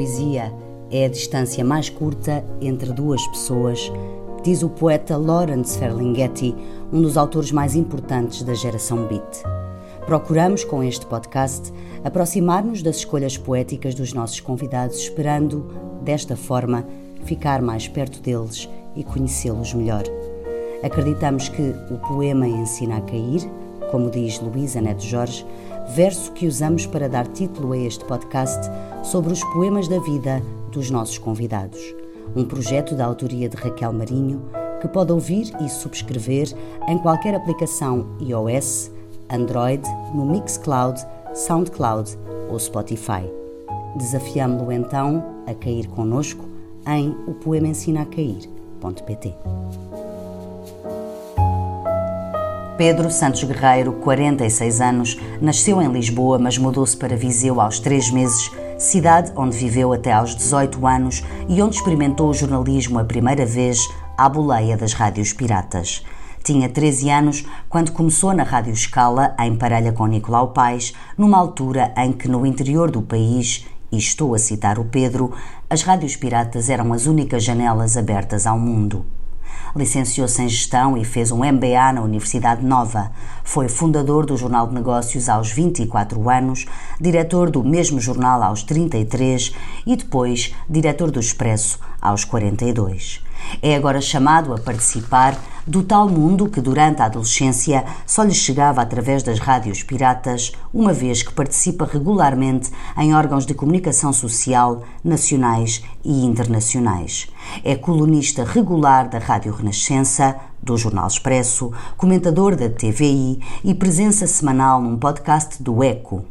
poesia é a distância mais curta entre duas pessoas, diz o poeta Lawrence Ferlinghetti, um dos autores mais importantes da geração beat. Procuramos, com este podcast, aproximar-nos das escolhas poéticas dos nossos convidados, esperando, desta forma, ficar mais perto deles e conhecê-los melhor. Acreditamos que o poema ensina a cair, como diz Luísa Neto Jorge, verso que usamos para dar título a este podcast sobre os poemas da vida dos nossos convidados. Um projeto da autoria de Raquel Marinho que pode ouvir e subscrever em qualquer aplicação iOS, Android, no Mixcloud, Soundcloud ou Spotify. Desafiamo-lo então a cair conosco em o poema ensina a. Pedro Santos Guerreiro, 46 anos, nasceu em Lisboa, mas mudou-se para Viseu aos três meses, cidade onde viveu até aos 18 anos e onde experimentou o jornalismo a primeira vez à boleia das rádios piratas. Tinha 13 anos quando começou na Rádio Escala, em parelha com Nicolau Paes, numa altura em que no interior do país, e estou a citar o Pedro, as rádios piratas eram as únicas janelas abertas ao mundo. Licenciou-se em Gestão e fez um MBA na Universidade Nova. Foi fundador do Jornal de Negócios aos 24 anos, diretor do mesmo jornal aos 33 e depois diretor do Expresso aos 42. É agora chamado a participar do tal mundo que durante a adolescência só lhe chegava através das rádios piratas, uma vez que participa regularmente em órgãos de comunicação social nacionais e internacionais. É colunista regular da Rádio Renascença, do Jornal Expresso, comentador da TVI e presença semanal num podcast do Eco.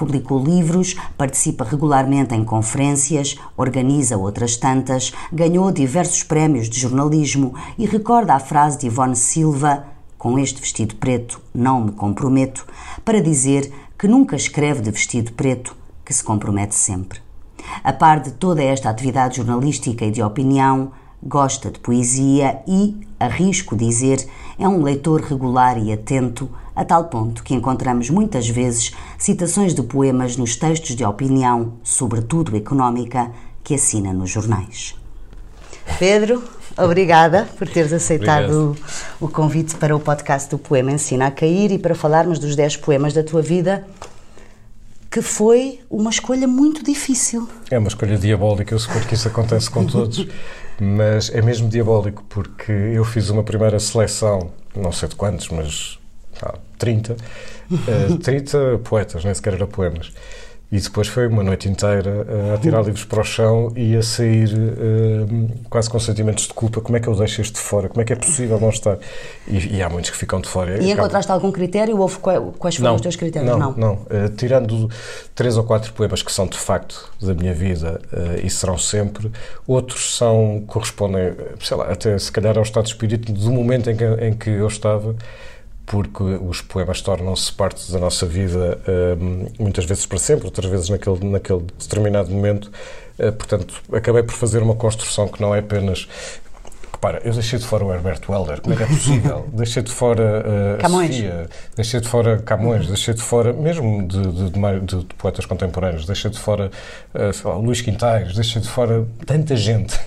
Publicou livros, participa regularmente em conferências, organiza outras tantas, ganhou diversos prémios de jornalismo e recorda a frase de Ivone Silva: Com este vestido preto não me comprometo, para dizer que nunca escreve de vestido preto, que se compromete sempre. A par de toda esta atividade jornalística e de opinião, gosta de poesia e, arrisco dizer, é um leitor regular e atento, a tal ponto que encontramos muitas vezes citações de poemas nos textos de opinião, sobretudo económica, que assina nos jornais. Pedro, obrigada por teres aceitado o, o convite para o podcast do Poema Ensina a Cair e para falarmos dos 10 poemas da tua vida que foi uma escolha muito difícil. É uma escolha diabólica, eu suponho que isso acontece com todos, mas é mesmo diabólico porque eu fiz uma primeira seleção, não sei de quantos, mas ah, 30, uh, 30 poetas, nem sequer eram poemas. E depois foi uma noite inteira uh, a tirar livros para o chão e a sair uh, quase com sentimentos de culpa. Como é que eu deixo este de fora? Como é que é possível não estar? E, e há muitos que ficam de fora. E encontraste algum critério ou quais foram não, os teus critérios? Não, não. não. Uh, tirando três ou quatro poemas que são de facto da minha vida e serão sempre, outros são, correspondem, sei lá, até se calhar ao estado de espírito do momento em que, em que eu estava porque os poemas tornam-se parte da nossa vida hum, muitas vezes para sempre, outras vezes naquele, naquele determinado momento. Uh, portanto, acabei por fazer uma construção que não é apenas Repara, eu deixei de fora o Herbert Welder, como é que é possível? deixei de fora uh, Camões. Sofia, deixei de fora Camões, deixei de fora, mesmo de, de, de, de poetas contemporâneos, deixei de fora uh, lá, Luís Quintais, deixei de fora tanta gente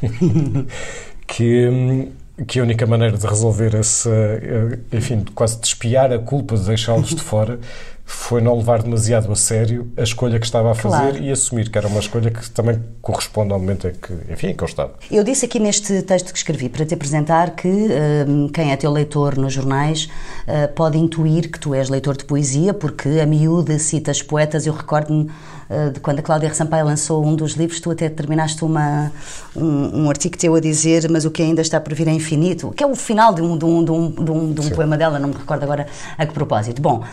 que. Um, que a única maneira de resolver essa, eh, enfim, quase de espiar a culpa de deixá-los de fora foi não levar demasiado a sério a escolha que estava a fazer claro. e assumir que era uma escolha que também corresponde ao momento em que, enfim, em que eu estava. Eu disse aqui neste texto que escrevi para te apresentar que uh, quem é teu leitor nos jornais uh, pode intuir que tu és leitor de poesia, porque a miúde citas poetas, eu recordo-me uh, de quando a Cláudia Sampaio lançou um dos livros, tu até terminaste uma, um, um, artigo teu a dizer mas o que ainda está por vir é infinito, que é o final de um, de um, de um, de um, de um poema dela, não me recordo agora a que propósito. Bom,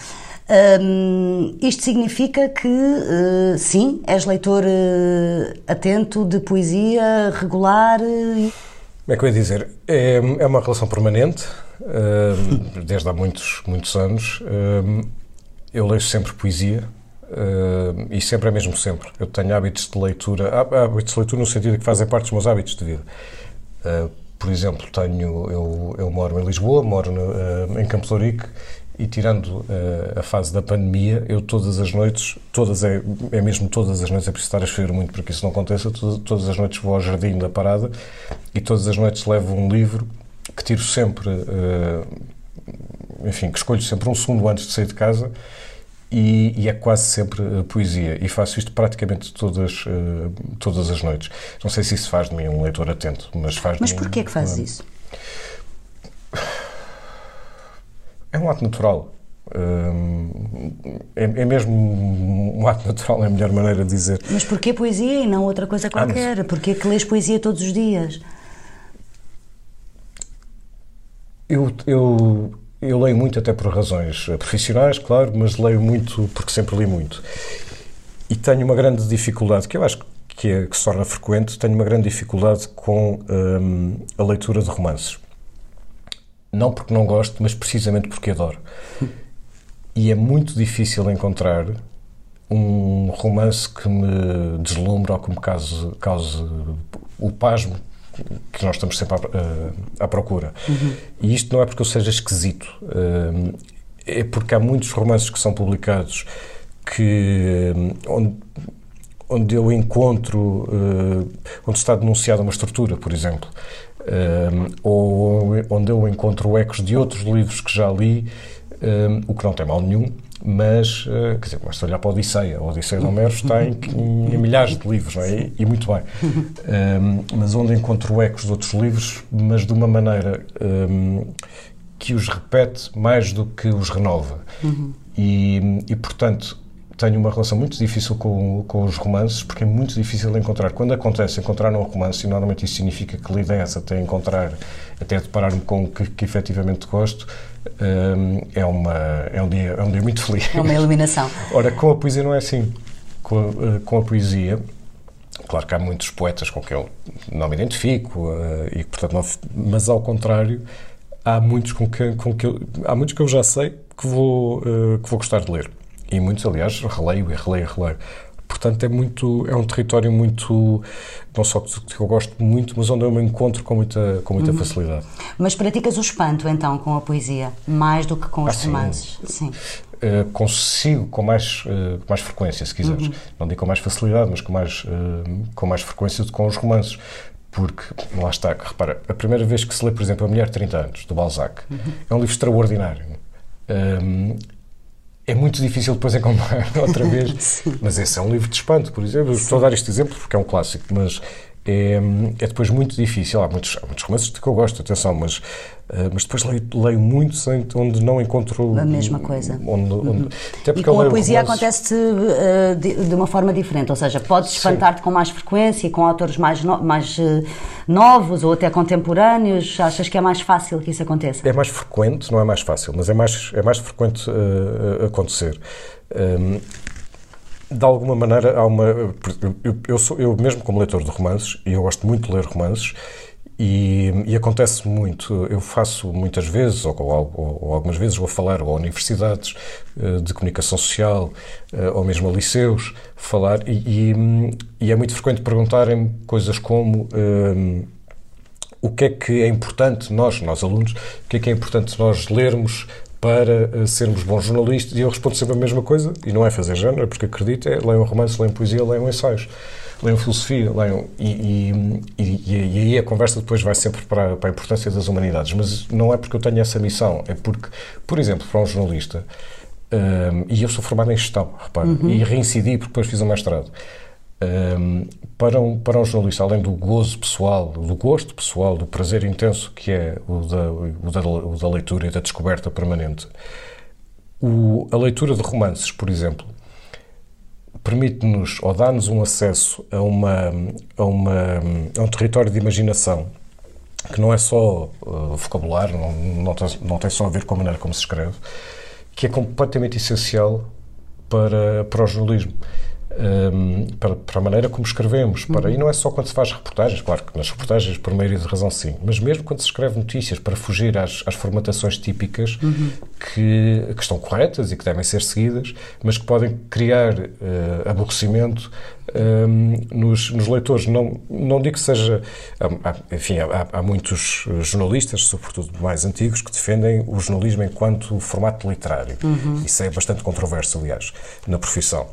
um, isto significa que, uh, sim, és leitor uh, atento de poesia, regular. Uh... Como é que eu ia dizer? É, é uma relação permanente, desde há muitos, muitos anos. eu leio sempre poesia, e sempre é mesmo sempre. Eu tenho hábitos de leitura, hábitos de leitura no sentido que fazem parte dos meus hábitos de vida. por exemplo, tenho, eu, eu moro em Lisboa, moro no, em Campo Lourenço e tirando uh, a fase da pandemia, eu todas as noites, todas é, é mesmo todas as noites, é preciso estar a escrever muito para que isso não aconteça, todas, todas as noites vou ao jardim da parada e todas as noites levo um livro que tiro sempre, uh, enfim, que escolho sempre um segundo antes de sair de casa e, e, é quase sempre uh, poesia. E faço isto praticamente todas, uh, todas as noites. Não sei se isso faz de mim um leitor atento, mas faz Mas porquê que fazes isso? É um ato natural. Uh, é, é, mesmo um ato natural, é a melhor maneira de dizer. Mas porquê poesia e não outra coisa qualquer? Ah, mas... Porquê que lês poesia todos os dias? Eu, eu eu leio muito até por razões profissionais, claro, mas leio muito porque sempre li muito. E tenho uma grande dificuldade, que eu acho que, é, que se torna frequente, tenho uma grande dificuldade com hum, a leitura de romances. Não porque não gosto, mas precisamente porque adoro. E é muito difícil encontrar um romance que me deslumbre ou que me cause, cause o pasmo que nós estamos sempre à, à procura. Uhum. E isto não é porque eu seja esquisito, eh, é porque há muitos romances que são publicados que eh, onde, onde eu encontro eh, onde está denunciada uma estrutura, por exemplo, ou onde eu encontro ecos de outros livros que já li, o que não tem mal nenhum mas, uh, quer dizer, basta olhar para a Odisseia. A Odisseia de Homero está em, em, milhares de livros, não é? E, muito bem. Um, mas onde encontro ecos de outros livros, mas de uma maneira um, que os repete mais do que os renova. Uhum. E, e, portanto, tenho uma relação muito difícil com, com os romances, porque é muito difícil encontrar. Quando acontece encontrar um romance, e normalmente isso significa que lidença até encontrar, até deparar-me com o que, que efetivamente gosto, um, é, uma, é, um dia, é um dia muito feliz. É uma iluminação. Ora, com a poesia não é assim. Com a, uh, com a poesia, claro que há muitos poetas com quem eu não me identifico, uh, e portanto não, mas ao contrário, há muitos com que, com que eu, há muitos que eu já sei que vou, uh, que vou gostar de ler. E muitos, aliás, releio e releio e releio. Portanto, é muito é um território muito não só que eu gosto muito, mas onde eu me encontro com muita com muita uhum. facilidade. Mas praticas o espanto então com a poesia mais do que com os ah, romances? Sim. Uh, consigo com mais uh, mais frequência, se quiseres. Uhum. Não digo com mais facilidade, mas com mais uh, com mais frequência do que com os romances porque, lá está, repara, a primeira vez que se lê, por exemplo, A Mulher de 30 Anos, do Balzac, uhum. é um livro extraordinário. Um, é muito difícil depois encontrar outra vez. mas esse é um livro de espanto, por exemplo. Estou a dar este exemplo porque é um clássico, mas é, é depois muito difícil. Há muitos, há muitos romances que eu gosto, atenção, mas, uh, mas depois leio, leio muitos onde não encontro. A mesma coisa. Onde, onde, uhum. até porque e com a poesia romances... acontece uh, de, de, uma forma diferente, ou seja, podes espantar-te com mais frequência e com autores mais, no, mais uh, novos ou até contemporâneos. Achas que é mais fácil que isso aconteça? É mais frequente, não é mais fácil, mas é mais, é mais frequente acontecer. Um, de alguma maneira há uma eu, eu, sou eu mesmo como leitor de romances e eu gosto muito de ler romances e, e acontece muito eu faço muitas vezes ou, ou, ou, algumas vezes vou falar ou a universidades eh, de comunicação social eh, ou mesmo a liceus falar e, e, e é muito frequente perguntarem coisas como um, eh, o que é que é importante nós, nós alunos, o que é que é importante nós lermos para uh, sermos bons jornalistas e eu respondo sempre a mesma coisa e não é fazer género, é porque acredito, é leiam romance, leiam poesia, leiam ensaios, leiam filosofia, leiam e, e, e, e, aí a conversa depois vai sempre para, para, a importância das humanidades, mas não é porque eu tenho essa missão, é porque, por exemplo, para um jornalista, um, eh, e eu sou formado em gestão, repare, uhum. e reincidi porque depois fiz o mestrado, um, para, um, para um jornalista, além do gozo pessoal, do gosto pessoal, do prazer intenso que é o da, o da, o da leitura e da descoberta permanente, o, a leitura de romances, por exemplo, permite-nos ou dá-nos um acesso a, uma, a, uma, a um território de imaginação que não é só uh, vocabulário, não, não, tem, não tem só a ver com a maneira como se escreve, que é completamente essencial para, para o jornalismo. Um, para, para, a maneira como escrevemos. Para, uhum. E não é só quando se faz reportagens, claro que nas reportagens, por maioria de razão, sim, mas mesmo quando se escreve notícias, para fugir às, às formatações típicas uhum. que, que, estão corretas e que devem ser seguidas, mas que podem criar uh, aborrecimento um, nos, nos, leitores. Não, não digo que seja. Há, enfim, há, há, muitos jornalistas, sobretudo mais antigos, que defendem o jornalismo enquanto formato literário. Uhum. Isso é bastante controverso, aliás, na profissão.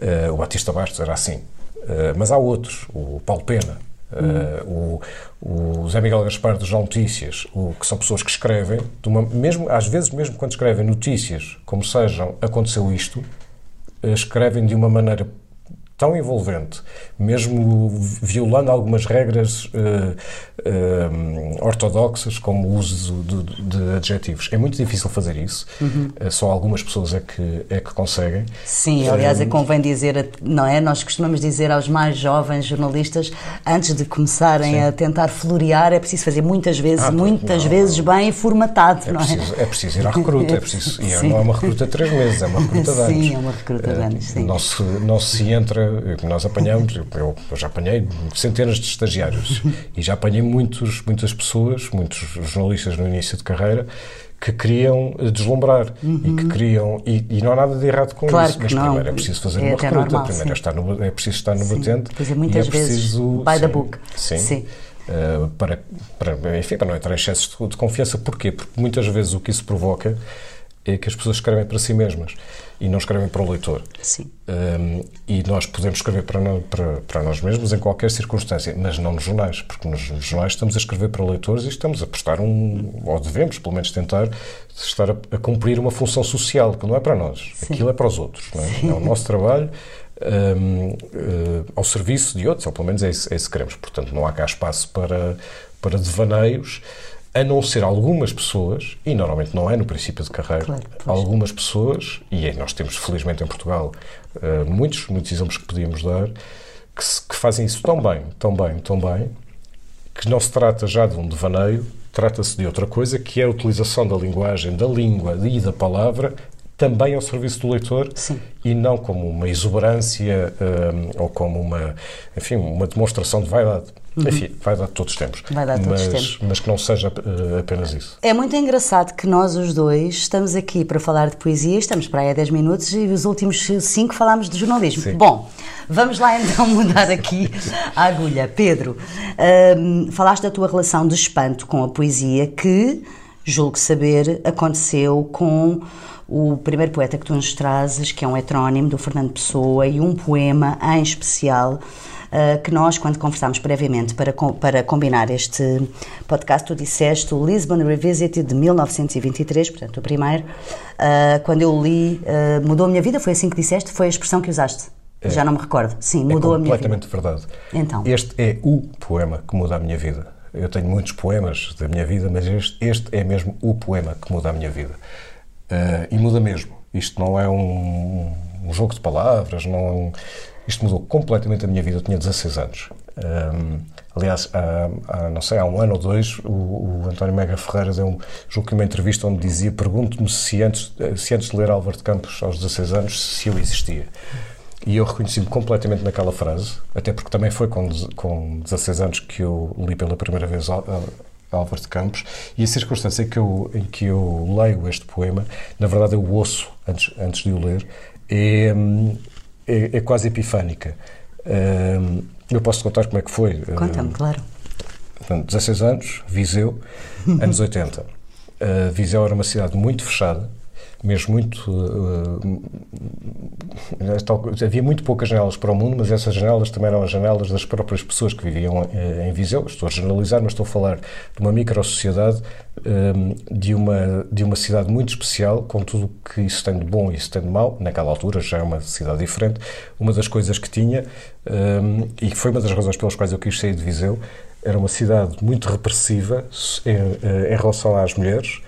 Uh, o Batista Bastos era assim. Uh, mas há outros, o Paulo Pena, Uh, o, o Zé Miguel Gaspar do Jornal Notícias, o, que são pessoas que escrevem, uma, mesmo, às vezes mesmo quando escrevem notícias, como sejam, aconteceu isto, escrevem de uma maneira tão envolvente, mesmo violando algumas regras uh, uh, ortodoxas, como o uso de, de, adjetivos. É muito difícil fazer isso, uhum. uh, só algumas pessoas é que, é que conseguem. Sim, aliás, é convém dizer, não é? Nós costumamos dizer aos mais jovens jornalistas, antes de começarem Sim. a tentar florear, é preciso fazer muitas vezes, ah, muitas não, vezes bem formatado, é não preciso, é? É preciso ir à recruta, é preciso, e é, não é uma recruta de três meses, é uma recruta de anos. Sim, é uma recruta de anos, sim. Não se, não se entra que nós apanhamos, eu, eu, já apanhei centenas de estagiários e já apanhei muitos, muitas pessoas, muitos jornalistas no início de carreira, que queriam deslumbrar uhum. e que queriam e, e, não há nada de errado com claro isso mas não. primeiro é preciso fazer é uma recruta normal, primeiro é, estar no, é preciso estar no sim. batente pois é, muitas e é preciso by sim, the book sim, sim. Uh, para, para, enfim, para não entrar em excesso de, de confiança porquê? porque muitas vezes o que isso provoca é que as pessoas escrevem para si mesmas e não escrevem para o leitor. Sim. Um, e nós podemos escrever para, para, para, nós mesmos em qualquer circunstância, mas não nos jornais, porque nos jornais estamos a escrever para leitores e estamos a prestar um, ou devemos pelo menos tentar estar a, a cumprir uma função social, que não é para nós, Sim. aquilo é para os outros. É? é o nosso trabalho um, uh, eh, ao serviço de outros, ou pelo menos é isso, é isso que queremos. Portanto, não há cá espaço para, para devaneios a não ser algumas pessoas, e normalmente não é no princípio de carreira, claro, algumas pessoas, e nós temos felizmente em Portugal uh, muitos, muitos exemplos que podíamos dar, que, se, que, fazem isso tão bem, tão bem, tão bem, que não se trata já de um devaneio, trata-se de outra coisa, que é a utilização da linguagem, da língua e da palavra também ao serviço do leitor Sim. e não como uma exuberância um, eh, ou como uma, enfim, uma demonstração de vaidade. Uhum. Enfim, vai dar todos os tempos. Vai dar todos mas, os tempos. Mas que não seja uh, apenas isso. É muito engraçado que nós os dois estamos aqui para falar de poesia, estamos para aí há 10 minutos e os últimos 5 falámos de jornalismo. Sim. Bom, vamos lá então mudar aqui a agulha. Pedro, uh, falaste da tua relação de espanto com a poesia que, julgo saber, aconteceu com o primeiro poeta que tu nos trazes, que é um heterónimo do Fernando Pessoa, e um poema em especial uh, que nós, quando conversámos previamente para, para combinar este podcast, tu disseste o Lisbon Revisited de 1923, portanto, o primeiro. Uh, quando eu li, uh, mudou a minha vida, foi assim que disseste? Foi a expressão que usaste? É, Já não me recordo. Sim, mudou é a minha vida. completamente verdade. Então. Este é o poema que muda a minha vida. Eu tenho muitos poemas da minha vida, mas este, este é mesmo o poema que muda a minha vida. Uh, e muda mesmo. Isto não é um, um jogo de palavras, não, isto mudou completamente a minha vida. Eu tinha 16 anos. Um, aliás, há, há, não sei, há um ano ou dois, o, o António Mega Ferreira deu, um, julgo que uma entrevista onde dizia: Pergunto-me se antes, se antes de ler Álvaro de Campos aos 16 anos, se eu existia. E eu reconheci-me completamente naquela frase, até porque também foi com, com 16 anos que eu li pela primeira vez Álvaro de Campos, e a circunstância em que, eu, em que eu leio este poema, na verdade eu ouço antes, antes de o ler, é, hum, é, é quase epifânica. Uh, eu posso contar como é que foi. Conta-me, claro. 16 anos, Viseu, anos 80. Uh, Viseu era uma cidade muito fechada, mesmo muito. Uh, havia muito poucas janelas para o mundo, mas essas janelas também eram as janelas das próprias pessoas que viviam uh, em Viseu. Estou a generalizar, mas estou a falar de uma micro-sociedade, de, uma, de uma cidade muito especial, com tudo o que isso tem de bom e isso tem de mau. Naquela altura já é uma cidade diferente. Uma das coisas que tinha, e foi uma das razões pelas quais eu quis sair de Viseu, era uma cidade muito repressiva em, em relação às mulheres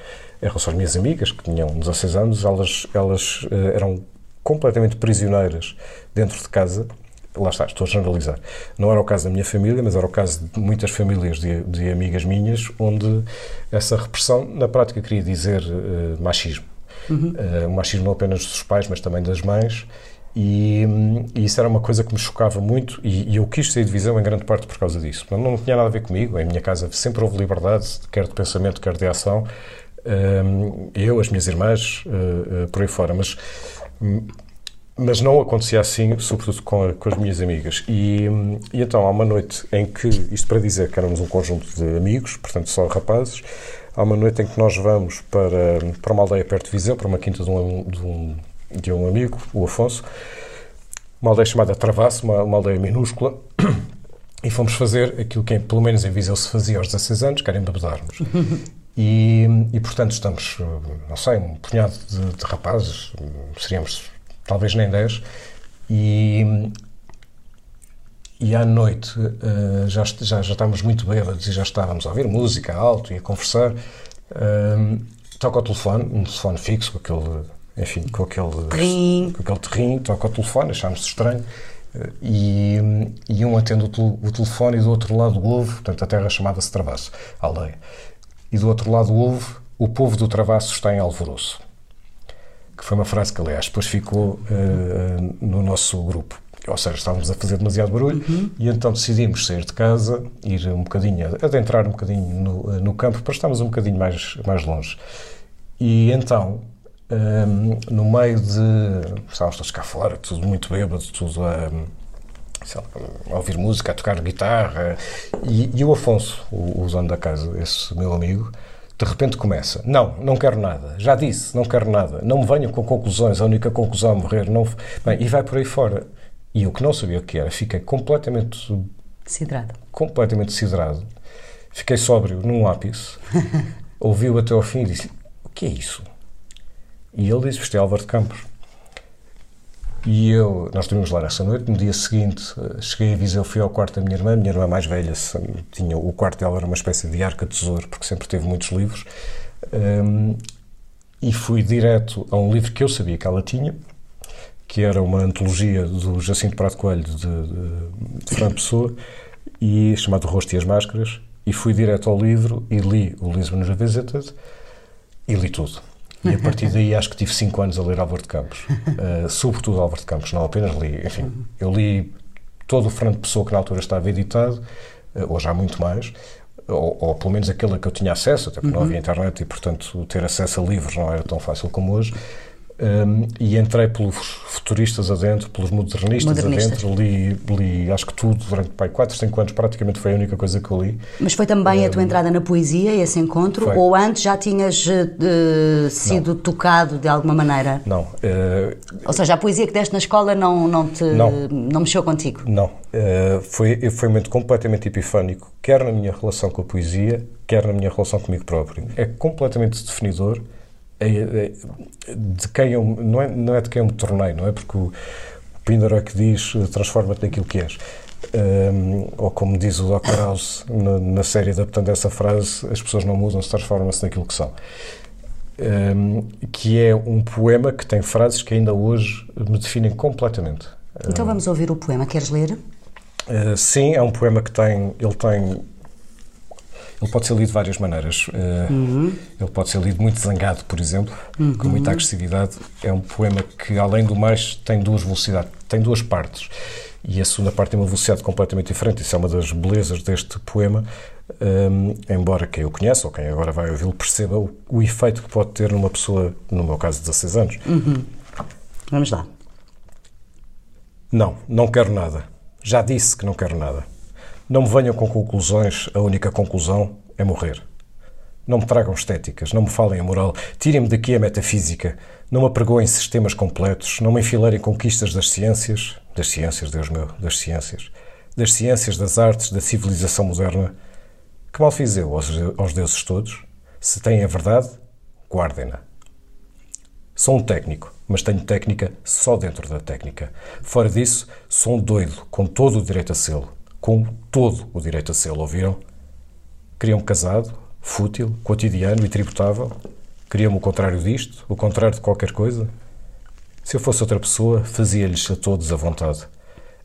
em relação às minhas amigas, que tinham 16 anos, elas, elas uh, eram completamente prisioneiras dentro de casa. Lá está, estou a generalizar. Não era o caso da minha família, mas era o caso de muitas famílias de, de amigas minhas, onde essa repressão, na prática, queria dizer uh, machismo. Uhum. Uh, o machismo não apenas dos pais, mas também das mães. E, e, isso era uma coisa que me chocava muito e, e, eu quis sair de Viseu em grande parte por causa disso. Não, não tinha nada a ver comigo, em minha casa sempre houve liberdade, quer de pensamento, quer de ação. eu, as minhas irmãs, uh, uh, por aí fora, mas, mas não acontecia assim, sobretudo com, com as minhas amigas. E, e, então há uma noite em que, isto para dizer que éramos um conjunto de amigos, portanto só rapazes, há uma noite em que nós vamos para, para uma aldeia perto de Viseu, para uma quinta de um, de um de um amigo, o Afonso, uma aldeia chamada Travasso, uma, uma aldeia minúscula, e fomos fazer aquilo que, pelo menos em Viseu, se fazia aos 16 anos, que era embebedarmos. E, e, portanto, estamos, não sei, um punhado de, de rapazes, seríamos talvez nem 10, e, e à noite uh, já, já, já estávamos muito bêbados e já estávamos a ouvir música alto e a conversar. Uh, toca o telefone, um telefone fixo, com aquele enfim, com aquele, terrim. com aquele terrinho, toca o telefone, achámos estranho, eh, e, e um atende o, o, telefone e do outro lado ouve, portanto a terra chamada-se Travasso, a aldeia, e do outro lado ouve, o povo do Travasso está em alvoroço, que foi uma frase que aliás depois ficou uh, no nosso grupo. Ou seja, estávamos a fazer demasiado barulho uhum. e então decidimos sair de casa, ir um bocadinho, adentrar um bocadinho no, no campo para estarmos um bocadinho mais, mais longe. E então um, no meio de. Estávamos todos cá fora, tudo muito bêbado, tudo a, a ouvir música, a tocar guitarra. E, e o Afonso, o, o dono da casa, esse meu amigo, de repente começa: Não, não quero nada. Já disse, não quero nada. Não me venham com conclusões. A única conclusão é morrer. Não... Bem, e vai por aí fora. E eu que não sabia o que era, fiquei completamente. Sidrado. Completamente sidrado. Fiquei sóbrio num ápice. Ouviu até ao fim e disse: O que é isso? E ele disse: Isto é Álvaro de Campos. E eu, nós estivemos lá nessa noite. No dia seguinte, eh, cheguei a Viseu, fui ao quarto da minha irmã. Minha irmã mais velha tinha o quarto dela era uma espécie de arca tesouro, porque sempre teve muitos livros. Um, e fui direto a um livro que eu sabia que ela tinha, que era uma antologia do Jacinto Prato Coelho de, de, de Fernando Pessoa, e chamado Rosto e as Máscaras. E fui direto ao livro e li o Lisbon Revisited e li tudo e a partir daí acho que tive 5 anos a ler Álvaro de Campos. Uh, sobretudo Álvaro de Campos, não apenas li. Enfim, eu li todo o Fernando Pessoa que na altura estava editado, uh, hoje há muito mais, ou, ou, pelo menos aquele a que eu tinha acesso, até porque uhum. não havia internet e, portanto, ter acesso a livros não era tão fácil como hoje. Um, e entrei pelos futuristas adentro, pelos modernistas, modernistas. adentro, li, li acho que tudo durante pai, 4, 5 anos, praticamente foi a única coisa que eu li. Mas foi também um, a tua entrada na poesia, esse encontro, foi. ou antes já tinhas uh, sido não. tocado de alguma maneira? Não. Uh, ou seja, a poesia que deste na escola não, não, te, não. não mexeu contigo? Não. Uh, foi, foi um momento completamente epifânico, quer na minha relação com a poesia, quer na minha relação comigo próprio. É completamente definidor de quem eu, não, é, não é de quem eu me tornei, não é? Porque o Pindar é que diz transforma-te naquilo que és. Um, ou como diz o Dr. House na, na, série adaptando essa frase, as pessoas não mudam, se transformam-se naquilo que são. Um, que é um poema que tem frases que ainda hoje me definem completamente. Então vamos ouvir o poema, queres ler? Uh, sim, é um poema que tem, ele tem ele pode ser lido de várias maneiras. Uhum. Ele pode ser lido muito zangado, por exemplo, uhum. com muita agressividade. É um poema que, além do mais, tem duas velocidades, tem duas partes. E a segunda parte tem uma velocidade completamente diferente. Isso é uma das belezas deste poema. Um, embora quem o conheça ou quem agora vai ouvi-lo perceba o, o, efeito que pode ter numa pessoa, no meu caso, de 16 anos. Uhum. Vamos lá. Não, não quero nada. Já disse que não quero nada. Não me venham com conclusões, a única conclusão é morrer. Não me tragam estéticas, não me falem a moral, tirem-me daqui a metafísica, não me apregoem sistemas completos, não me enfileirem conquistas das ciências, das ciências, Deus meu, das ciências, das ciências, das artes, da civilização moderna. Que mal fiz eu aos, aos deuses todos? Se têm a verdade, guardem-na. Sou um técnico, mas tenho técnica só dentro da técnica. Fora disso, sou um doido, com todo o direito a sê-lo com todo o direito a sê-lo, ouviram? Queriam-me casado, fútil, cotidiano e tributável? Queriam-me o contrário disto, o contrário de qualquer coisa? Se eu fosse outra pessoa, fazia-lhes a todos a vontade.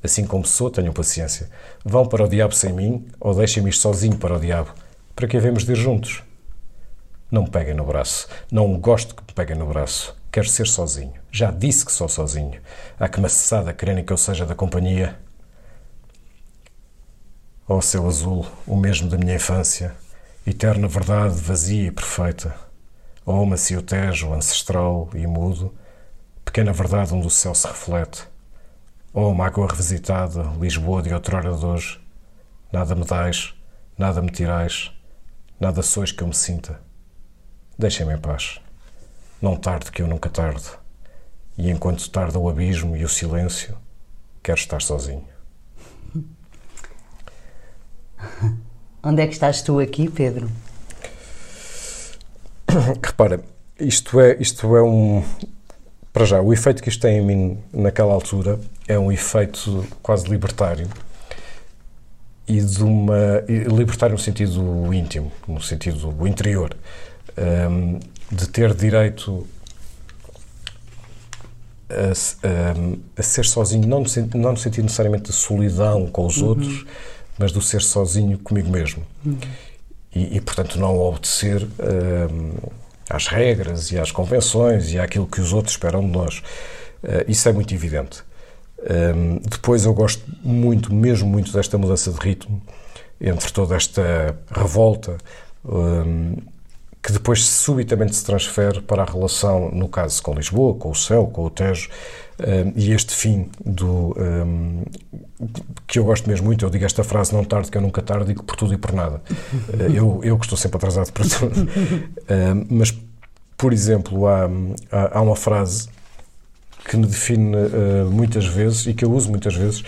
Assim como sou, tenham paciência. Vão para o diabo sem mim, ou deixem-me ir sozinho para o diabo. Para que havemos de ir juntos? Não me peguem no braço. Não gosto que me peguem no braço. Quero ser sozinho. Já disse que sou sozinho. Há que maçada quererem que eu seja da companhia. Ó oh, céu azul, o mesmo da minha infância, eterna verdade vazia e perfeita. Ó oh, macio tejo, ancestral e mudo, pequena verdade onde o céu se reflete. Ó oh, mágoa revisitada, Lisboa de outrora de hoje. Nada me dais, nada me tirais, nada sois que eu me sinta. Deixem-me em paz. Não tarde que eu nunca tarde. E enquanto tarda o abismo e o silêncio, quero estar sozinho. Onde é que estás tu aqui, Pedro? Repara, isto é, isto é um. Para já, o efeito que isto tem em mim naquela altura é um efeito quase libertário e de uma. libertário no sentido íntimo, no sentido interior. Um, de ter direito a, a, a, ser sozinho, não no, não no sentido necessariamente de solidão com os uhum. outros, mas do ser sozinho comigo mesmo. Uhum. E, e, portanto, não obedecer um, às regras e às convenções e àquilo que os outros esperam de nós. Uh, isso é muito evidente. Um, depois, eu gosto muito, mesmo muito, desta mudança de ritmo, entre toda esta revolta. Um, que depois subitamente se transfere para a relação, no caso com Lisboa, com o céu, com o Tejo, um, e este fim do um, que eu gosto mesmo muito, eu digo esta frase não tarde que eu nunca tarde, digo por tudo e por nada. Uh, eu, eu que estou sempre atrasado para tudo. Uh, mas, por exemplo, há, há, há, uma frase que me define uh, muitas vezes e que eu uso muitas vezes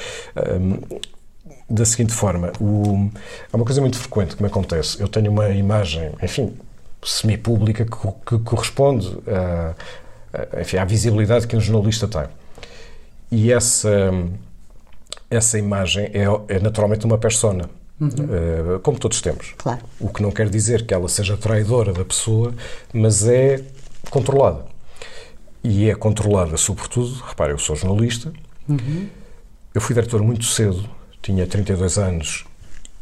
da seguinte forma: o, há uma coisa muito frequente que me acontece. Eu tenho uma imagem, enfim, semipública que, que corresponde a, a, enfim, à visibilidade que um jornalista tem. E essa, essa imagem é, é naturalmente uma persona. Uhum. Uh, como todos temos. Claro. O que não quer dizer que ela seja traidora da pessoa, mas é controlada. E é controlada, sobretudo, repare, eu sou jornalista, uhum. eu fui diretor muito cedo, tinha 32 anos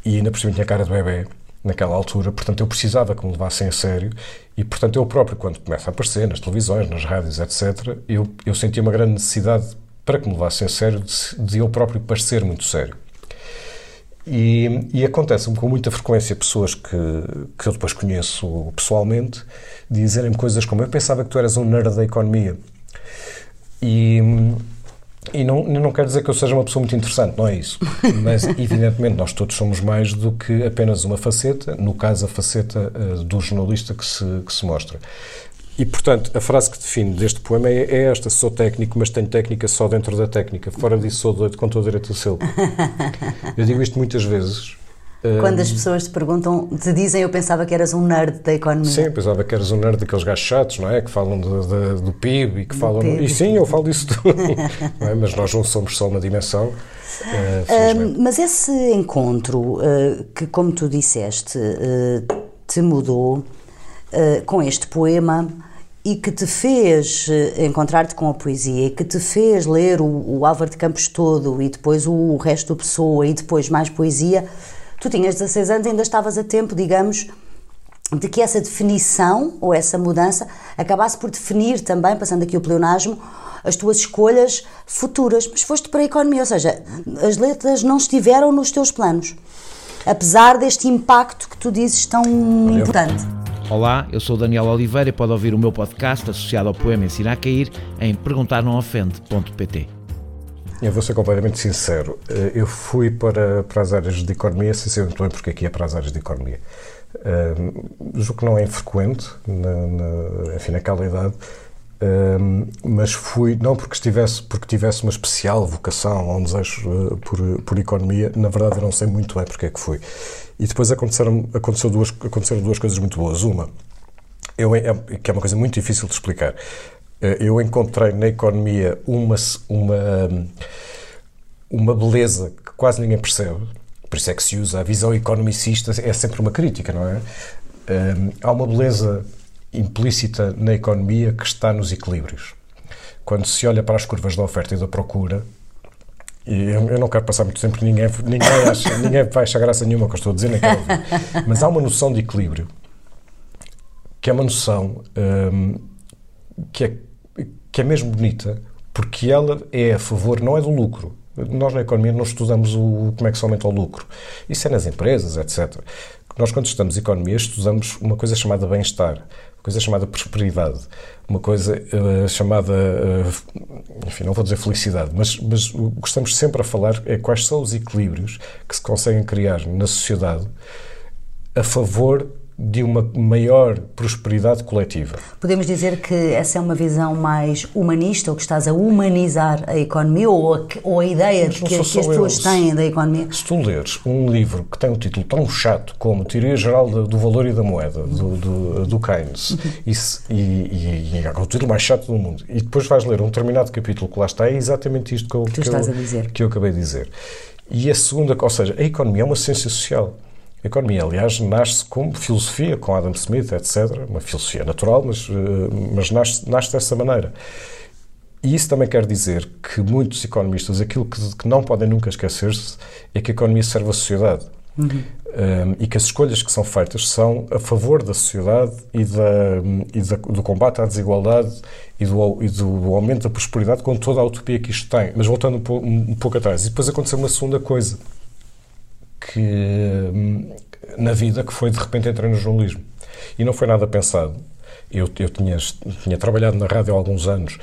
e ainda por cima tinha cara de bebê naquela altura, portanto eu precisava que me levassem a sério e, portanto, eu próprio, quando começa a aparecer nas televisões, nas rádios, etc., eu, eu sentia uma grande necessidade para que me levassem a sério de, de eu próprio parecer muito sério. E, e acontece-me com muita frequência pessoas que, que eu depois conheço pessoalmente dizerem-me coisas como eu pensava que tu eras um nerd da economia. E e não, não quer dizer que eu seja uma pessoa muito interessante, não é isso. Mas, evidentemente, nós todos somos mais do que apenas uma faceta, no caso, a faceta uh, do jornalista que se, que se mostra. E, portanto, a frase que define deste poema é, é, esta: sou técnico, mas tenho técnica só dentro da técnica. Fora disso, sou doido com todo o direito a ser. Eu digo isto muitas vezes quando as pessoas te perguntam, te dizem eu pensava que eras um nerd da economia. Sim, pensava que eras um nerd daqueles gajos chatos, não é? Que falam de, de, do PIB e que do falam. PIB. E sim, eu falo disso tudo. é? Mas nós não somos só uma dimensão. Uh, mas esse encontro, uh, que como tu disseste, te mudou com este poema e que te fez encontrar-te com a poesia e que te fez ler o, o Álvaro de Campos todo e depois o, o resto do Pessoa e depois mais poesia Tu tinhas 16 anos, ainda estavas a tempo, digamos, de que essa definição ou essa mudança acabasse por definir também, passando aqui o pleonasmo, as tuas escolhas futuras. Mas foste para a economia, ou seja, as letras não estiveram nos teus planos, apesar deste impacto que tu dizes tão Valeu. importante. Olá, eu sou Daniel Oliveira e pode ouvir o meu podcast associado ao poema Ensinar a Cair em perguntarnãoofende.pt. Eu vou ser completamente sincero. Eh, eu fui para, para as áreas de economia sem saber muito bem porque é que ia para as áreas de economia. Um, eh, julgo que não é infrequente, na, na, enfim, naquela idade, um, mas fui, não porque estivesse, porque tivesse uma especial vocação ou um desejo uh, por, por economia, na verdade eu não sei muito bem porque é que fui. E depois aconteceram, aconteceu duas, aconteceram duas coisas muito boas. Uma, eu, é, que é uma coisa muito difícil de explicar. Eh, eu encontrei na economia uma, uma, uma beleza que quase ninguém percebe, por isso é que se usa a visão economicista, é sempre uma crítica, não é? Eh, há uma beleza implícita na economia que está nos equilíbrios. Quando se olha para as curvas da oferta e da procura, e eu, não quero passar muito tempo, ninguém, ninguém, acha, ninguém vai achar graça nenhuma que eu estou a dizer, nem quero ouvir. Mas há uma noção de equilíbrio, que é uma noção um, que é que é mesmo bonita, porque ela é a favor, não é do lucro. Nós na economia não estudamos o, como é que se aumenta o lucro. Isso é nas empresas, etc. Nós, quando estudamos economia, estudamos uma coisa chamada bem-estar, coisa chamada prosperidade, uma coisa uh, chamada, uh, enfim, não vou dizer felicidade, mas, mas o que estamos sempre a falar é quais são os equilíbrios que se conseguem criar na sociedade a favor de uma maior prosperidade coletiva. Podemos dizer que essa é uma visão mais humanista, ou que estás a humanizar a economia, ou a, ou a ideia que, que, as pessoas têm da economia? Se tu leres um livro que tem um título tão chato como Teoria Geral do Valor e da Moeda, do, do, do Keynes, uhum. e, e, e, é o título mais chato do mundo, e depois vais ler um determinado capítulo que lá está, é exatamente isto que eu, que eu, que eu acabei de dizer. E a segunda, ou seja, a economia é uma ciência social. A economia, aliás, nasce como filosofia, com Adam Smith, etc. Uma filosofia natural, mas, eh, mas nasce, nasce dessa maneira. E isso também quer dizer que muitos economistas, aquilo que, que não podem nunca esquecer-se, é que a economia serve à sociedade. Uhum. Um, e que as escolhas que são feitas são a favor da sociedade e, da, e da, do combate à desigualdade e do, e do, aumento da prosperidade com toda a utopia que isto tem. Mas voltando um, um, um pouco atrás, e depois aconteceu uma segunda coisa que hum, na vida que foi de repente entrei no jornalismo. E não foi nada pensado. Eu, eu tinha, tinha trabalhado na rádio há alguns anos,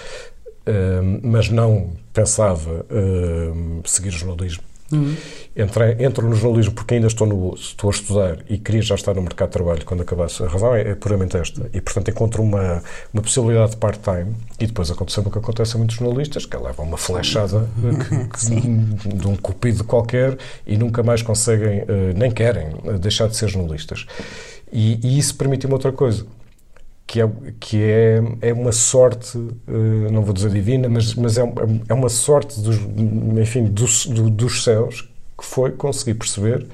hum, mas não pensava hum, seguir jornalismo. Uhum. Entrei, entro no jornalismo porque ainda estou, no, estou a estudar e queria já estar no mercado de trabalho quando acabasse. A razão é, é puramente esta. E, portanto, encontro uma, uma possibilidade de part-time e depois aconteceu o que acontece a muitos jornalistas, que levam uma flechada que, que, de um cupido qualquer e nunca mais conseguem, uh, nem querem, uh, deixar de ser jornalistas. E, e isso permite uma outra coisa que é, que é, é uma sorte, uh, não vou dizer divina, mas, mas é, é uma sorte dos, enfim, dos, dos céus que foi conseguir perceber,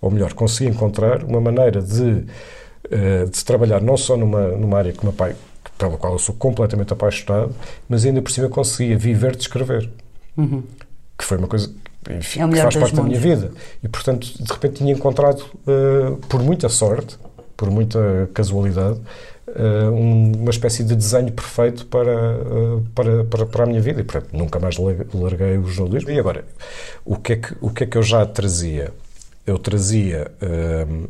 ou melhor, conseguir encontrar uma maneira de, uh, de trabalhar não só numa, numa área que pai, pela qual eu sou completamente apaixonado, mas ainda por cima conseguia viver de escrever. Uhum. Que foi uma coisa enfim, é que faz parte da minha vida. E, portanto, de repente tinha encontrado, uh, por muita sorte, por muita casualidade, uh, uma espécie de desenho perfeito para, uh, para, para, para, a minha vida e, portanto, nunca mais larguei o jornalismo. E agora, o que é que, o que, é que eu já trazia? Eu trazia, uh,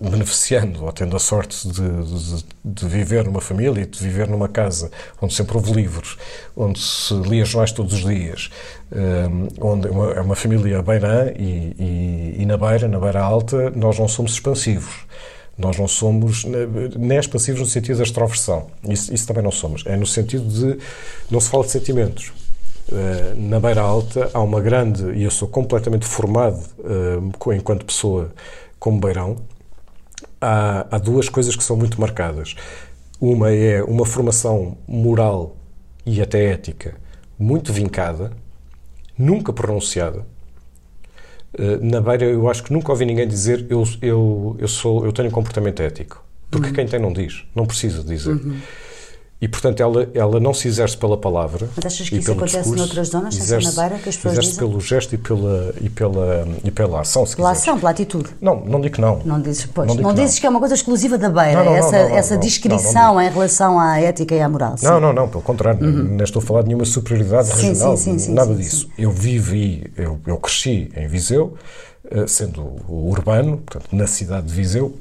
beneficiando ou tendo a sorte de, de, de, viver numa família de viver numa casa onde sempre houve livros, onde se lia jornais todos os dias, onde é uma, é uma família beirã e, e, e na beira, na beira alta, nós não somos expansivos nós não somos nem expansivos no sentido da extroversão. Isso, isso, também não somos. É no sentido de. Não se fala de sentimentos. Uh, na beira alta há uma grande. E eu sou completamente formado uh, enquanto pessoa como beirão. Há, há duas coisas que são muito marcadas. Uma é uma formação moral e até ética muito vincada, nunca pronunciada eh, na beira eu acho que nunca ouvi ninguém dizer eu, eu, eu, sou, eu tenho um comportamento ético. Porque uhum. quem tem não diz, não precisa dizer. Uhum. E, portanto, ela, ela não se exerce pela palavra. Mas achas que isso acontece discurso, noutras zonas, exerce, na beira, que as pessoas exerce dizem? pelo gesto e pela, e pela, e pela ação, se Pela quiseres. ação, pela atitude. Não, não digo que não. Não dizes, pois, não, não dizes não. que é uma coisa exclusiva da beira, não, não, essa, essa descrição em relação à ética e à moral. Sim. Não, não, não, pelo contrário. Uhum. Não estou a falar de nenhuma superioridade sim, regional, sim, sim, nada disso. Eu vivi, eu, eu cresci em Viseu, eh, sendo urbano, portanto, na cidade de Viseu,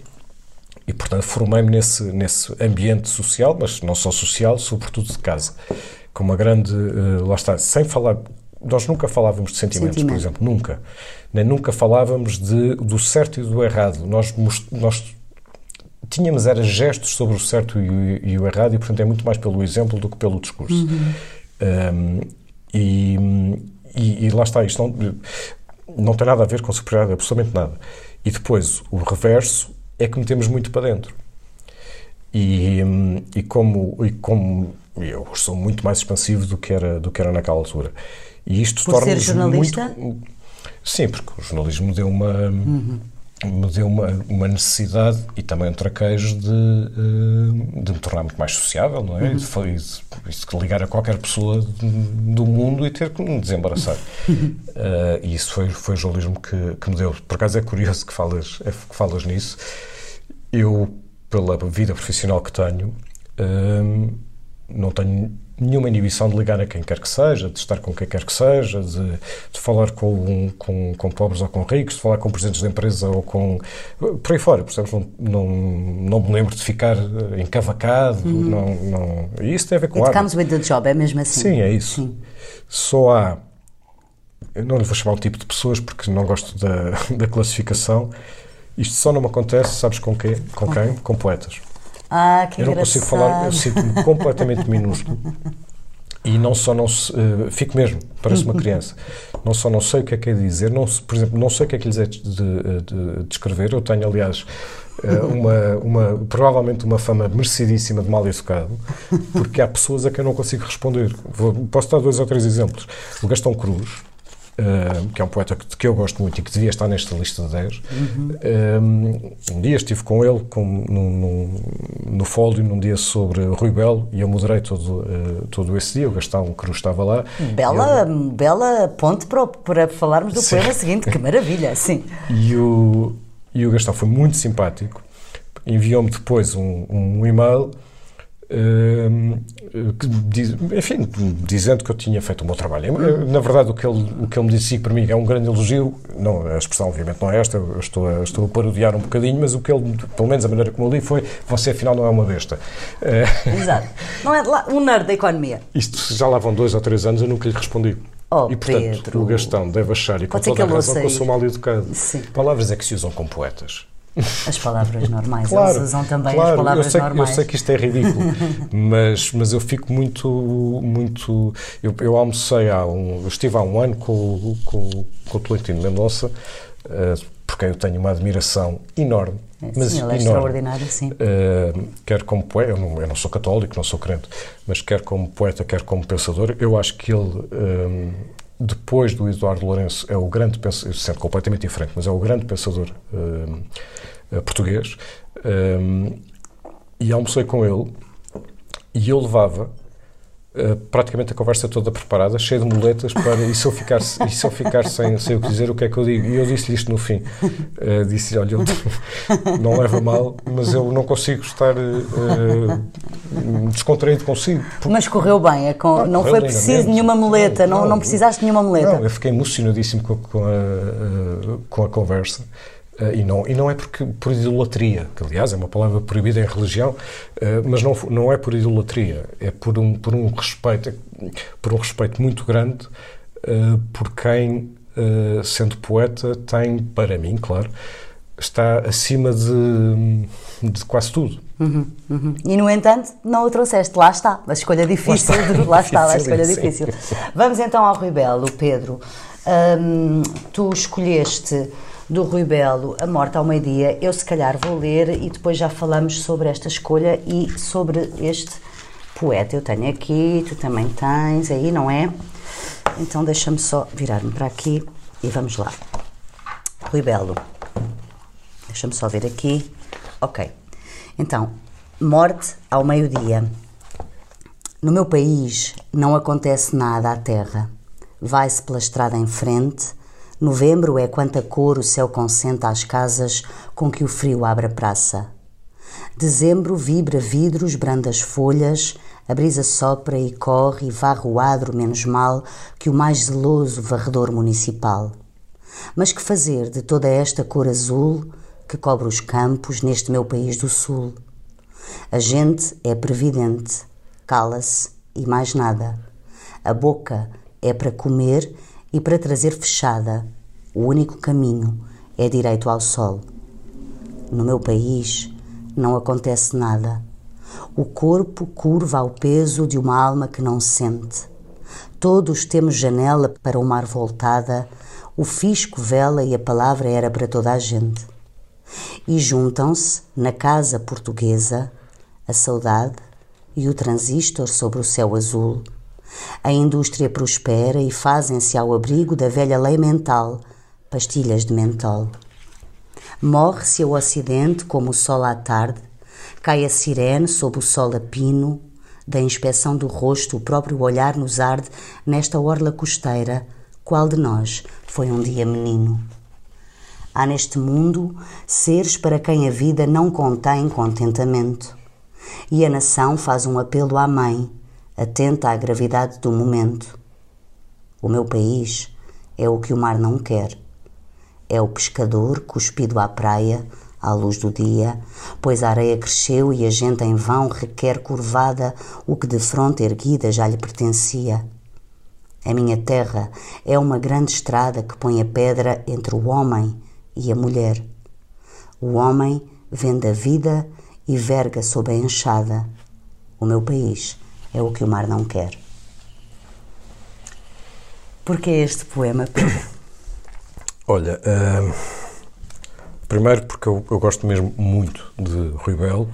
e, portanto, formei-me nesse, nesse ambiente social, mas não só social, sobretudo de casa. Com uma grande. Uh, lá está, sem falar. Nós nunca falávamos de sentimentos, Sentimento. por exemplo, nunca. Nem nunca falávamos de, do certo e do errado. Nós, nós tínhamos era gestos sobre o certo e o, e o, errado, e, portanto, é muito mais pelo exemplo do que pelo discurso. Uhum. Um, e, e, e, lá está, isto não, não tem nada a ver com superioridade, absolutamente nada. E depois, o reverso é que metemos muito para dentro. E, e, como, e como eu sou muito mais expansivo do que era, do que era naquela altura. E isto torna-nos ser jornalista? Muito, sim, porque o jornalismo deu uma... Uhum me deu uma, uma necessidade e também um traquejo de, eh, de me tornar muito mais sociável, não é? Uhum. E, de, de, ligar a qualquer pessoa do mundo e ter que me desembaraçar. uh, e isso foi, foi o jornalismo que, que me deu. Por acaso é curioso que falas, é, que falas nisso. Eu, pela vida profissional que tenho, uh, não tenho nenhuma inibição de ligar a quem quer que seja, de estar com quem quer que seja, de, de falar com, com, com, pobres ou com ricos, de falar com presidentes de empresa ou com. por aí fora, percebes? Não, não, não me lembro de ficar encavacado, uhum. não, não, e isso tem a ver com It comes with the job, é mesmo assim? Sim, é isso. Sim. Só há. Eu não lhe vou chamar um tipo de pessoas porque não gosto da, da classificação. Isto só não me acontece, sabes com quê? Com quem? Com poetas. Ah, que Eu não engraçado. consigo falar, eu sinto-me completamente minúsculo. E não só não uh, fico mesmo, parece uma criança. Não só não sei o que é que é dizer, não, por exemplo, não sei o que é que lhes é de, de, de descrever. Eu tenho, aliás, uh, uma, uma, provavelmente uma fama merecidíssima de mal educado, porque há pessoas a quem eu não consigo responder. Vou, posso dar dois ou três exemplos. O Gastão Cruz, Uh, que é um poeta que, que, eu gosto muito e que devia estar nesta lista de 10. Uhum. Uh, um dia estive com ele com, no, Fólio, num dia sobre Rui Belo, e eu moderei todo, uh, todo esse dia. O Gastão Cruz estava lá. Bela, ele... bela ponte para, para falarmos do sim. poema seguinte, que maravilha, sim. E o, e o Gastão foi muito simpático. Enviou-me depois um, um e-mail enfim, dizendo que eu tinha feito o meu trabalho. Na verdade, o que ele, o que ele me disse para mim é um grande elogio. Não, a expressão, obviamente, não é esta, eu estou a, estou a parodiar um bocadinho, mas o que ele, pelo menos a maneira como eu li, foi: você afinal não é uma besta. Exato. Não é um nerd da economia. Isto já lá vão dois ou três anos, eu nunca lhe respondi. Oh, e portanto, Pedro. o Gastão deve achar, e com toda a razão, que eu sou mal educado. Sim. Palavras é que se usam com poetas. As palavras normais, claro, eles usam também claro, as palavras eu sei, normais. Eu sei que isto é ridículo, mas, mas eu fico muito. muito eu, eu almocei há um. estive há um ano com, com, com o Tolentino Mendonça, uh, porque eu tenho uma admiração enorme. É, mas sim, ele é extraordinário, sim. Uh, quer como poeta, eu não, eu não, sou católico, não sou crente, mas quer como poeta, quer como pensador, eu acho que ele. Um, depois do Eduardo Lourenço, é o grande pensador, sendo completamente diferente, mas é o grande pensador português. Um, e almocei com ele e eu levava uh, praticamente a conversa toda preparada, cheia de muletas, para, e se eu ficar, e se eu ficar sem, sem o que dizer, o que é que eu digo? E eu disse-lhe isto no fim. Uh, disse olha, eu, não leva mal, mas eu não consigo estar descontraído consigo. Porque... Mas correu bem, é com, não foi preciso nenhuma muleta, não, não, não precisaste nenhuma muleta. Não, eu fiquei emocionadíssimo com, com, a, com a conversa. Uh, e, não, e não é porque, por idolatria, que aliás é uma palavra proibida em religião, uh, mas não, não é por idolatria, é por um, por um, respeito, por um respeito muito grande uh, por quem, sendo poeta, tem, para mim, claro, está acima de, de quase tudo. Uhum, uhum. E, no entanto, não o trouxeste. Lá está, a escolha difícil. Lá está, lá está a escolha sim. difícil. Vamos então ao Rui Belo, Pedro. Tu escolheste do Rui Belo, A Morte ao Meio-Dia. Eu, se calhar, vou ler e depois já falamos sobre esta escolha e sobre este poeta. Eu tenho aqui, tu também tens aí, não é? Então, deixa-me só virar-me para aqui e vamos lá. Rui Belo. Deixa-me só ver aqui. Ok. Então, morte ao meio-dia. No meu país não acontece nada à terra. Vai-se pela estrada em frente. Novembro é quanta cor o céu consenta às casas com que o frio abre a praça. Dezembro vibra vidros, brandas folhas, a brisa sopra e corre e varre o adro menos mal que o mais zeloso varredor municipal. Mas que fazer de toda esta cor azul que cobre os campos neste meu país do sul? A gente é previdente, cala-se e mais nada. A boca é para comer e para trazer fechada. O único caminho é direito ao sol. No meu país não acontece nada. O corpo curva ao peso de uma alma que não sente. Todos temos janela para o mar voltada, o fisco vela e a palavra era para toda a gente. E juntam-se, na casa portuguesa, a saudade e o transistor sobre o céu azul. A indústria prospera e fazem-se ao abrigo da velha lei mental, pastilhas de mentol. Morre-se ao ocidente como o sol à tarde, cai a sirene sob o sol a pino, da inspeção do rosto o próprio olhar nos arde nesta orla costeira, qual de nós foi um dia menino? Há neste mundo seres para quem a vida não contém contentamento. E a nação faz um apelo à mãe, atenta à gravidade do momento. O meu país é o que o mar não quer. É o pescador cuspido à praia, à luz do dia, pois a areia cresceu e a gente em vão requer curvada o que de fronte erguida já lhe pertencia. A minha terra é uma grande estrada que põe a pedra entre o homem e a mulher. O homem vende a vida e verga sob a enxada. O meu país é o que o mar não quer. Por que este poema, Pedro? Olha, uh, primeiro porque eu, eu, gosto mesmo muito de Rui Belo.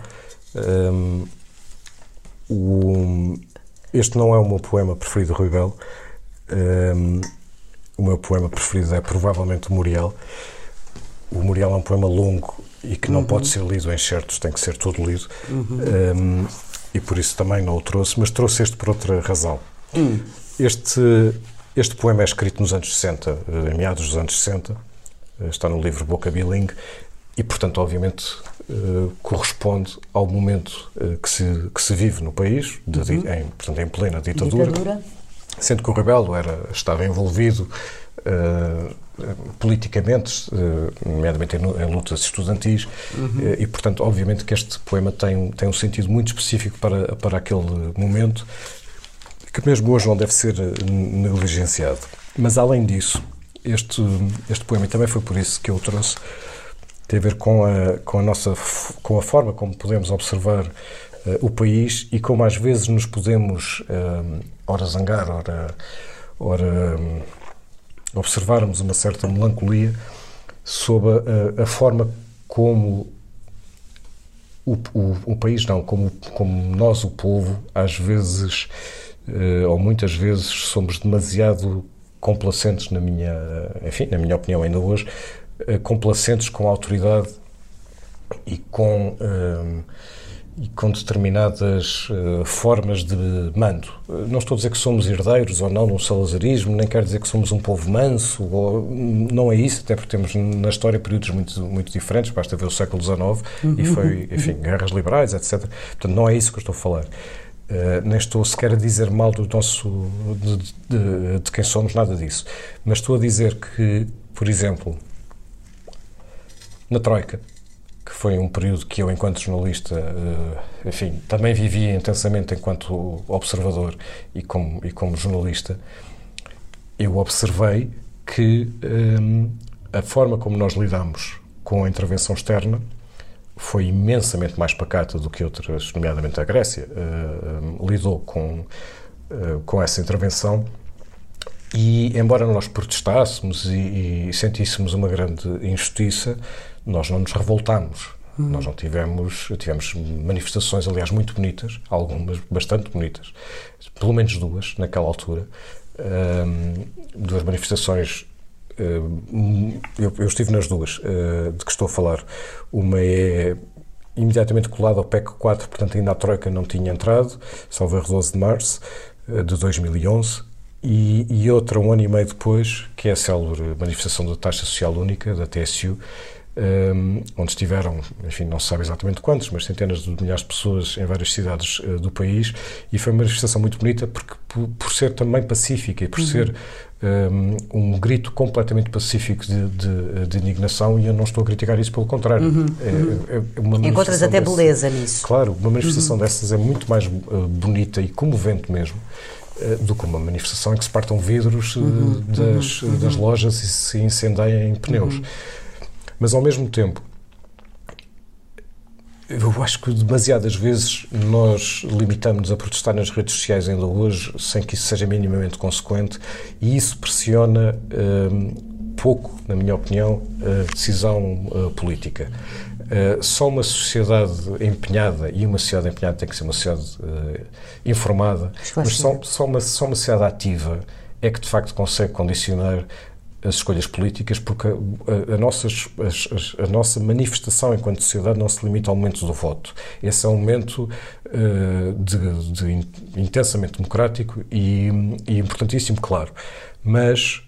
Um, o, este não é o meu poema preferido de Rui Belo. Um, o meu poema preferido é provavelmente o Muriel. O Muriel é um poema longo e que não uhum. pode ser lido em certos, tem que ser todo lido. Uhum. Um, e por isso também não o trouxe, mas trouxe este por outra razão. Uhum. Este, este poema é escrito nos anos 60, eh, em meados dos anos 60, eh, está no livro Boca Biling e, portanto, obviamente, uh, corresponde ao momento que, se, que se vive no país, de, uhum. em, portanto, em plena ditadura. ditadura sendo que o Rebelo era, estava envolvido politicamente, uh, nomeadamente em, lutas estudantis, uhum. uh, e, portanto, obviamente que este poema tem, tem um sentido muito específico para, para aquele momento, que mesmo hoje não deve ser negligenciado. Mas, além disso, este, este poema, e também foi por isso que eu o trouxe, tem a ver com a, com a nossa com a forma como podemos observar uh, o país e como às vezes nos podemos uh, ora zangar, ora, ora um, observarmos uma certa melancolia sobre a, a forma como o, o, o, país não, como, como nós, o povo, às vezes, uh, ou muitas vezes, somos demasiado complacentes, na minha, enfim, na minha opinião ainda hoje, uh, complacentes com a autoridade e com uh, e com determinadas uh, formas de mando. Não estou a dizer que somos herdeiros ou não no salazarismo, nem quero dizer que somos um povo manso, ou, não é isso, até porque temos na história períodos muito, muito diferentes, basta ver o século XIX uhum. e foi, enfim, guerras liberais, etc. Portanto, não é isso que eu estou a falar. Uh, nem estou sequer a dizer mal do nosso, de, de, de quem somos, nada disso. Mas estou a dizer que, por exemplo, na Troika, foi um período que eu, enquanto jornalista, eh, enfim, também vivia intensamente enquanto observador e como, e como jornalista, eu observei que um, eh, a forma como nós lidamos com a intervenção externa foi imensamente mais pacata do que outras, nomeadamente a Grécia, uh, lidou com, com essa intervenção. E, embora nós protestássemos e, e sentíssemos uma grande injustiça, nós não nos revoltamos. Uhum. Nós não tivemos, tivemos manifestações, aliás, muito bonitas, algumas bastante bonitas, pelo menos duas naquela altura. Um, duas manifestações. Eu, eu, estive nas duas uh, de que estou a falar. Uma é imediatamente colada ao PEC 4, portanto, ainda a Troika não tinha entrado, salvo 12 de março uh, de 2011. E, e, outra um ano e meio depois, que é a célebre manifestação da taxa social única, da TSU, um, onde estiveram, enfim, não se sabe exatamente quantos, mas centenas de milhares de pessoas em várias cidades uh, do país, e foi uma manifestação muito bonita porque, por, por ser também pacífica e por uhum. ser um, um, grito completamente pacífico de, de, de, indignação, e eu não estou a criticar isso, pelo contrário. Uhum. É, uhum. é Encontras até dessas, beleza nisso. Claro, uma manifestação uhum. dessas é muito mais uh, bonita e comovente mesmo eh, do que uma manifestação em que se partam vidros uhum, das, uhum, das lojas e se incendeiem pneus. Mas ao mesmo tempo, eu acho que demasiadas vezes nós limitamos-nos a protestar nas redes sociais ainda hoje, sem que isso seja minimamente consequente, e isso pressiona um, pouco, na minha opinião, a decisão uh, política. Uh, só uma sociedade empenhada, e uma sociedade empenhada tem que ser uma sociedade uh, informada, mas só, só, uma, só uma sociedade ativa é que de facto consegue condicionar as escolhas políticas, porque a, a, nossas, a, a, nossa manifestação enquanto sociedade não se limita ao momento do voto. Esse é um momento uh, de, de, intensamente democrático e, e importantíssimo, claro. Mas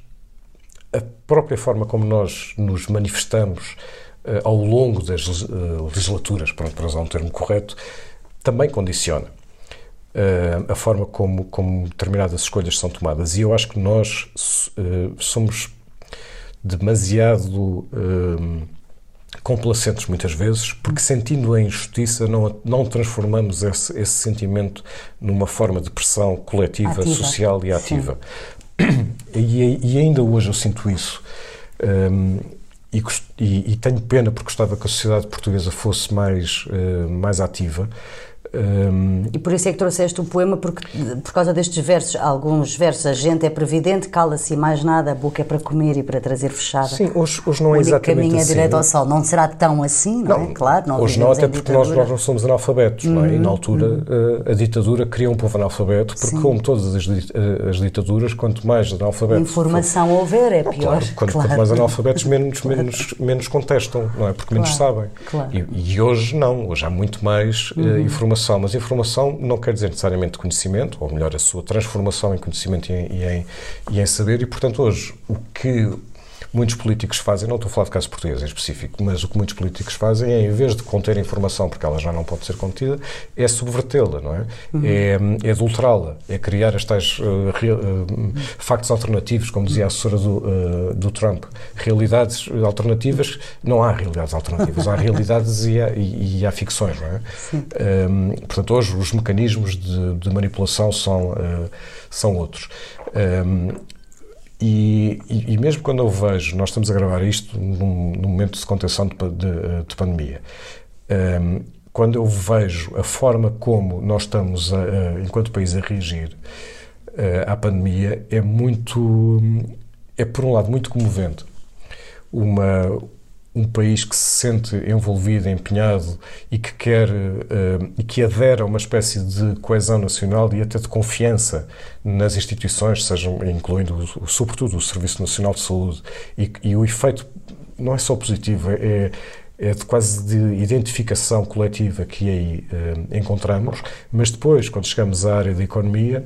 a própria forma como nós nos manifestamos uh, ao longo das uh, legislaturas, para usar um termo correto, também condiciona. uh, a forma como, como determinadas escolhas são tomadas. E eu acho que nós uh, somos demasiado uh, complacentes muitas vezes, porque sentindo a injustiça não, não transformamos esse, esse sentimento numa forma de pressão coletiva, ativa. social e ativa. E, e, ainda hoje eu sinto isso. Um, e, e, e, tenho pena porque gostava que a sociedade portuguesa fosse mais, uh, mais ativa. Um... E por isso é que trouxeste o poema, porque por causa destes versos, alguns versos, a gente é previdente, cala-se mais nada, a boca é para comer e para trazer fechada. Sim, hoje, hoje não é exatamente caminho é assim. é direto ao sol. Não será tão assim, não, é? não é? Claro, não Hoje não, até porque nós, nós não somos analfabetos, uhum, não é? E na uhum, altura uhum. a, a ditadura criou um povo analfabeto, porque Sim. como todas as, as, ditaduras, quanto mais analfabetos... Informação for, houver é pior. Claro, quanto, claro. quanto mais analfabetos, menos, claro. menos, menos contestam, não é? Porque menos sabem. E, e, hoje não, hoje há muito mais uh, uhum. informação, mas informação informação não quer dizer necessariamente conhecimento, ou melhor, a sua transformação em conhecimento e em, e em, e em saber, e portanto hoje o que muitos políticos fazem, não estou a falar de casos portugueses em específico, mas o que muitos políticos fazem é, em vez de conter a informação, porque ela já não pode ser contida, é subvertê-la, não é? Uhum. É, é adulterá-la, é criar as tais uh, uh, factos alternativos, como dizia a assessora do, uh, do Trump. Realidades alternativas, não há realidades alternativas, há realidades e há, e, e há ficções, não é? Um, portanto, hoje os mecanismos de, de manipulação são, são outros. Um, e, e, e, mesmo quando eu vejo, nós estamos a gravar isto num, num momento de contenção de, de, de pandemia, um, quando eu vejo a forma como nós estamos, a, a, enquanto país, a reagir uh, à pandemia, é muito, é por um lado muito comovente. Uma, um país que se sente envolvido, empenhado e que quer uh, e que adere a uma espécie de coesão nacional e até de confiança nas instituições, sejam incluindo sobretudo o Serviço Nacional de Saúde. E, e o efeito não é só positivo, é, é de quase de identificação coletiva que aí uh, encontramos, mas depois, quando chegamos à área da economia,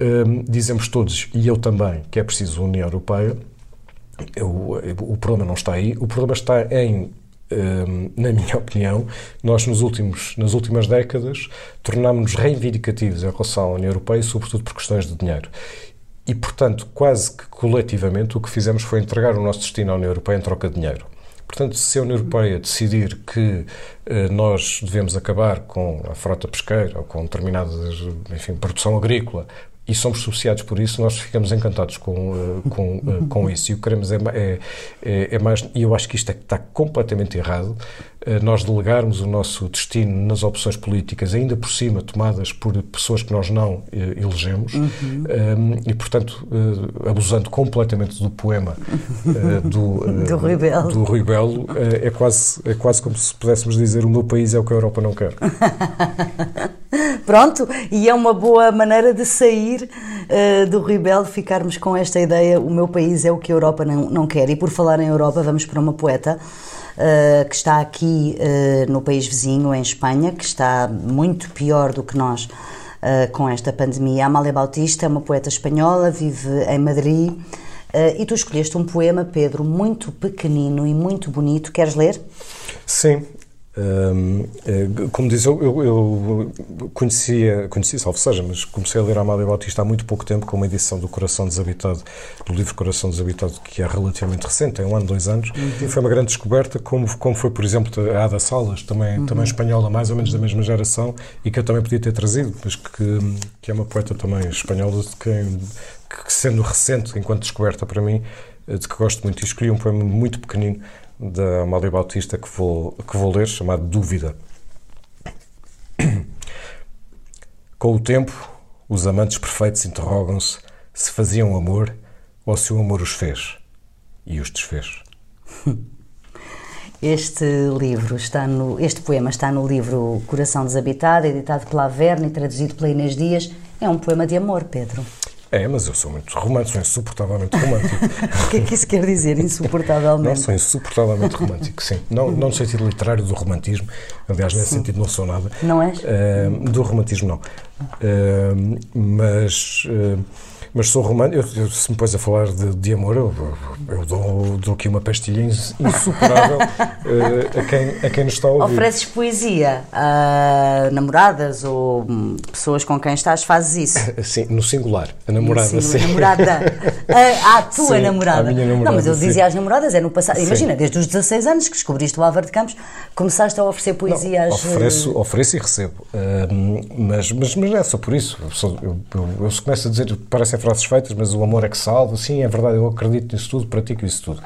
uh, dizemos todos, e eu também, que é preciso a União Europeia, o, o problema não está aí, o problema está em hum, na minha opinião, nós nos últimos, nas últimas décadas tornámos-nos reivindicativos em relação à União Europeia, sobretudo por questões de dinheiro. E, portanto, quase que coletivamente, o que fizemos foi entregar o nosso destino à União Europeia em troca de dinheiro. Portanto, se a União Europeia decidir que eh, nós devemos acabar com a frota pesqueira ou com determinadas, enfim, produção agrícola e somos subsidiados por isso, nós ficamos encantados com, eh, com, eh, com isso. E o que queremos é, é, é, é mais. E eu acho que isto é, está completamente errado. Eh, nós delegarmos o nosso destino nas opções políticas, ainda por cima tomadas por pessoas que nós não elegemos, uhum. um, e, portanto, abusando completamente do poema do, do Rui Belo, do Rui Belo é, quase, é quase como se pudéssemos dizer: o meu país é o que a Europa não quer. Pronto, e é uma boa maneira de sair uh, do rebelde, ficarmos com esta ideia: o meu país é o que a Europa não, não quer. E por falar em Europa, vamos para uma poeta. Uh, que está aqui uh, no país vizinho, em Espanha, que está muito pior do que nós uh, com esta pandemia. Amália Bautista é uma poeta espanhola, vive em Madrid. e tu escolheste um poema, Pedro, muito pequenino e muito bonito. Queres ler? Sim, é, como diz, eu, eu, eu, conhecia, conhecia, salvo seja, mas comecei a ler a Amália Bautista há muito pouco tempo com uma edição do Coração Desabitado, do livro Coração Desabitado, que é relativamente recente, tem um ano, dois anos, uhum. e foi uma grande descoberta, como, como foi, por exemplo, a Ada Salas, também, uhum. também espanhola, mais ou menos da mesma geração, e que eu também podia ter trazido, mas que, que é uma poeta também espanhola, de quem, que sendo recente enquanto descoberta para mim, de que gosto muito, e escolhi um poema muito pequenino da Amália Bautista que vou, que vou ler, chamado Dúvida. Com o tempo, os amantes perfeitos interrogam-se se faziam amor ou se o amor os fez e os desfez. Este livro está no, este poema está no livro Coração Desabitado, editado pela Averne e traduzido pela Inês Dias. É um poema de amor, Pedro. É, mas eu sou muito romântico, sou insuportavelmente romântico. o que é que isso quer dizer, insuportavelmente? Não, sou insuportavelmente romântico, sim. Não, não no sentido literário do romantismo, aliás, nesse sim. sentido não sou nada. Não és? Uh, do romantismo, não. Uh, mas, uh, Mas sou romântico, eu, eu, se me pões a falar de, de amor, eu, eu dou, dou, aqui uma pastilha insuperável uh, a, quem, a quem nos está a ouvir. Ofereces poesia a namoradas ou pessoas com quem estás, fazes isso? Sim, no singular. A namorada, no sim. namorada. A, a tua sim, namorada. A minha namorada. Não, mas eu sim. dizia às namoradas, é no passado. Imagina, desde os 16 anos que descobriste o Álvaro de Campos, começaste a oferecer poesia Não, ofereço, ofereço e recebo. Uh, mas, mas, mas não é só por isso. Eu, eu, eu, eu começo a dizer, parecem feitas, mas o amor é que salva. Sim, é verdade, eu acredito nisso tudo, pratico isso tudo.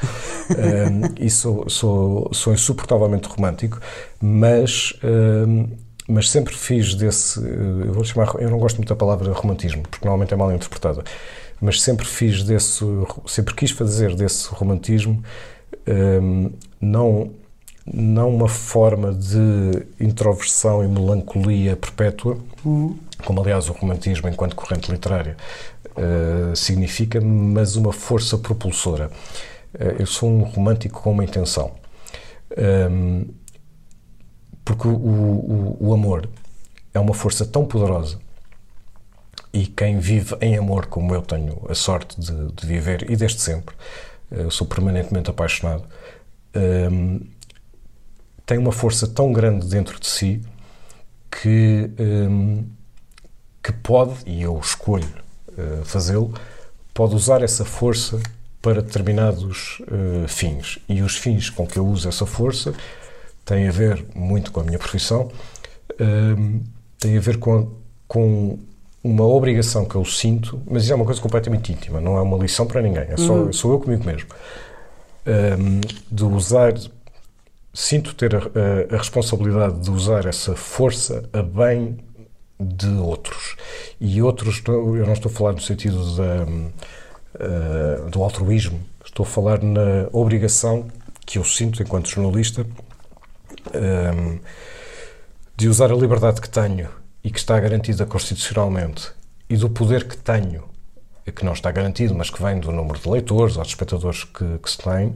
um, e sou, sou, sou insuportavelmente romântico, mas, um, mas sempre fiz desse. Eu, vou chamar, eu não gosto muito da palavra romantismo, porque normalmente é mal interpretada, mas sempre fiz desse. Sempre quis fazer desse romantismo um, não não uma forma de introversão e melancolia perpétua, uhum. como aliás o romantismo enquanto corrente literária uh, significa, mas uma força propulsora. Uh, eu sou um romântico com uma intenção. Um, ehm, porque o, o, o, amor é uma força tão poderosa e quem vive em amor, como eu tenho a sorte de, de viver e desde sempre, eu sou permanentemente apaixonado, um, ehm, tem uma força tão grande dentro de si que, um, que pode, e eu escolho uh, fazê-lo, pode usar essa força para determinados uh, fins. E os fins com que eu uso essa força têm a ver muito com a minha profissão, um, têm a ver com, com uma obrigação que eu sinto, mas isso é uma coisa completamente íntima, não é uma lição para ninguém, é só, uhum. sou eu comigo mesmo. Um, de usar sinto ter a, a, a, responsabilidade de usar essa força a bem de outros. E outros, eu não estou a falar no sentido uh, do altruísmo, estou a falar na obrigação que eu sinto enquanto jornalista um, de usar a liberdade que tenho e que está garantida constitucionalmente e do poder que tenho, que não está garantido, mas que vem do número de leitores ou de espectadores que, que se tem,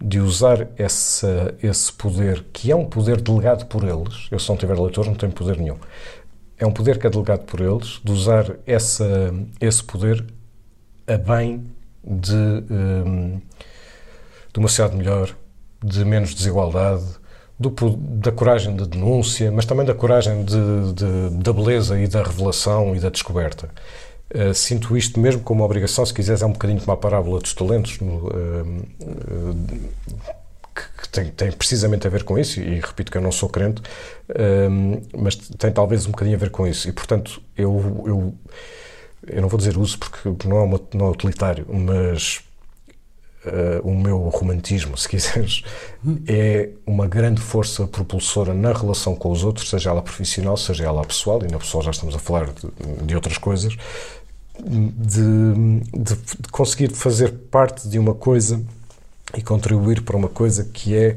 de usar essa, esse poder, que é um poder delegado por eles, eu se não tiver leitores não tenho poder nenhum, é um poder que é delegado por eles, de usar essa, esse poder a bem de, um, de uma sociedade melhor, de menos desigualdade, do, da coragem de denúncia, mas também da coragem de, de, da beleza e da revelação e da descoberta. Uh, sinto isto mesmo como uma obrigação, se quiseres, é um bocadinho como a parábola dos talentos, no, uh, uh, que, tem, tem, precisamente a ver com isso, e, repito que eu não sou crente, mas tem talvez um bocadinho a ver com isso. E, portanto, eu, eu, eu não vou dizer uso porque não é, uma, não é utilitário, mas o meu romantismo, se quiseres, é uma grande força propulsora na relação com os outros, seja ela profissional, seja ela pessoal, e na pessoal já estamos a falar de, de outras coisas, de, de, de, conseguir fazer parte de uma coisa e contribuir para uma coisa que é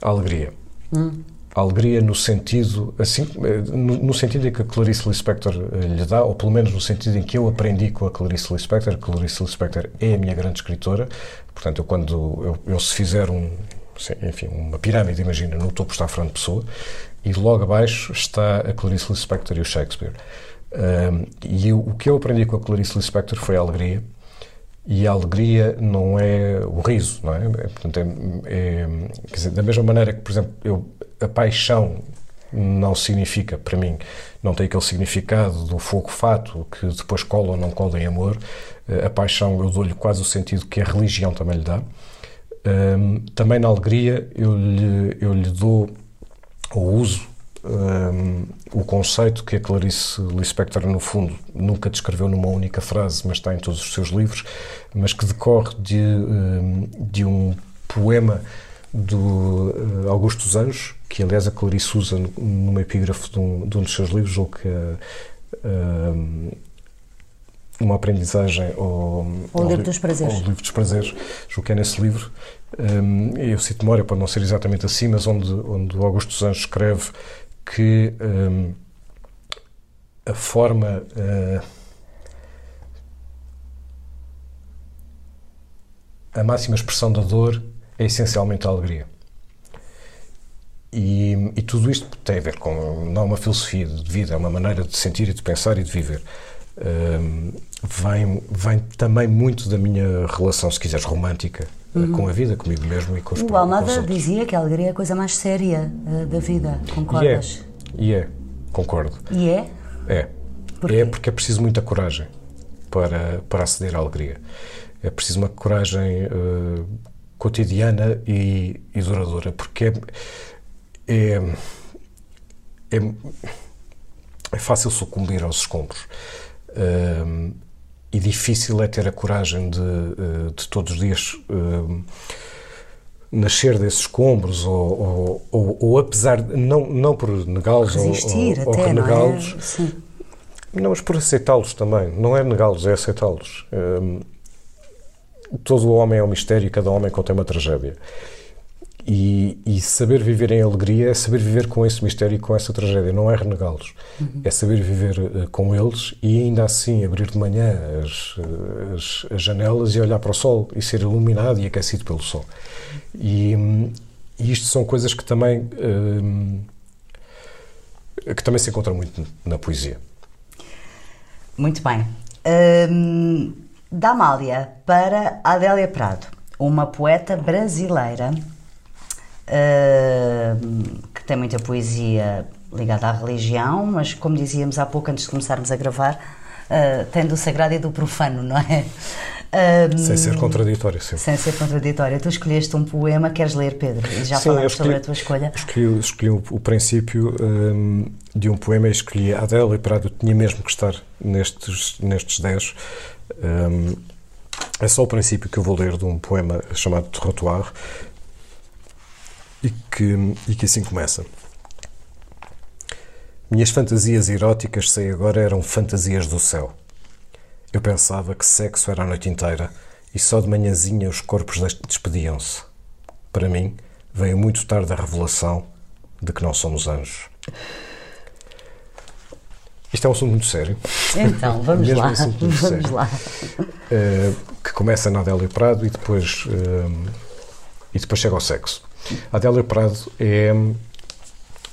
a alegria. Hum. A alegria no sentido, assim, no, no, sentido em que a Clarice Lispector eh, lhe dá, ou pelo menos no sentido em que eu aprendi com a Clarice Lispector. A Clarice Lispector é a minha grande escritora, portanto, eu quando eu, eu se fizer um, enfim, uma pirâmide, imagina, no topo está a Fernando Pessoa e logo abaixo está a Clarice Lispector e o Shakespeare. Um, e eu, o que eu aprendi com a Clarice Lispector foi a alegria. E a alegria não é o riso, não é? é portanto, é, é dizer, da mesma maneira que, por exemplo, eu, a paixão não significa, para mim, não tem aquele significado do fogo fato que depois cola ou não cola em amor. A paixão eu dou-lhe quase o sentido que a religião também lhe dá. Um, também na alegria eu lhe, eu lhe dou ou uso um, o conceito que a Clarice Lispector, no fundo, nunca descreveu numa única frase, mas está em todos os seus livros, mas que decorre de, um, de um poema do uh, Augusto dos Anjos, que aliás a Clarice usa numa epígrafe de um, de um dos seus livros, ou que uh, uma aprendizagem ou, o livro dos prazeres. o livro dos prazeres, julgo que é nesse livro. Um, eu cito memória, pode não ser exatamente assim, mas onde, onde o Augusto dos Anjos escreve que um, a forma. Uh, a máxima expressão da dor é essencialmente a alegria. E, e, tudo isto tem a ver com não uma filosofia de vida, é uma maneira de sentir e de pensar e de viver. um, vem, vem também muito da minha relação, se quiseres, romântica uhum. com a vida, comigo mesmo e com os O Almada dizia que a alegria é a coisa mais séria uh, da vida, concordas? E é, e é, concordo. E é? É. É porque é preciso muita coragem para, para aceder à alegria. É preciso uma coragem uh, cotidiana e, e, duradoura, porque é, é, é, é fácil sucumbir aos escombros. Uh, e difícil é ter a coragem de, uh, de todos os dias nascer desses escombros ou, ou, ou, ou, apesar de, não, não por negá-los ou, ou, ou renegá-los, não, mas por aceitá-los também. Não é negá-los, é aceitá-los. Um, todo o homem é um mistério e cada homem contém uma tragédia. E, e, saber viver em alegria é saber viver com esse mistério e com essa tragédia, não é renegá-los. Uhum. É saber viver uh, com eles e ainda assim abrir de manhã as, as, as, janelas e olhar para o sol e ser iluminado e aquecido pelo sol. E, um, e isto são coisas que também, um, que também se encontram muito na poesia. Muito bem. Um, da Amália para Adélia Prado, uma poeta brasileira uh, que tem muita poesia ligada à religião, mas como dizíamos há pouco antes de começarmos a gravar, uh, tem do sagrado e do profano, não é? Um, sem ser contraditório, sim. Sem ser contraditório. Tu escolheste um poema, queres ler, Pedro? E já sim, falamos escolhi, sobre a tua escolha. Escolhi, escolhi o, o princípio um, de um poema e escolhi a Adélia Prado. Tinha mesmo que estar nestes, nestes 10. Um, é só o princípio que eu vou ler de um poema chamado Trottoir e que, e que assim começa. Minhas fantasias eróticas, sei agora, eram fantasias do céu eu pensava que sexo era a noite inteira e só de manhãzinha os corpos despediam-se. Para mim, veio muito tarde a revelação de que não somos anjos. Isto é um assunto muito sério. Então, vamos lá. Um vamos sério, lá. Uh, que começa na Adélia Prado e depois, uh, e depois chega ao sexo. A Adélia Prado é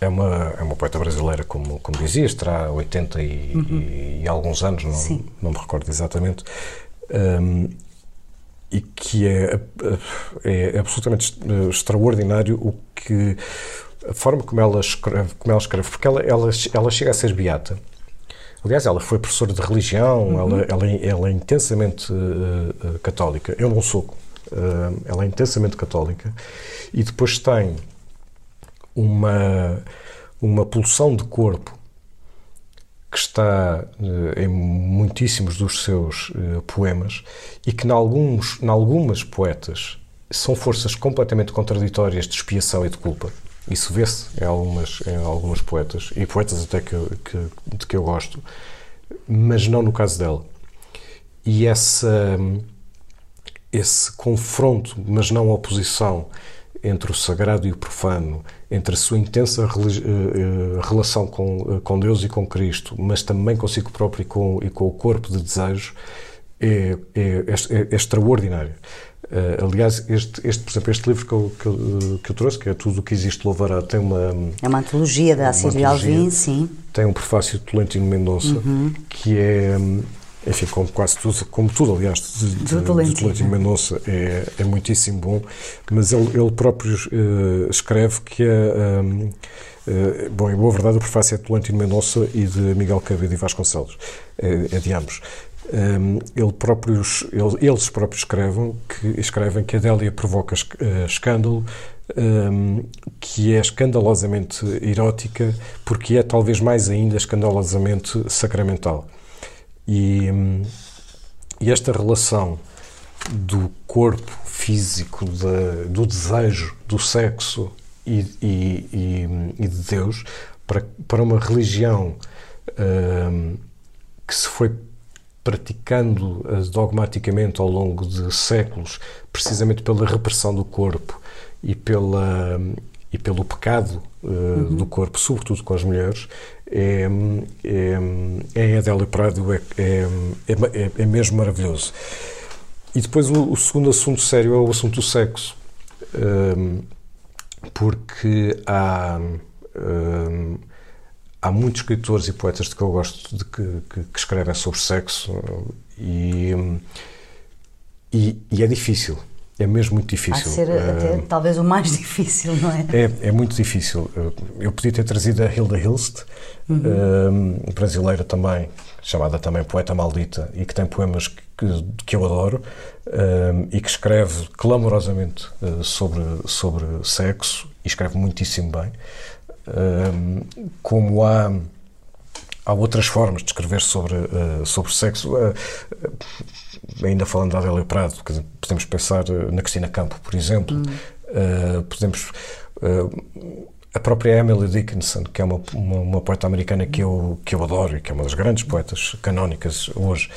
é uma, é uma poeta brasileira, como, como dizias, terá 80 e, uhum. e, e alguns anos, não, não me recordo exatamente, um, e que é, é absolutamente extraordinário o que a forma como ela escreve, como ela escreve porque ela, ela, ela chega a ser beata. Aliás, ela foi professora de religião, uhum. ela, ela, ela, é intensamente uh, católica. Eu não sou. Ela é intensamente católica. E depois tem uma, uma pulsão de corpo que está uh, em muitíssimos dos seus uh, poemas e que, em, alguns, em algumas poetas, são forças completamente contraditórias de expiação e de culpa. Isso vê-se em algumas, em algumas poetas, e poetas até que, que, de que eu gosto, mas não no caso dela. E essa, esse confronto, mas não oposição, entre o sagrado e o profano, entre a sua intensa eh, eh, relação com, eh, com Deus e com Cristo, mas também consigo próprio e com, e com o corpo de desejo, é, é, é, é extraordinário. Uh, aliás, este, este, por exemplo, este livro que eu, que eu, que eu trouxe, que é Tudo o que Existe Louvará, tem uma. É uma antologia da Sílvia Alvim, sim. Tem um prefácio de Tolentino Mendonça, uhum. que é enfim, como quase tudo, como tudo, aliás, de, de, de Tolentino Mendonça é, é muitíssimo bom, mas ele, ele próprio uh, escreve que é. Um, uh, eh, bom, em boa verdade, o prefácio é de Tolentino Mendonça e de Miguel Cavedo e Vasconcelos, é, é de ambos. Um, ele próprios, ele, eles próprios escrevem que, escrevem que Adélia provoca escândalo, um, que é escandalosamente erótica, porque é talvez mais ainda escandalosamente sacramental. E, e esta relação do corpo físico, de, do desejo, do sexo e, e, e, de Deus para, para uma religião um, que se foi praticando dogmaticamente ao longo de séculos, precisamente pela repressão do corpo e, pela, e pelo pecado uh, uhum. do corpo, sobretudo com as mulheres, é, é, é Adélia Prado, é, é, é, mesmo maravilhoso. E depois o, o, segundo assunto sério é o assunto do sexo, um, porque há, um, há muitos escritores e poetas de que eu gosto de que, que, que escrevem sobre sexo e, e, e, é difícil. É mesmo muito difícil. Há ser até, uh, talvez o mais difícil, não é? É, é muito difícil. Eu podia ter trazido a Hilda Hilst, uhum. uh, brasileira também, chamada também Poeta Maldita, e que tem poemas que, que eu adoro, uh, e que escreve clamorosamente sobre, sobre sexo, e escreve muitíssimo bem como há há outras formas de escrever sobre, uh, sobre sexo. Uh, ainda falando da Adélia Prado, podemos pensar na Cristina Campo, por exemplo. Hum. Uh, podemos. a própria Emily Dickinson, que é uma, uma, uma, poeta americana que eu, que eu adoro e que é uma das grandes poetas canónicas hoje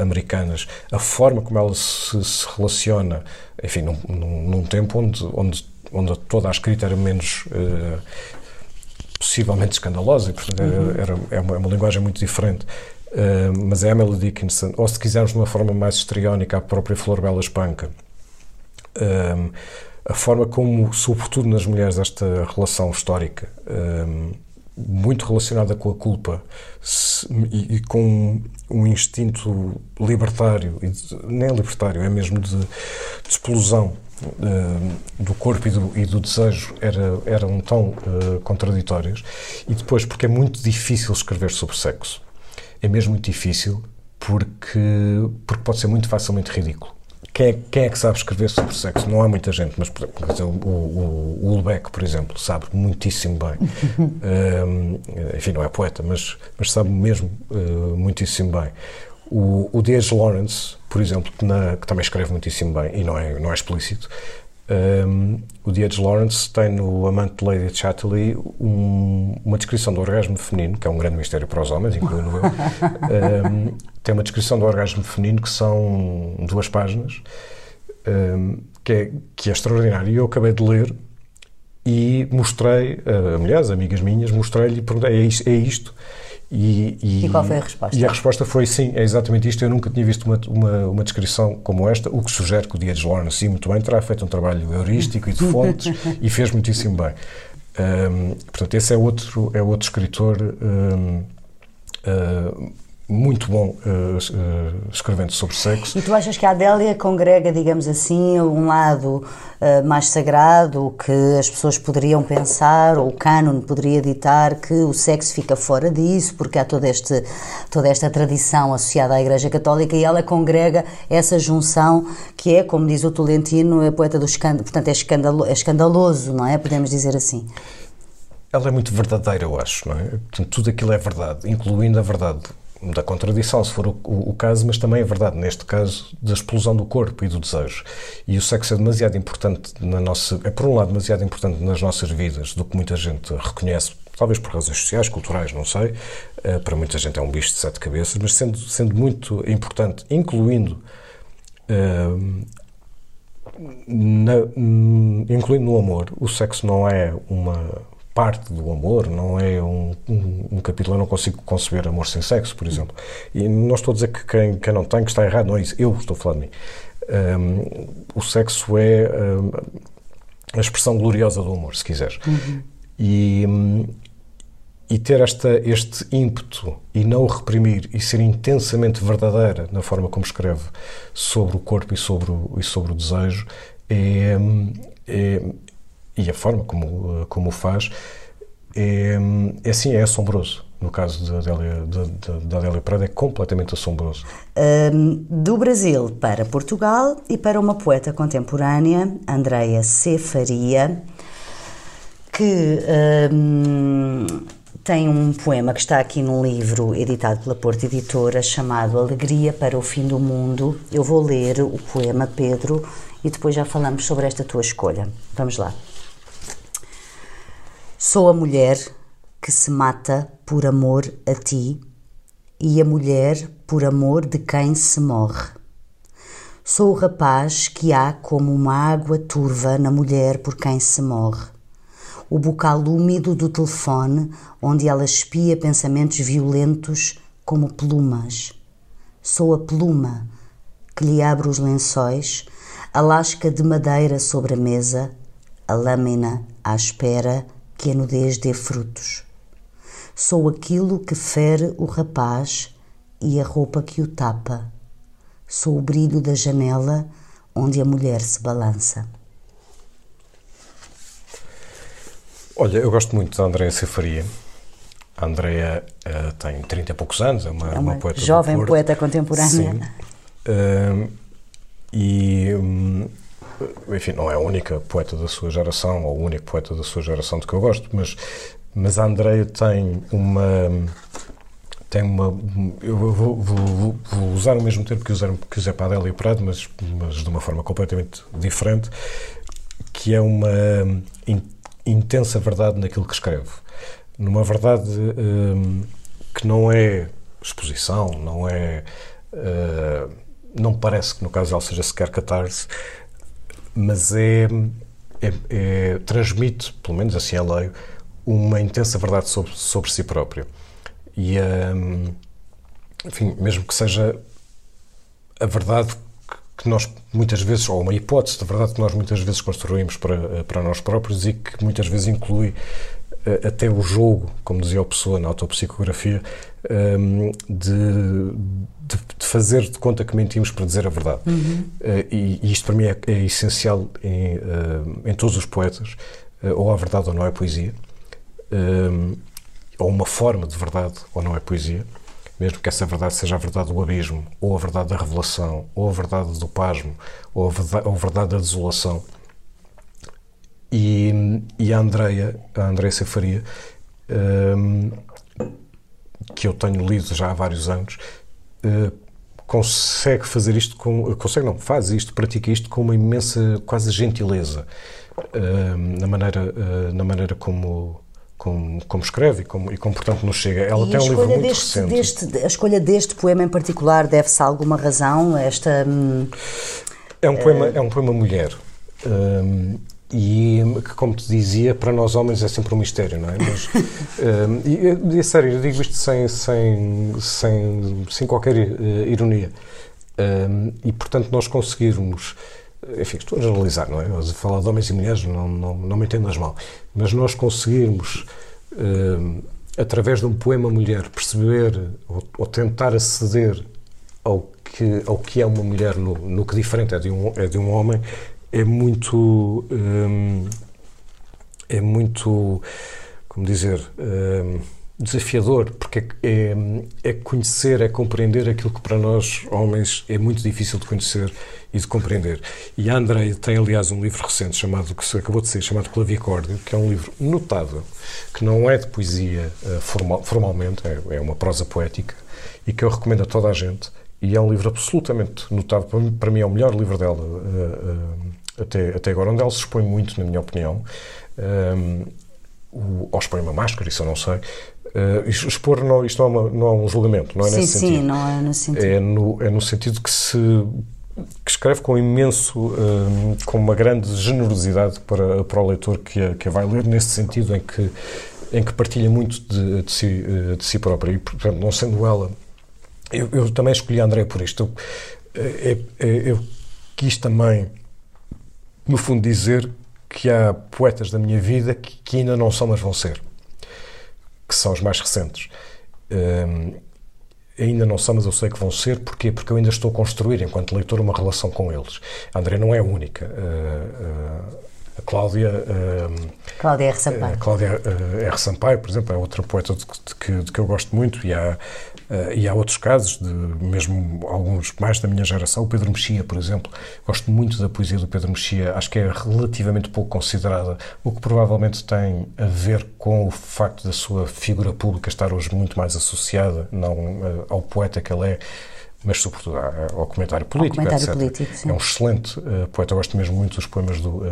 americanas, a forma como ela se, se relaciona, enfim, num, num, num, tempo onde, onde, onde toda a escrita era menos possivelmente escandalosa, e, portanto, uhum. era, é, uma, é, uma, linguagem muito diferente. Uh, mas a Emily Dickinson, ou se quisermos de uma forma mais histriónica, a própria Flor Bela Espanca, uh, a forma como, sobretudo nas mulheres, esta relação histórica, uh, muito relacionada com a culpa se, e, e, com um instinto libertário, nem libertário, é mesmo de, de explosão uh, do corpo e do, e do, desejo era, eram tão uh, contraditórias. E depois, porque é muito difícil escrever sobre sexo. É mesmo muito difícil porque, porque pode ser muito facilmente ridículo. Quem é, quem é, que sabe escrever sobre sexo? Não há muita gente, mas por exemplo, o, o, o Ulbeck, por exemplo, sabe muitíssimo bem. um, enfim, não é poeta, mas, mas sabe mesmo uh, muitíssimo bem. O, o D.H. Lawrence, por exemplo, que, na, que, também escreve muitíssimo bem e não é, não é explícito, um, o D.H. Lawrence tem no Amante de Lady Chatterley um, uma descrição do orgasmo feminino, que é um grande mistério para os homens, incluindo eu. Um, tem uma descrição do orgasmo feminino que são duas páginas, um, que, é, que é extraordinário. E eu acabei de ler e mostrei mulheres, amigas minhas, mostrei-lhe e perguntei: é isto? É isto? E, e, e, qual foi a resposta? E a resposta foi sim, é exatamente isto. Eu nunca tinha visto uma, uma, uma descrição como esta, o que sugere que o Dias Lawrence, sim, muito bem, terá feito um trabalho heurístico e de fontes e fez muitíssimo bem. Um, portanto, esse é outro, é outro escritor um, uh, muito bom uh, uh, escrevendo sobre sexo. E tu achas que a Adélia congrega, digamos assim, um lado uh, mais sagrado que as pessoas poderiam pensar, ou o cânon poderia ditar que o sexo fica fora disso, porque há toda, este, toda esta tradição associada à Igreja Católica e ela congrega essa junção que é, como diz o Tolentino, a poeta do escândalo, portanto é, escandalo, é escandaloso, não é? Podemos dizer assim. Ela é muito verdadeira, eu acho, não é? Portanto, tudo aquilo é verdade, incluindo a verdade da contradição, se for o, o, o, caso, mas também é verdade, neste caso, da explosão do corpo e do desejo. E o sexo é demasiado importante na nossa. É, por um lado, demasiado importante nas nossas vidas, do que muita gente reconhece, talvez por razões sociais, culturais, não sei. Uh, para muita gente é um bicho de sete cabeças, mas sendo, sendo muito importante, incluindo. Uh, na, incluindo no amor, o sexo não é uma parte do amor, não é um, um, um, capítulo. Eu não consigo conceber amor sem sexo, por exemplo. E não estou a dizer que quem, quem não tem que está errado, não é isso. Eu estou a falar de mim. Um, o sexo é a expressão gloriosa do amor, se quiseres. Uhum. E, hum, e ter esta, este ímpeto e não o reprimir e ser intensamente verdadeira na forma como escreve sobre o corpo e sobre o, e sobre o desejo é, hum, é, e a forma como, como o faz é, é assim, é assombroso. No caso da Adélia, da, Adélia Prada, é completamente assombroso. Um, do Brasil para Portugal e para uma poeta contemporânea, Andreia C. Faria, que um, tem um poema que está aqui num livro editado pela Porta Editora chamado Alegria para o Fim do Mundo. Eu vou ler o poema, Pedro, e depois já falamos sobre esta tua escolha. Vamos lá. Sou a mulher que se mata por amor a ti e a mulher por amor de quem se morre. Sou o rapaz que há como uma água turva na mulher por quem se morre. O bocal úmido do telefone onde ela espia pensamentos violentos como plumas. Sou a pluma que lhe abre os lençóis, a lasca de madeira sobre a mesa, a lâmina à espera que a nudez dê frutos. Sou aquilo que fere o rapaz e a roupa que o tapa. Sou o brilho da janela onde a mulher se balança. Olha, eu gosto muito da Andréa Cefaria. A Andrea uh, tem 30 e poucos anos, é uma, é uma, uma poeta jovem poeta contemporânea. Sim. Uh, e, um, enfim, não é a única poeta da sua geração, ou o único poeta da sua geração de que eu gosto, mas, mas a Andrea tem uma. Tem uma. Eu vou, vou, vou usar o mesmo termo que usei, que usei para a Adélia Prado, mas, mas de uma forma completamente diferente, que é uma in, intensa verdade naquilo que escreve. Numa verdade um, que não é exposição, não é. Uh, não parece que no caso dela seja sequer catarse, mas é, é, é, transmite, pelo menos assim a leio, uma intensa verdade sobre, sobre si própria. E, um, enfim, mesmo que seja a verdade que nós muitas vezes, ou uma hipótese de verdade que nós muitas vezes construímos para, para nós próprios e que muitas vezes inclui até o jogo, como dizia o Pessoa na autopsicografia, um, de, de, de, fazer de conta que mentimos para dizer a verdade. Uhum. Uh, e, e, isto para mim é, é essencial em, uh, em todos os poetas, ou a verdade ou não é poesia, ou uma forma de verdade ou não é poesia mesmo que essa verdade seja a verdade do abismo, ou a verdade da revelação, ou a verdade do pasmo, ou a verdade, ou a verdade da desolação. E, e a Andreia, a Andreia Cefaria, um, que eu tenho lido já há vários anos, uh, consegue fazer isto com. Consegue, não, faz isto, pratica isto com uma imensa, quase gentileza, uh, na, maneira, uh, na maneira como como, como escreve e como, e como, portanto, nos chega. Ela e tem um livro muito deste, recente. Deste, a escolha deste poema em particular deve-se a alguma razão? Esta, hum, é, um poema, é um poema mulher. Um, e que, como te dizia, para nós homens é sempre um mistério, não é? Mas, um, e, e a sério, eu digo isto sem, sem, sem, sem qualquer uh, ironia. Um, e, portanto, nós conseguirmos enfim, estou a generalizar, não é? Eu falar de homens e mulheres, não, não, não me entendas mal, mas nós conseguirmos, uh, através de um poema mulher, perceber ou, ou, tentar aceder ao que, ao que é uma mulher no, no que diferente é de um, é de um homem, é muito. Um, é muito. Como dizer. Um, desafiador, porque é, é, conhecer, é compreender aquilo que para nós, homens, é muito difícil de conhecer e de compreender. E a Andrei tem, aliás, um livro recente chamado, que acabou de ser, chamado Clavicórdio, que é um livro notável, que não é de poesia uh, formal, formalmente, é, é, uma prosa poética, e que eu recomendo a toda a gente, e é um livro absolutamente notável, para mim, para mim é o melhor livro dela uh, uh, até, até agora, onde ela se expõe muito, na minha opinião, um, o, ou expõe uma máscara, isso eu não sei, Uh, expor, não, isto não é, uma, não é, um julgamento, não é sim, nesse sim, sentido. Sim, não é nesse sentido. É no, é no sentido que se que escreve com imenso, uh, com uma grande generosidade para, para o leitor que a, que a vai ler, nesse sentido em que, em que partilha muito de, de, si, eh, de si própria. E, portanto, não sendo ela. Eu, eu também escolhi a André por isto. Eu, eu, eu quis também, no fundo, dizer que há poetas da minha vida que, que ainda não são, mas vão ser que são os mais recentes. Um, ainda não são, mas eu sei que vão ser. Porquê? Porque eu ainda estou a construir, enquanto leitor, uma relação com eles. A André não é a única. Uh, uh, a Cláudia. Uh, Cláudia R. Sampaio. Cláudia R. Sampaio, por exemplo, é outra poeta de, de, que, de que eu gosto muito. E há Uh, e há outros casos, de, mesmo alguns mais da minha geração, o Pedro Mexia, por exemplo. Gosto muito da poesia do Pedro Mexia, acho que é relativamente pouco considerada, o que provavelmente tem a ver com o facto da sua figura pública estar hoje muito mais associada, não uh, ao poeta que ele é, mas sobretudo ao comentário político, comentário etc. Político, é um excelente uh, poeta, eu gosto mesmo muito dos poemas do,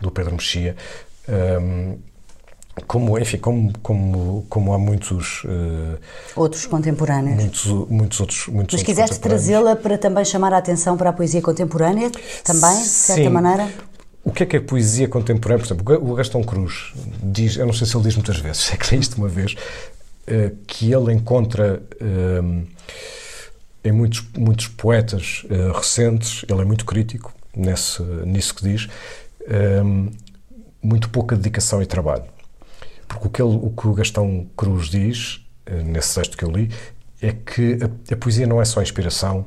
do Pedro Mexia. Um, como enfim como como como há muitos uh, outros contemporâneos. muitos muitos outros muitos mas quiseste trazê-la para também chamar a atenção para a poesia contemporânea também de certa Sim. maneira? O que é que é poesia contemporânea? Por exemplo o Gastão Cruz diz eu não sei se ele diz muitas vezes é que li isto uma vez uh, que ele encontra uh, em muitos muitos poetas recentes ele é muito crítico nesse nisso que diz muito pouca dedicação e trabalho Porque o que, ele, o, que o Gastão Cruz diz, uh, nesse texto que eu li, é que a, a, poesia não é só inspiração,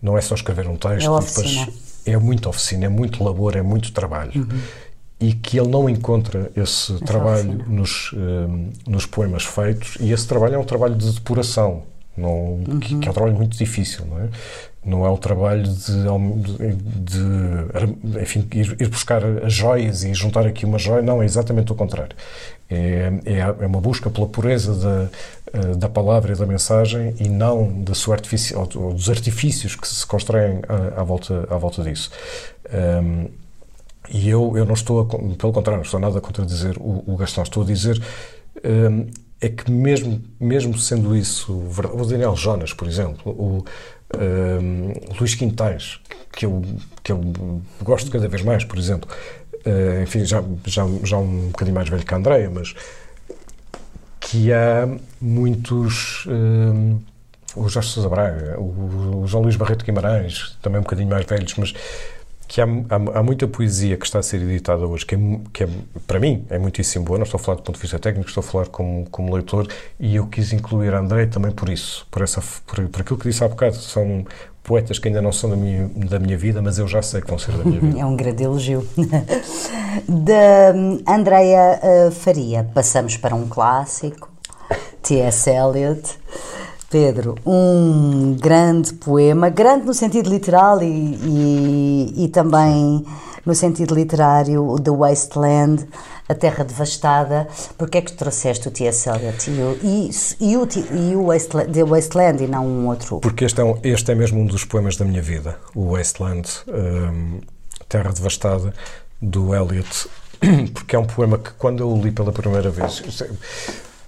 não é só escrever um texto. É oficina. é muito oficina, é muito labor, é muito trabalho. Uhum. E que ele não encontra esse trabalho nos, uh, nos poemas feitos, e esse trabalho é um trabalho de depuração, não, uhum. que, que, é um trabalho muito difícil, não é? Não é o trabalho de, de, de enfim, ir, ir, buscar as joias e juntar aqui uma joia, não, é exatamente o contrário. É, é, é uma busca pela pureza da, eh, da palavra e da mensagem e não da sua artifici ou dos artifícios que se constroem à, à volta, à volta disso. Um, e eu, eu não estou, a, pelo contrário, não estou nada a contradizer o, o Gastão, estou a dizer um, é que mesmo, mesmo sendo isso o Daniel Jonas, por exemplo, o um, Luís Quintais, que eu, que eu gosto cada vez mais, por exemplo, uh, enfim, já, já, já um bocadinho mais velho que a Andreia, mas que há muitos. Um, o Jorge Sousa Braga, o, o João Luís Barreto Guimarães, também um bocadinho mais velhos, mas que há, há, há, muita poesia que está a ser editada hoje, que, é, que é, para mim é muitíssimo boa. Não estou a falar do ponto de vista técnico, estou a falar como, como leitor e eu quis incluir André também por isso, por, essa, por, por aquilo que disse há bocado. São poetas que ainda não são da minha, da minha vida, mas eu já sei que vão ser da minha vida. É um grande elogio. da Andreia uh, Faria, passamos para um clássico, T.S. Eliot. Pedro, um grande poema, grande no sentido literal e, e, e também no sentido literário, o The Wasteland, A Terra Devastada. Porquê é que trouxeste o T.S. Eliot e, e, o, e o Wasteland, The Wasteland e não um outro? Porque este é, um, este é mesmo um dos poemas da minha vida, o Wasteland, um, Terra Devastada, do Eliot, porque é um poema que quando eu o li pela primeira vez...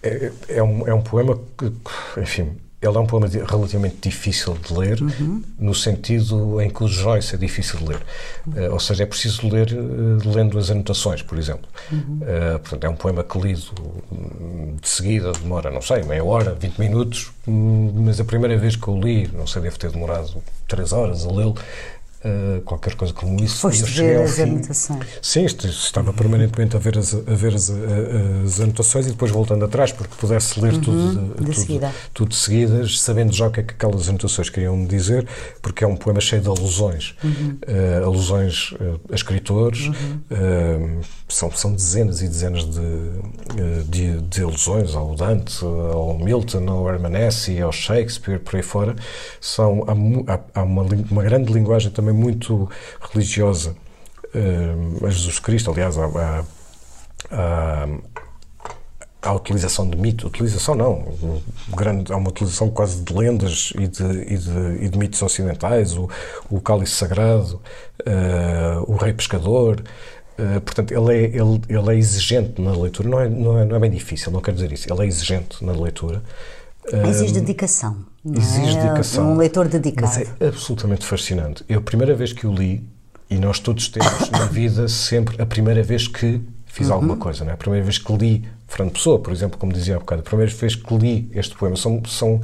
É, é, um, é um poema que, enfim, ele é um poema relativamente difícil de ler, uhum. no sentido em que o Joyce é difícil de ler. Uh, ou seja, é preciso ler uh, lendo as anotações, por exemplo. Uhum. Uh, portanto, é um poema que lido hum, de seguida demora, não sei, meia hora, 20 minutos, hum, mas a primeira vez que eu li, não sei, deve ter demorado 3 horas a lê-lo, Uh, qualquer coisa como isso. Foste ver as anotações? Sim, estava permanentemente a ver, as, a ver as, as, anotações e depois voltando atrás, porque pudesse ler uhum, tudo, de, tudo, seguida. tudo seguidas, sabendo já o que é que aquelas anotações queriam dizer, porque é um poema cheio de alusões. Uhum. Uh, alusões uh, a escritores, uhum. são, são dezenas e dezenas de, de, de, alusões ao Dante, ao Milton, ao Herman Hesse, ao Shakespeare, por aí fora. São, há, há, há uma, uma grande linguagem também também muito religiosa uh, a Jesus Cristo, aliás, a, a, a utilização de mito, utilização não, grande, há uma utilização quase de lendas e de, e de, e de mitos ocidentais, o, o cálice sagrado, uh, o rei pescador, uh, portanto, ele é, ele, ele é exigente na leitura, não é, não, é, não é bem difícil, não quero dizer isso, ele é exigente na leitura. Exige dedicação. Exige é? dedicação. Um leitor dedicado. Mas é absolutamente fascinante. Eu, a primeira vez que o li, e nós todos temos na vida sempre a primeira vez que fiz uhum. alguma coisa, não é? A primeira vez que li Fernando Pessoa, por exemplo, como dizia há bocado, a primeira vez que li este poema, são, são,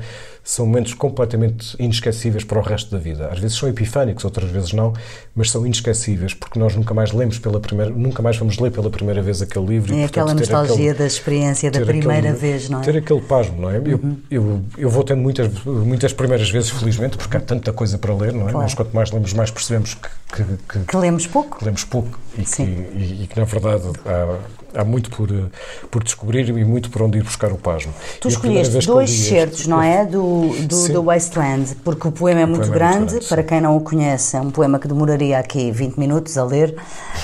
são momentos completamente inesquecíveis para o resto da vida. Às vezes são epifânicos, outras vezes não, mas são inesquecíveis porque nós nunca mais lemos pela primeira, nunca mais vamos ler pela primeira vez aquele livro. É e, portanto, aquela nostalgia aquele, da experiência da primeira aquele, vez, não é? Ter aquele pasmo, não é? Uhum. Eu, eu, eu vou tendo muitas, muitas primeiras vezes, felizmente, porque há tanta coisa para ler, não é? Claro. Mas quanto mais lemos, mais percebemos que, que, que, que lemos pouco. Que lemos pouco e, que, e, e que, na verdade, há, há muito por, por descobrir e muito por onde ir buscar o pasmo. Tu escolheste dois certos, não é? Do, do, do, Wasteland, porque o poema é muito, poema grande, é muito grande, para quem não o conhece, é um poema que demoraria aqui 20 minutos a ler.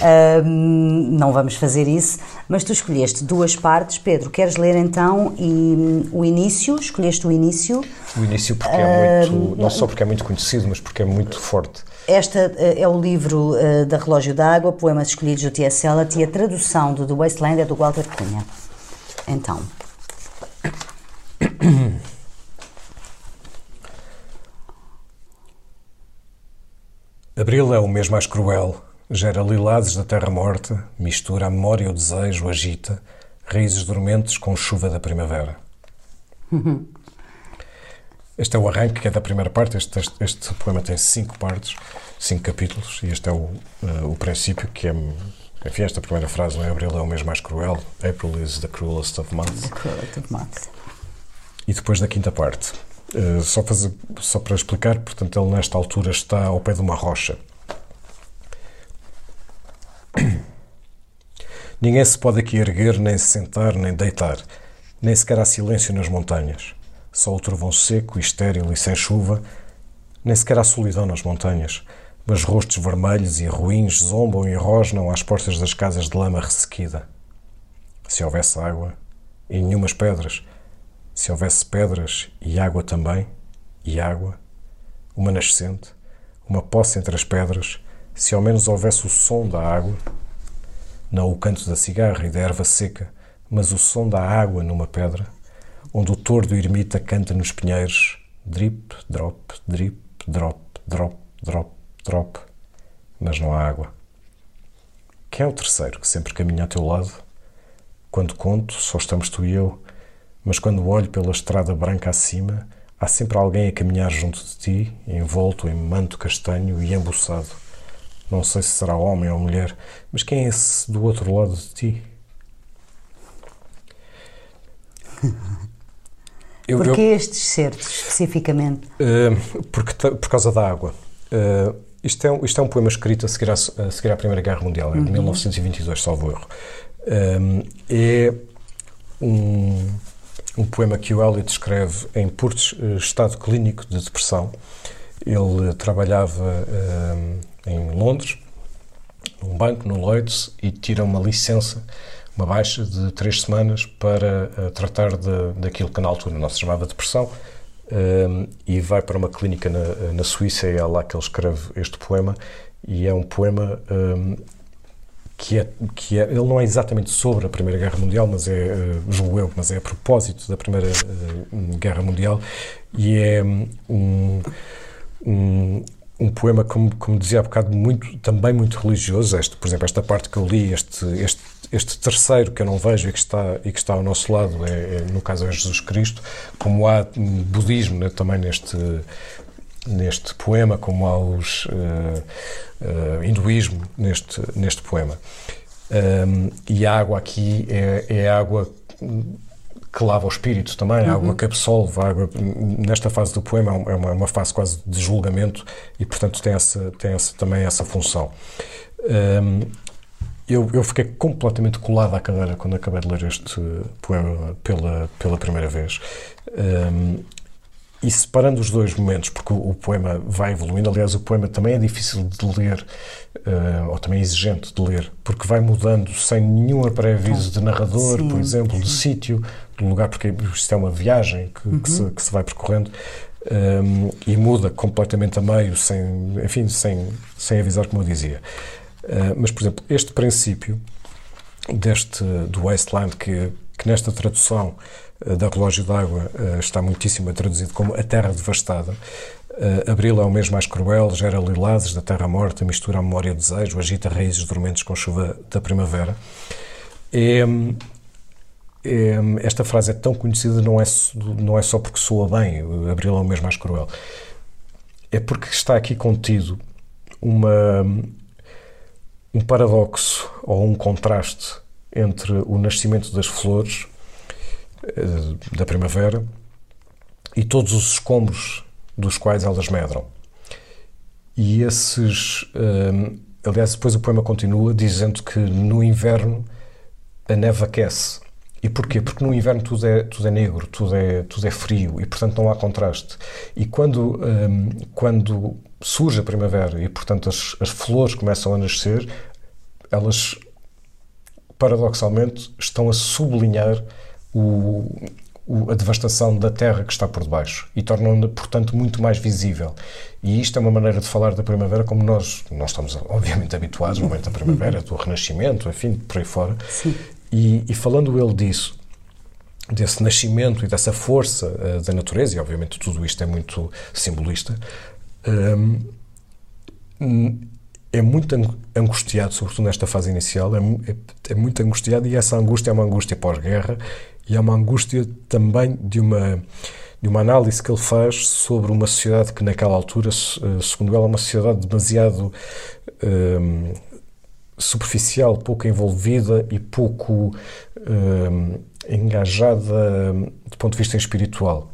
Uh, não vamos fazer isso, mas tu escolheste duas partes. Pedro, queres ler então e, um, o início? Escolheste o início? O início porque é muito, não só porque é muito conhecido, mas porque é muito forte. Esta uh, é o livro uh, da Relógio d'Água, Poemas Escolhidos do T.S. Eliot, e a tradução do The Wasteland é do Walter Cunha. Então. Abril é o mês mais cruel, gera lilazes da terra morta, mistura a memória e o desejo, agita, raízes dormentes com chuva da primavera. Este é o arranque, que é da primeira parte. Este, este, este poema tem cinco partes, cinco capítulos, e este é o, uh, o princípio, que é enfim, esta primeira frase, não é? Abril é o mês mais cruel. April is the cruelest of months. The cruelest of months. E depois da quinta parte, uh, só, fazer, só para explicar, portanto, ele nesta altura está ao pé de uma rocha. Ninguém se pode aqui erguer, nem se sentar, nem deitar. Nem sequer há silêncio nas montanhas. Só o trovão seco, estéril e sem chuva. Nem sequer há solidão nas montanhas mas rostos vermelhos e ruins zombam e rosnam às portas das casas de lama ressequida. Se houvesse água e nenhumas pedras, se houvesse pedras e água também, e água, uma nascente, uma poça entre as pedras, se ao menos houvesse o som da água, não o canto da cigarra e da erva seca, mas o som da água numa pedra, onde o tordo ermita canta nos pinheiros, drip, drop, drip, drop, drop, drop, drop, mas não há água. Quem é o terceiro que sempre caminha ao teu lado? Quando conto, só estamos tu e eu, mas quando olho pela estrada branca acima, há sempre alguém a caminhar junto de ti, envolto em manto castanho e embuçado. Não sei se será homem ou mulher, mas quem é esse do outro lado de ti? Eu, Porquê eu, estes certos, especificamente? Uh, porque, por causa da água. Uh, isto é, isto é um poema escrito a seguir à, a seguir à Primeira Guerra Mundial, é de uhum. 1922, salvo erro. Um, é um, um poema que o Eliot escreve em puro eh, estado clínico de depressão. Ele trabalhava um, em Londres, num banco, no Lloyds, e tira uma licença, uma baixa de três semanas para uh, tratar de, daquilo que na altura não se chamava depressão, um, e vai para uma clínica na, na Suíça e é lá que ele escreve este poema e é um poema um, que é, que é, ele não é exatamente sobre a Primeira Guerra Mundial, mas é, uh, julgo eu, mas é a propósito da Primeira uh, Guerra Mundial e é um, um, um poema, como, como dizia há bocado, muito, também muito religioso. Este, por exemplo, esta parte que eu li, este, este, este terceiro que eu não vejo e que está, e que está ao nosso lado, é, é no caso é Jesus Cristo, como há budismo né, também neste, neste poema, como há os uh, uh, hinduísmo neste, neste poema. Um, e a água aqui é, é água que lava o espírito também, a água uhum. que absolve, água, nesta fase do poema é uma, é uma fase quase de julgamento e, portanto, tem, essa, tem essa, também essa função. Um, eu, eu fiquei completamente colado à cadeira quando acabei de ler este poema pela, pela primeira vez. Um, e separando os dois momentos, porque o, o, poema vai evoluindo, aliás, o poema também é difícil de ler, uh, ou também é exigente de ler, porque vai mudando sem nenhum pré-aviso de narrador, sim, por exemplo, de sítio, do lugar, porque isto é uma viagem que, uhum. que, se, que se, vai percorrendo. Um, e muda completamente a meio, sem, enfim, sem, sem avisar, como eu dizia. Uh, mas, por exemplo, este princípio deste, do Wasteland, que, que nesta tradução da Relógio d'Água eh, está muitíssimo traduzido como a terra devastada. Uh, abril é o mês mais cruel, gera lilazes da terra morta, mistura a memória e o desejo, agita raízes dormentes com chuva da primavera. É, é, esta frase é tão conhecida não é, não é só porque soa bem, Abril é o mês mais cruel. É porque está aqui contido uma, um paradoxo ou um contraste entre o nascimento das flores eh, da primavera e todos os escombros dos quais elas medram. E esses. Eh, aliás, depois o poema continua dizendo que no inverno a neve aquece. E porquê? Porque no inverno tudo é, tudo é negro, tudo é, tudo é frio e, portanto, não há contraste. E quando, um, quando surge a primavera e, portanto, as, as flores começam a nascer, elas, paradoxalmente, estão a sublinhar o, o, a devastação da terra que está por debaixo e tornam-na, portanto, muito mais visível. E isto é uma maneira de falar da primavera como nós, nós estamos, obviamente, habituados no momento da primavera, do renascimento, enfim, por aí fora. Sim. E, e falando ele disso, desse nascimento e dessa força uh, da natureza, e obviamente tudo isto é muito simbolista, um, é muito angustiado, sobretudo nesta fase inicial, é, é, é, muito angustiado e essa angústia é uma angústia pós-guerra e é uma angústia também de uma, de uma análise que ele faz sobre uma sociedade que naquela altura, eh, segundo ele, é uma sociedade demasiado um, superficial, pouco envolvida e pouco uh, engajada do ponto de vista espiritual.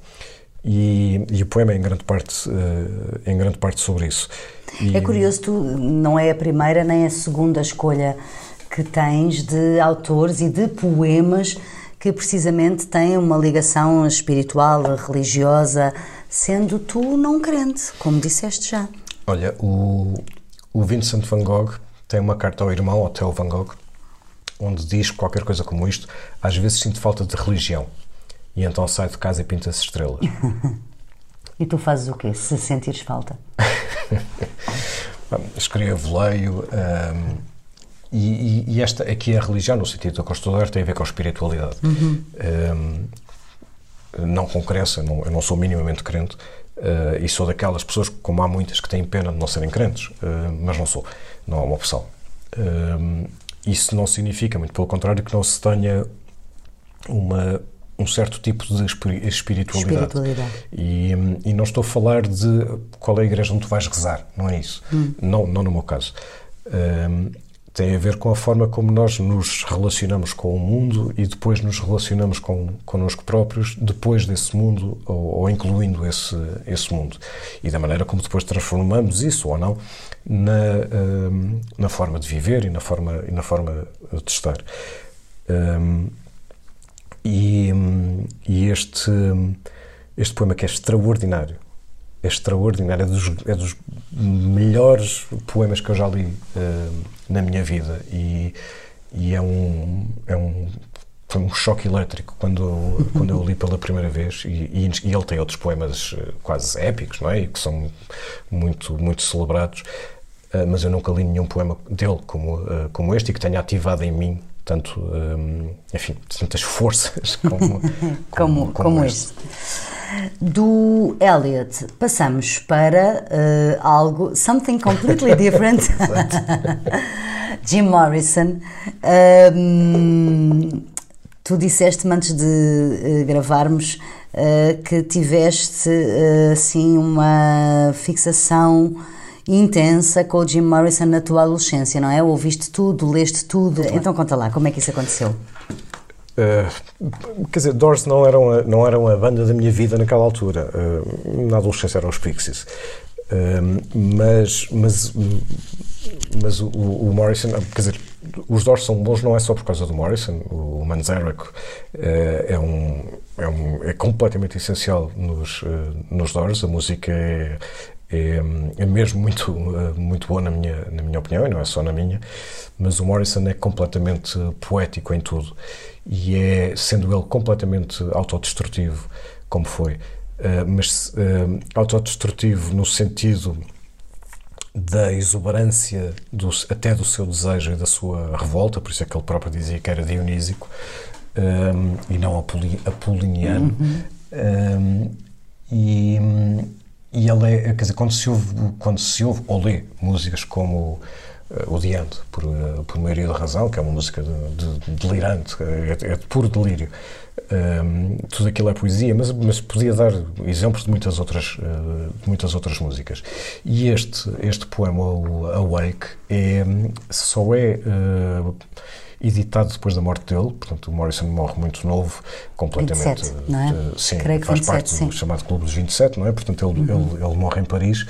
E, e, o poema é em grande parte, uh, em grande parte sobre isso. E... É curioso, tu não é a primeira nem a segunda escolha que tens de autores e de poemas que precisamente têm uma ligação espiritual, religiosa, sendo tu não crente, como disseste já. Olha, o, o Vincent van Gogh tem uma carta ao irmão, ao Theo Van Gogh, onde diz qualquer coisa como isto: às vezes sinto falta de religião. E então sai de casa e pinta-se estrelas. e tu fazes o quê, se sentires falta? Escrevo, leio. Um, e, e, esta aqui a religião, no sentido da construtor, tem a ver com a espiritualidade. Uhum. Um, não com crença, não, eu não sou minimamente crente. Uh, e sou daquelas pessoas, como há muitas, que têm pena de não serem crentes, uh, mas não sou, não é uma opção. Uh, isso não significa, muito pelo contrário, que não se tenha uma, um certo tipo de espiritualidade. espiritualidade. E, e, não estou a falar de qual é a igreja onde tu vais rezar, não é isso. Hum. Não, não no meu caso. tem a ver com a forma como nós nos relacionamos com o mundo e depois nos relacionamos com connosco próprios depois desse mundo ou, ou incluindo esse, esse mundo. E da maneira como depois transformamos isso ou não na, um, na forma de viver e na forma, e na forma de estar. Um, e, e este, este poema que é extraordinário, é extraordinário, é dos, é dos melhores poemas que eu já li uh, na minha vida e, e é um, é um foi um choque elétrico quando, quando eu li pela primeira vez e, e, e, ele tem outros poemas eh, quase épicos, não é? E que são muito, muito celebrados. Ah, mas eu nunca li nenhum poema dele como, uh, como este e que tenha ativado em mim tanto, um, enfim, tantas forças como, como, como, como, este. este. Do Eliot passamos para uh, algo, something completely different. Jim Morrison. Um, tu disseste-me antes de uh, gravarmos uh, que tiveste assim uma fixação intensa com o Jim Morrison na tua adolescência, não é? Ouviste tudo, leste tudo. Então conta lá, como é que isso aconteceu? Uh, quer dizer, Doors não eram, a, não eram a banda da minha vida naquela altura. Uh, na adolescência eram os Pixies. Uh, mas, mas, mas o, o, Morrison, quer dizer, os Doors são bons não é só por causa do Morrison. O Manzarek é, um, é, um, é completamente essencial nos, nos Doors. A música é, é, é mesmo muito, eh, muito boa na minha, na minha opinião, e não é só na minha, mas o Morrison é completamente poético em tudo. E é, sendo ele completamente autodestrutivo, como foi, uh, mas uh, autodestrutivo no sentido da exuberância do, até do seu desejo e da sua revolta, por isso é que ele próprio dizia que era dionísico um, e não apoliniano. Uhum. Um, e, e ele é, quer dizer, quando se ouve, quando se ouve ou lê músicas como uh, O Diante, por, uh, por Maioria da Razão, que é uma música de, de, delirante, é, é, de puro delírio, um, ehm, tudo aquilo é poesia, mas, mas podia dar exemplos de muitas outras, uh, de muitas outras músicas. E este, este poema, o Awake, é, só é editado depois da morte dele, portanto o Morrison morre muito novo, completamente. 27, não é? Uh, sim, Creio faz 27, parte sim. do chamado Clube dos 27, não é? Portanto ele, uhum. ele, ele morre em Paris.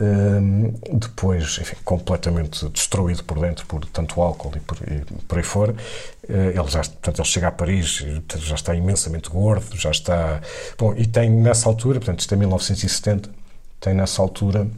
Um, depois, enfim, completamente destruído por dentro por tanto álcool e por, e por aí fora. Uh, ele já, portanto, ele chega a Paris, já está imensamente gordo, já está. Bom, e tem nessa altura, portanto, isto é 1970, tem nessa altura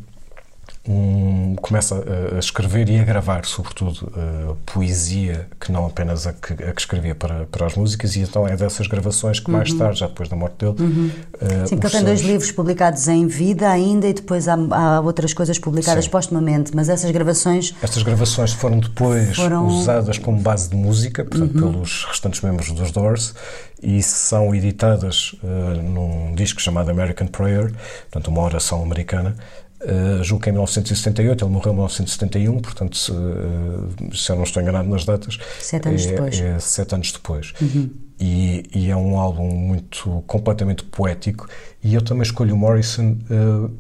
um, começa a, escrever e a gravar, sobretudo, uh, poesia, que não apenas a que, a que, escrevia para, para as músicas, e então é dessas gravações que mais uhum. tarde, já depois da morte dele. Uhum. Uh, Sim, porque ele tem dois livros publicados em vida ainda e depois há, há outras coisas publicadas Sim. postumamente, mas essas gravações. Estas gravações foram depois foram... usadas como base de música, portanto, uhum. pelos restantes membros dos Doors e são editadas uh, num disco chamado American Prayer, portanto, uma oração americana. Uh, julgo que em 1978, ele morreu em 1971, portanto, se, uh, se eu não estou enganado nas datas, sete anos é, depois. É sete anos depois. Uhum. E, e, é um álbum muito completamente poético. E eu também escolho o Morrison uh,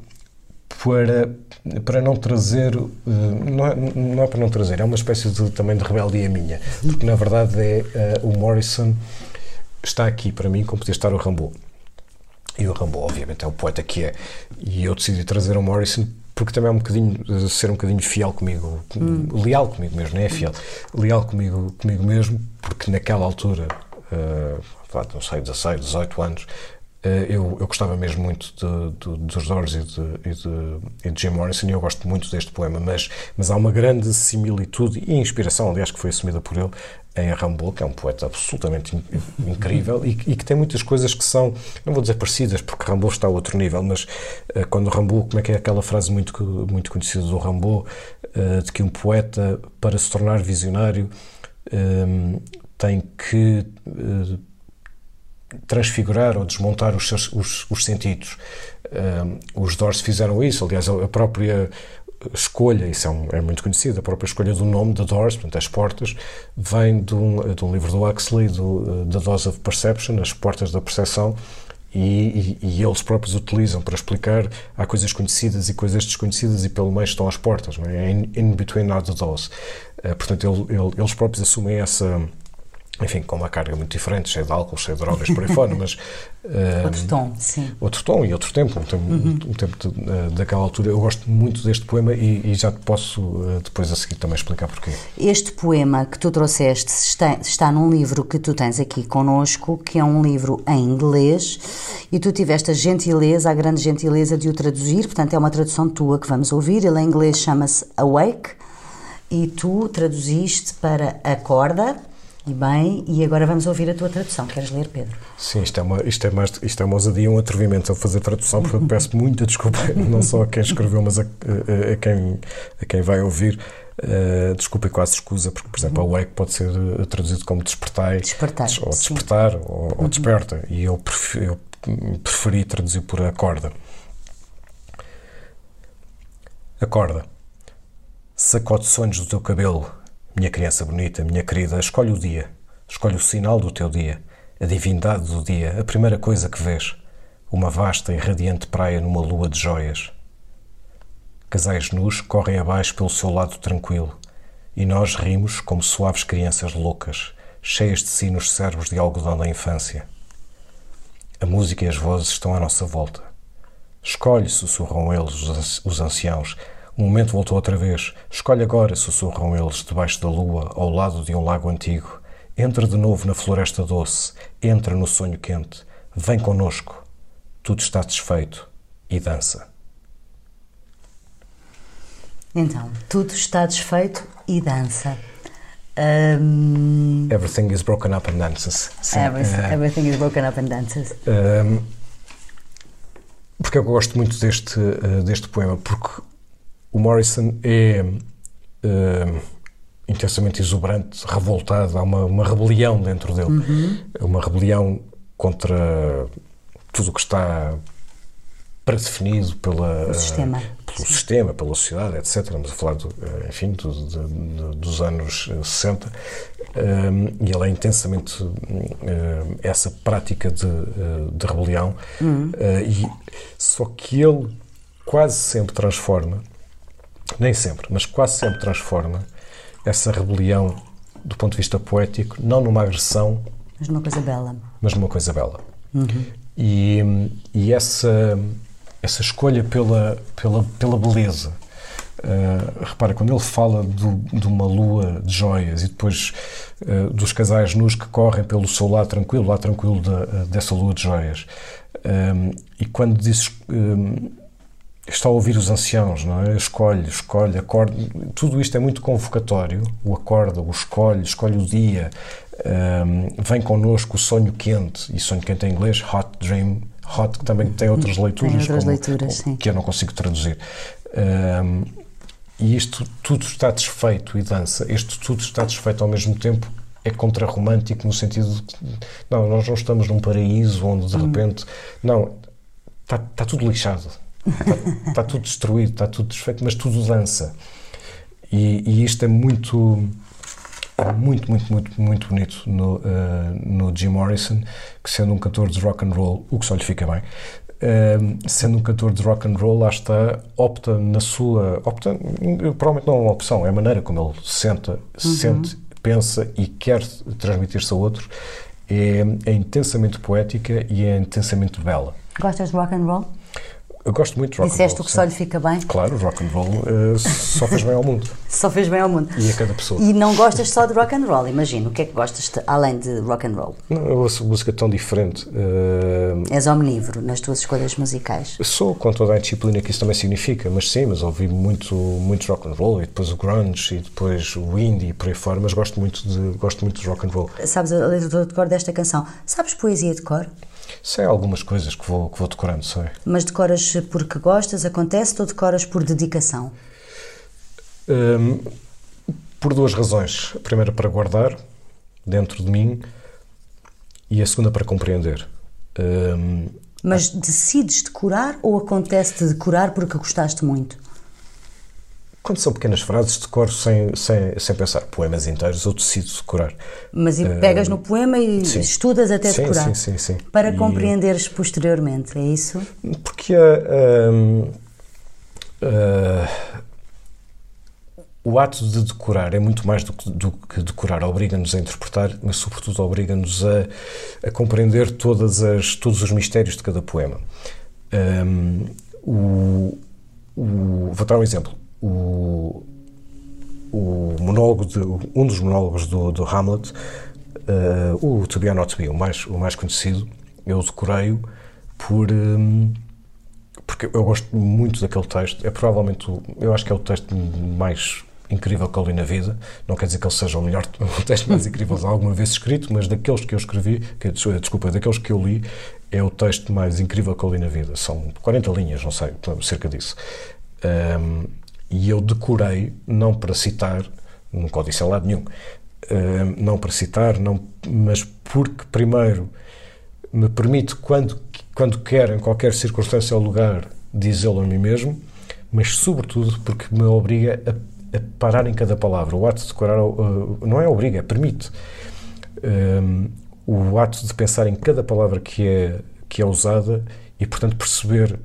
para, para não trazer, não é, não é para não trazer, é uma espécie de, também de rebeldia minha, porque na verdade é o Morrison está aqui para mim como podia estar o Rambo. E o Rambo, obviamente, é o poeta que é. E eu decidi trazer o Morrison porque também é um bocadinho ser um bocadinho fiel comigo, hum. leal comigo mesmo, não é fiel, leal comigo, comigo mesmo, porque naquela altura, uh, não sei, 16, 18 anos, eh, eu, eu, gostava mesmo muito dos Doors e de, e, de, e de Jim Morrison e eu gosto muito deste poema, mas, mas há uma grande similitude e inspiração, aliás, que foi assumida por ele em Rimbaud, que é um poeta absolutamente in, incrível e, e, que tem muitas coisas que são, não vou dizer parecidas, porque Rimbaud está a outro nível, mas uh, quando Rimbaud, como é que é aquela frase muito, muito conhecida do Rimbaud, uh, de que um poeta, para se tornar visionário, tem que transfigurar ou desmontar os, seus, os, os sentidos. os Doors fizeram isso, aliás, a própria escolha, isso é, um, é, muito conhecido, a própria escolha do nome The Doors, portanto, as portas, vem de um, de um livro do Huxley, do The Dose of Perception, as portas da percepção, e, e, e, eles próprios utilizam para explicar há coisas conhecidas e coisas desconhecidas e pelo meio estão as portas, não é? In, in between are the doors. Uh, portanto, ele, ele, eles próprios assumem essa enfim, com uma carga muito diferente, cheia de álcool, cheia de drogas por aí fora, mas... Uh, outro tom, sim. Outro tom e outro tempo, um tempo, uhum. um tempo de, uh, daquela altura. Eu gosto muito deste poema e, e já te posso uh, depois a seguir também explicar porquê. Este poema que tu trouxeste está, está num livro que tu tens aqui connosco, que é um livro em inglês, e tu tiveste a gentileza, a grande gentileza de o traduzir, portanto é uma tradução tua que vamos ouvir, ele em inglês chama-se Awake, e tu traduziste para Acorda, e bem, e agora vamos ouvir a tua tradução. Queres ler, Pedro? Sim, isto é uma, isto é mais, isto é uma ousadia, um atrevimento a fazer tradução, porque eu peço muita desculpa, não só a quem escreveu, mas a, a, a quem, a quem vai ouvir. Uh, desculpa e quase escusa, porque, por exemplo, uhum. awake pode ser uh, traduzido como despertai, despertar, des, ou despertar, ou, uhum. ou, desperta, e eu, preferi, eu preferi traduzir por acorda. Acorda. Sacode sonhos do teu cabelo, minha criança bonita, minha querida, escolhe o dia, escolhe o sinal do teu dia, a divindade do dia, a primeira coisa que vês, uma vasta e radiante praia numa lua de joias. Casais nus correm abaixo pelo seu lado tranquilo, e nós rimos como suaves crianças loucas, cheias de si nos cérebros de algodão da infância. A música e as vozes estão à nossa volta. Escolhe, sussurram eles, os anciãos, o momento voltou outra vez. Escolhe agora, sussurram eles, debaixo da lua, ao lado de um lago antigo. Entra de novo na floresta doce, entra no sonho quente. Vem conosco. Tudo está desfeito e dança. Então, tudo está desfeito e dança. Um... Everything is broken up and dances. Everything, uh, everything is broken up and dances. Um, porque eu gosto muito deste, uh, deste poema? Porque o Morrison é uh, intensamente exuberante, revoltado, há uma, uma rebelião dentro dele. Uhum. Uma rebelião contra tudo o que está predefinido pela, sistema. pelo Sim. sistema, pela sociedade, etc. Estamos a falar, do, eh, enfim, do, dos anos 60. Um, eh, e ele é intensamente uh, essa prática de, de rebelião. Uhum. Uh, e, só que ele quase sempre transforma nem sempre, mas quase sempre transforma essa rebelião do ponto de vista poético, não numa agressão, mas numa coisa bela. Mas numa coisa bela. Uhum. E, e essa, essa escolha pela, pela, pela beleza. Uh, repara, quando ele fala do, de uma lua de joias e depois uh, dos casais nus que correm pelo seu lado tranquilo, lado tranquilo de, dessa lua de joias, um, e quando diz um, está a ouvir os anciãos, não é? Escolhe, escolhe, acorda. Tudo isto é muito convocatório. O acorda, o escolhe, escolhe o dia. Um, vem connosco o sonho quente. E sonho quente em inglês, hot dream. Hot que também tem outras leituras, tem outras como, leituras como, que eu não consigo traduzir. Um, e isto tudo está desfeito e dança. Isto tudo está desfeito ao mesmo tempo é contra-romântico no sentido de que não, nós não estamos num paraíso onde de hum. repente não, está, está tudo lixado Está, está, tudo destruído, está tudo desfeito, mas tudo dança. E, e isto é muito, muito, muito, muito, muito bonito no, uh, no Jim Morrison, que sendo um cantor de rock and roll, o que só lhe fica bem, Um, sendo um cantor de rock and roll, lá está, opta na sua. Opta, provavelmente não é uma opção, é a maneira como ele senta, uhum. sente, pensa e quer transmitir-se a outros. É, é intensamente poética e é intensamente bela. Gostas de rock and roll? Eu gosto muito de rock Disseste and roll. que só lhe fica bem? Claro, rock and roll uh, só fez bem ao mundo. só fez bem ao mundo. E a cada pessoa. E não gostas só de rock and roll, imagino. O que é que gostas de, além de rock and roll? Não, eu ouço música tão diferente. Uh, És omnívoro nas tuas escolhas musicais? Sou, com toda a disciplina que isso também significa, mas sim, mas ouvi muito, muito rock and roll e depois o grunge e depois o indie e por aí fora, mas gosto muito de, gosto muito de rock and roll. Sabes a letra de cor desta canção? Sabes poesia de cor? Sei algumas coisas que vou, que vou decorando, sei. Mas decoras porque gostas, acontece, ou decoras por dedicação? Um, por duas razões. A primeira para guardar dentro de mim e a segunda para compreender. Um, Mas decides decorar ou acontece de decorar porque gostaste muito? Quando são pequenas frases, decoro sem, sem, sem pensar. Poemas inteiros eu decido decorar. Mas e pegas uh, no poema e sim. estudas até sim, decorar? Sim, sim, sim. Para e... compreenderes posteriormente, é isso? Porque uh, uh, o ato de decorar é muito mais do que, do que decorar. Obriga-nos a interpretar, mas sobretudo obriga-nos a, a, compreender todas as, todos os mistérios de cada poema. Um, o, o, vou dar um exemplo o, o monólogo de, um dos monólogos do, do Hamlet, uh, o To Be or Not To Be, o mais, o mais conhecido, eu decorei-o por. Um, porque eu gosto muito daquele texto. É provavelmente, o, eu acho que é o texto mais incrível que eu li na vida. Não quer dizer que ele seja o melhor, o texto mais incrível alguma vez escrito, mas daqueles que eu escrevi, que, desculpa, daqueles que eu li, é o texto mais incrível que eu li na vida. São 40 linhas, não sei, cerca disso. Um, e eu decorei, não para citar, nunca o disse em lado nenhum, uh, não para citar, não, mas porque primeiro me permite, quando, quando quer, em qualquer circunstância ou lugar, dizê-lo a mim mesmo, mas sobretudo porque me obriga a, a parar em cada palavra. O ato de decorar uh, não é obriga, é permite. Um, o ato de pensar em cada palavra que é, que é usada e, portanto, perceber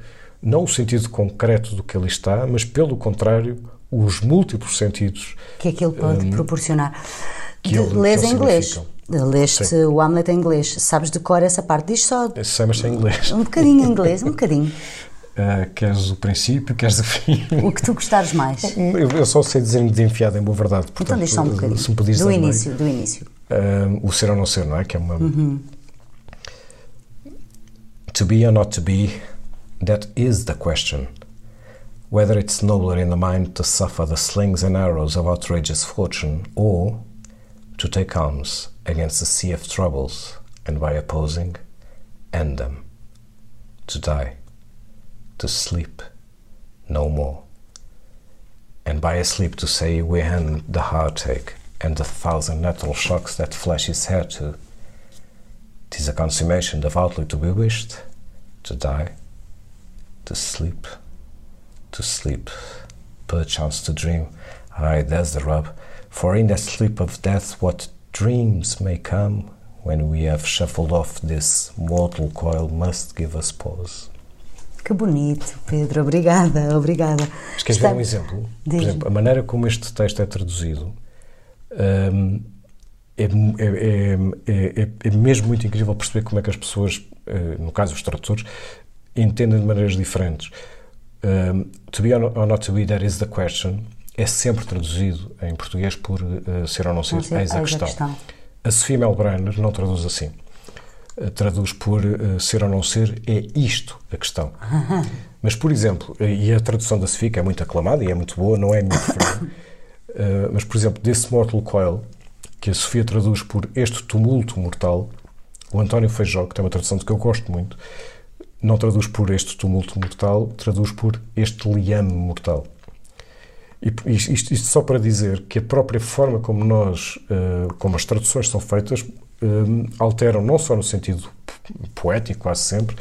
não o sentido concreto do que ali está, mas pelo contrário, os múltiplos sentidos que aquilo pode um, proporcionar. Que ele, lês em inglês. Leste Sim. o Hamlet em inglês. Sabes de cor essa parte? Diz só. Sei, mas sem inglês. Um bocadinho em inglês, um bocadinho. Uh, queres o princípio, queres o fim. O que tu gostares mais. Eu, eu só sei dizer-me de enfiado, em boa verdade. Portanto, então diz só um bocadinho. Se me do início, do início. Uh, o ser ou não ser, não é? Que é uma. Uhum. To be or not to be That is the question. Whether it's nobler in the mind to suffer the slings and arrows of outrageous fortune, or to take arms against the sea of troubles, and by opposing, end them. To die, to sleep, no more. And by a sleep to say we end the heartache and the thousand natural shocks that flesh is heir to. Tis a consummation devoutly to be wished, to die to sleep, to sleep, perchance to dream. Aye, there's the rub. For in that sleep of death, what dreams may come when we have shuffled off this mortal coil must give us pause. Que bonito, Pedro. Obrigada, obrigada. Mas queres Está... ver um exemplo? Por exemplo, a maneira como este texto é traduzido um, é, é, é, é, mesmo muito incrível perceber como é que as pessoas, no caso os tradutores, entendem de maneiras diferentes. Um, to be or not to be, that is the question, é sempre traduzido em português por uh, ser ou não ser, não eis a, questão. a questão. A Sofia Melbrenner não traduz assim. Uh, traduz por uh, ser ou não ser, é isto a questão. Mas, por exemplo, e a tradução da Sofia, que é muito aclamada e é muito boa, não é a minha preferida, mas, por exemplo, desse Mortal Coil, que a Sofia traduz por este tumulto mortal, o António Feijó, que tem uma tradução de que eu gosto muito, não traduz por este tumulto mortal, traduz por este liame mortal. E isto, isto, só para dizer que a própria forma como nós, uh, como as traduções são feitas, uh, alteram não só no sentido poético, quase sempre,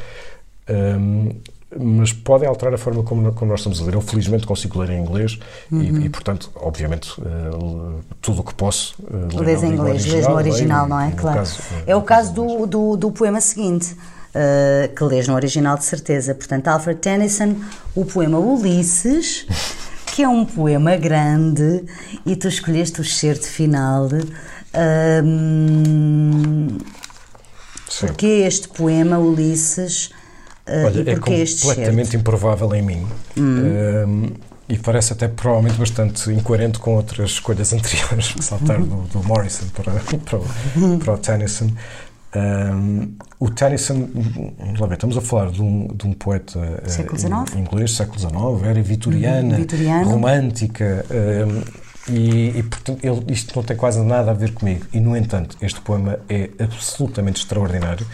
uh, mas podem alterar a forma como, nós estamos a ler. Eu, felizmente, consigo ler em inglês uhum. e, e, portanto, obviamente, tudo o que posso ler. Lês em inglês, lês no original, não é? Claro. Caso, é o caso do, do, do poema seguinte uh, que lês no original de certeza. Portanto, Alfred Tennyson, o poema Ulisses, que é um poema grande, e tu escolheste o excerto final. Um, porque este poema, Ulisses, uh, Olha, e é completamente improvável em mim. Um, e parece até provavelmente bastante incoerente com outras escolhas anteriores, saltar do, do Morrison para, para, para o Tennyson. Um, o Tennyson, vamos lá ver, estamos a falar de um, de um poeta uh, XIX? inglês, século XIX, era vitoriana, Vitoriano. romântica, um, e, e, portanto ele, isto não tem quase nada a ver comigo. E, no entanto, este poema é absolutamente extraordinário.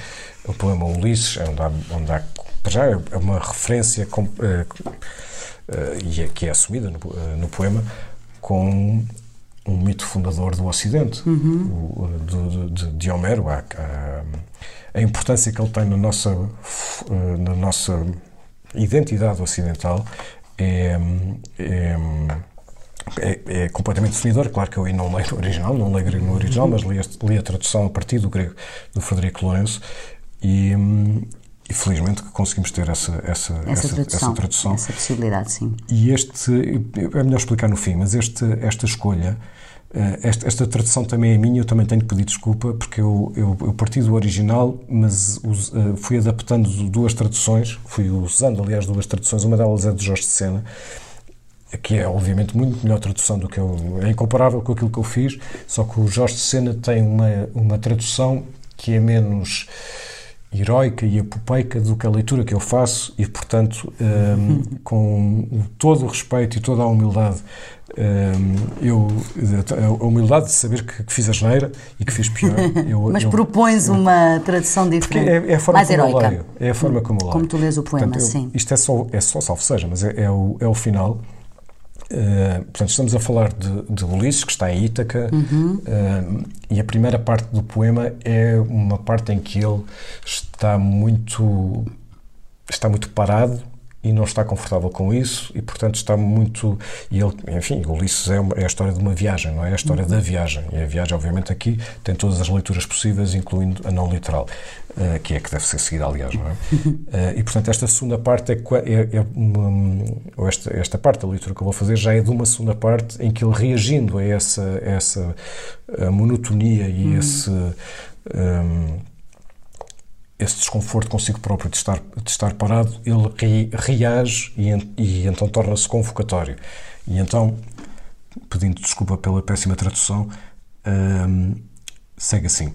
O poema Ulisses, é onde há, onde há já é uma referência com, uh, uh, e é, que é assumida no, no poema com um mito fundador do Ocidente, Uhum. o, do, de, de Homero, a, a, a, importância que ele tem na nossa, na nossa identidade ocidental é, é, é, é completamente definidor. Claro que eu aí não leio no original, não leio grego no original, mas li a, li a tradução a partir do grego do Frederico Lourenço e, e felizmente que conseguimos ter essa, essa, Essa, essa, tradução, essa tradução. essa possibilidade, sim. E este, é melhor explicar no fim, mas este, esta escolha, eh, esta, esta tradução também é minha, eu também tenho que pedir desculpa, porque eu, eu, eu parti do original, mas us, uh, fui adaptando duas traduções, fui usando, aliás, duas traduções, uma delas é de Jorge de Sena, que é obviamente muito melhor tradução do que eu, é incomparável com aquilo que eu fiz, só que o Jorge de Sena tem uma, uma tradução que é menos heroica e apopeica do que a leitura que eu faço e, portanto, um, com todo o respeito e toda a humildade, um, eu, a humildade de saber que, que fiz a geneira e que fiz pior. Eu, Mas eu, propões eu, uma tradução diferente, é, é a forma mais como heroica. leio. É a forma como eu leio. Como tu lês o poema, portanto, sim. Isto é só, é só salvo seja, mas é, é, o, é o final. Uh, portanto, estamos a falar de, de Ulisses, que está em Ítaca, uhum. uh, e a primeira parte do poema é uma parte em que ele está muito está muito parado e não está confortável com isso e portanto está muito e ele enfim Ulisses é, uma, é a história de uma viagem não é a história uhum. da viagem e a viagem obviamente aqui tem todas as leituras possíveis incluindo a não literal uh, que é que deve ser seguida aliás não é uh, e portanto esta segunda parte é, é, é uma, ou esta esta parte da leitura que eu vou fazer já é de uma segunda parte em que ele reagindo a essa essa a monotonia e uhum. esse um, esse desconforto consigo próprio de estar, de estar parado, ele reage e, e então torna-se convocatório. E então, pedindo desculpa pela péssima tradução, hum, segue assim.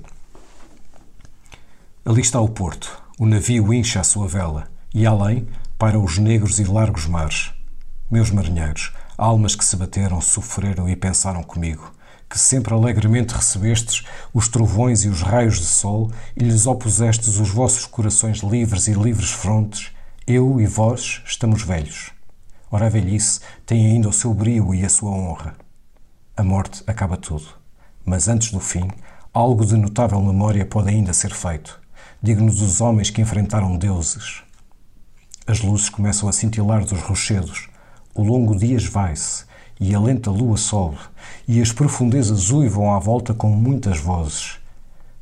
Ali está o porto, o navio incha a sua vela, e além para os negros e largos mares. Meus marinheiros, almas que se bateram, sofreram e pensaram comigo que sempre alegremente recebestes os trovões e os raios de sol e lhes opusestes os vossos corações livres e livres frontes, eu e vós estamos velhos. Ora, a velhice tem ainda o seu brio e a sua honra. A morte acaba tudo, mas antes do fim, algo de notável memória pode ainda ser feito, digno dos homens que enfrentaram deuses. As luzes começam a cintilar dos rochedos, o longo dia esvai-se, e a lenta lua sobe, e as profundezas uivam à volta com muitas vozes.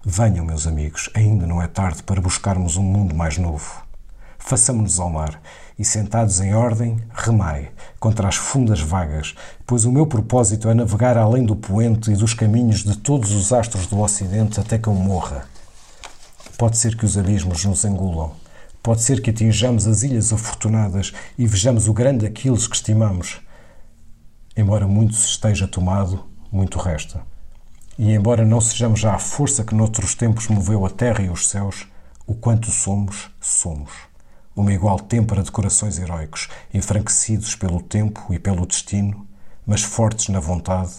Venham, meus amigos, ainda não é tarde para buscarmos um mundo mais novo. Façamo-nos ao mar e, sentados em ordem, remai contra as fundas vagas, pois o meu propósito é navegar além do poente e dos caminhos de todos os astros do Ocidente até que eu morra. Pode ser que os abismos nos engulam. Pode ser que atinjamos as ilhas afortunadas e vejamos o grande Aquiles que estimamos. Embora muito se esteja tomado, muito resta. E embora não sejamos já a força que noutros tempos moveu a terra e os céus, o quanto somos, somos. Uma igual têmpera de corações heróicos, enfranquecidos pelo tempo e pelo destino, mas fortes na vontade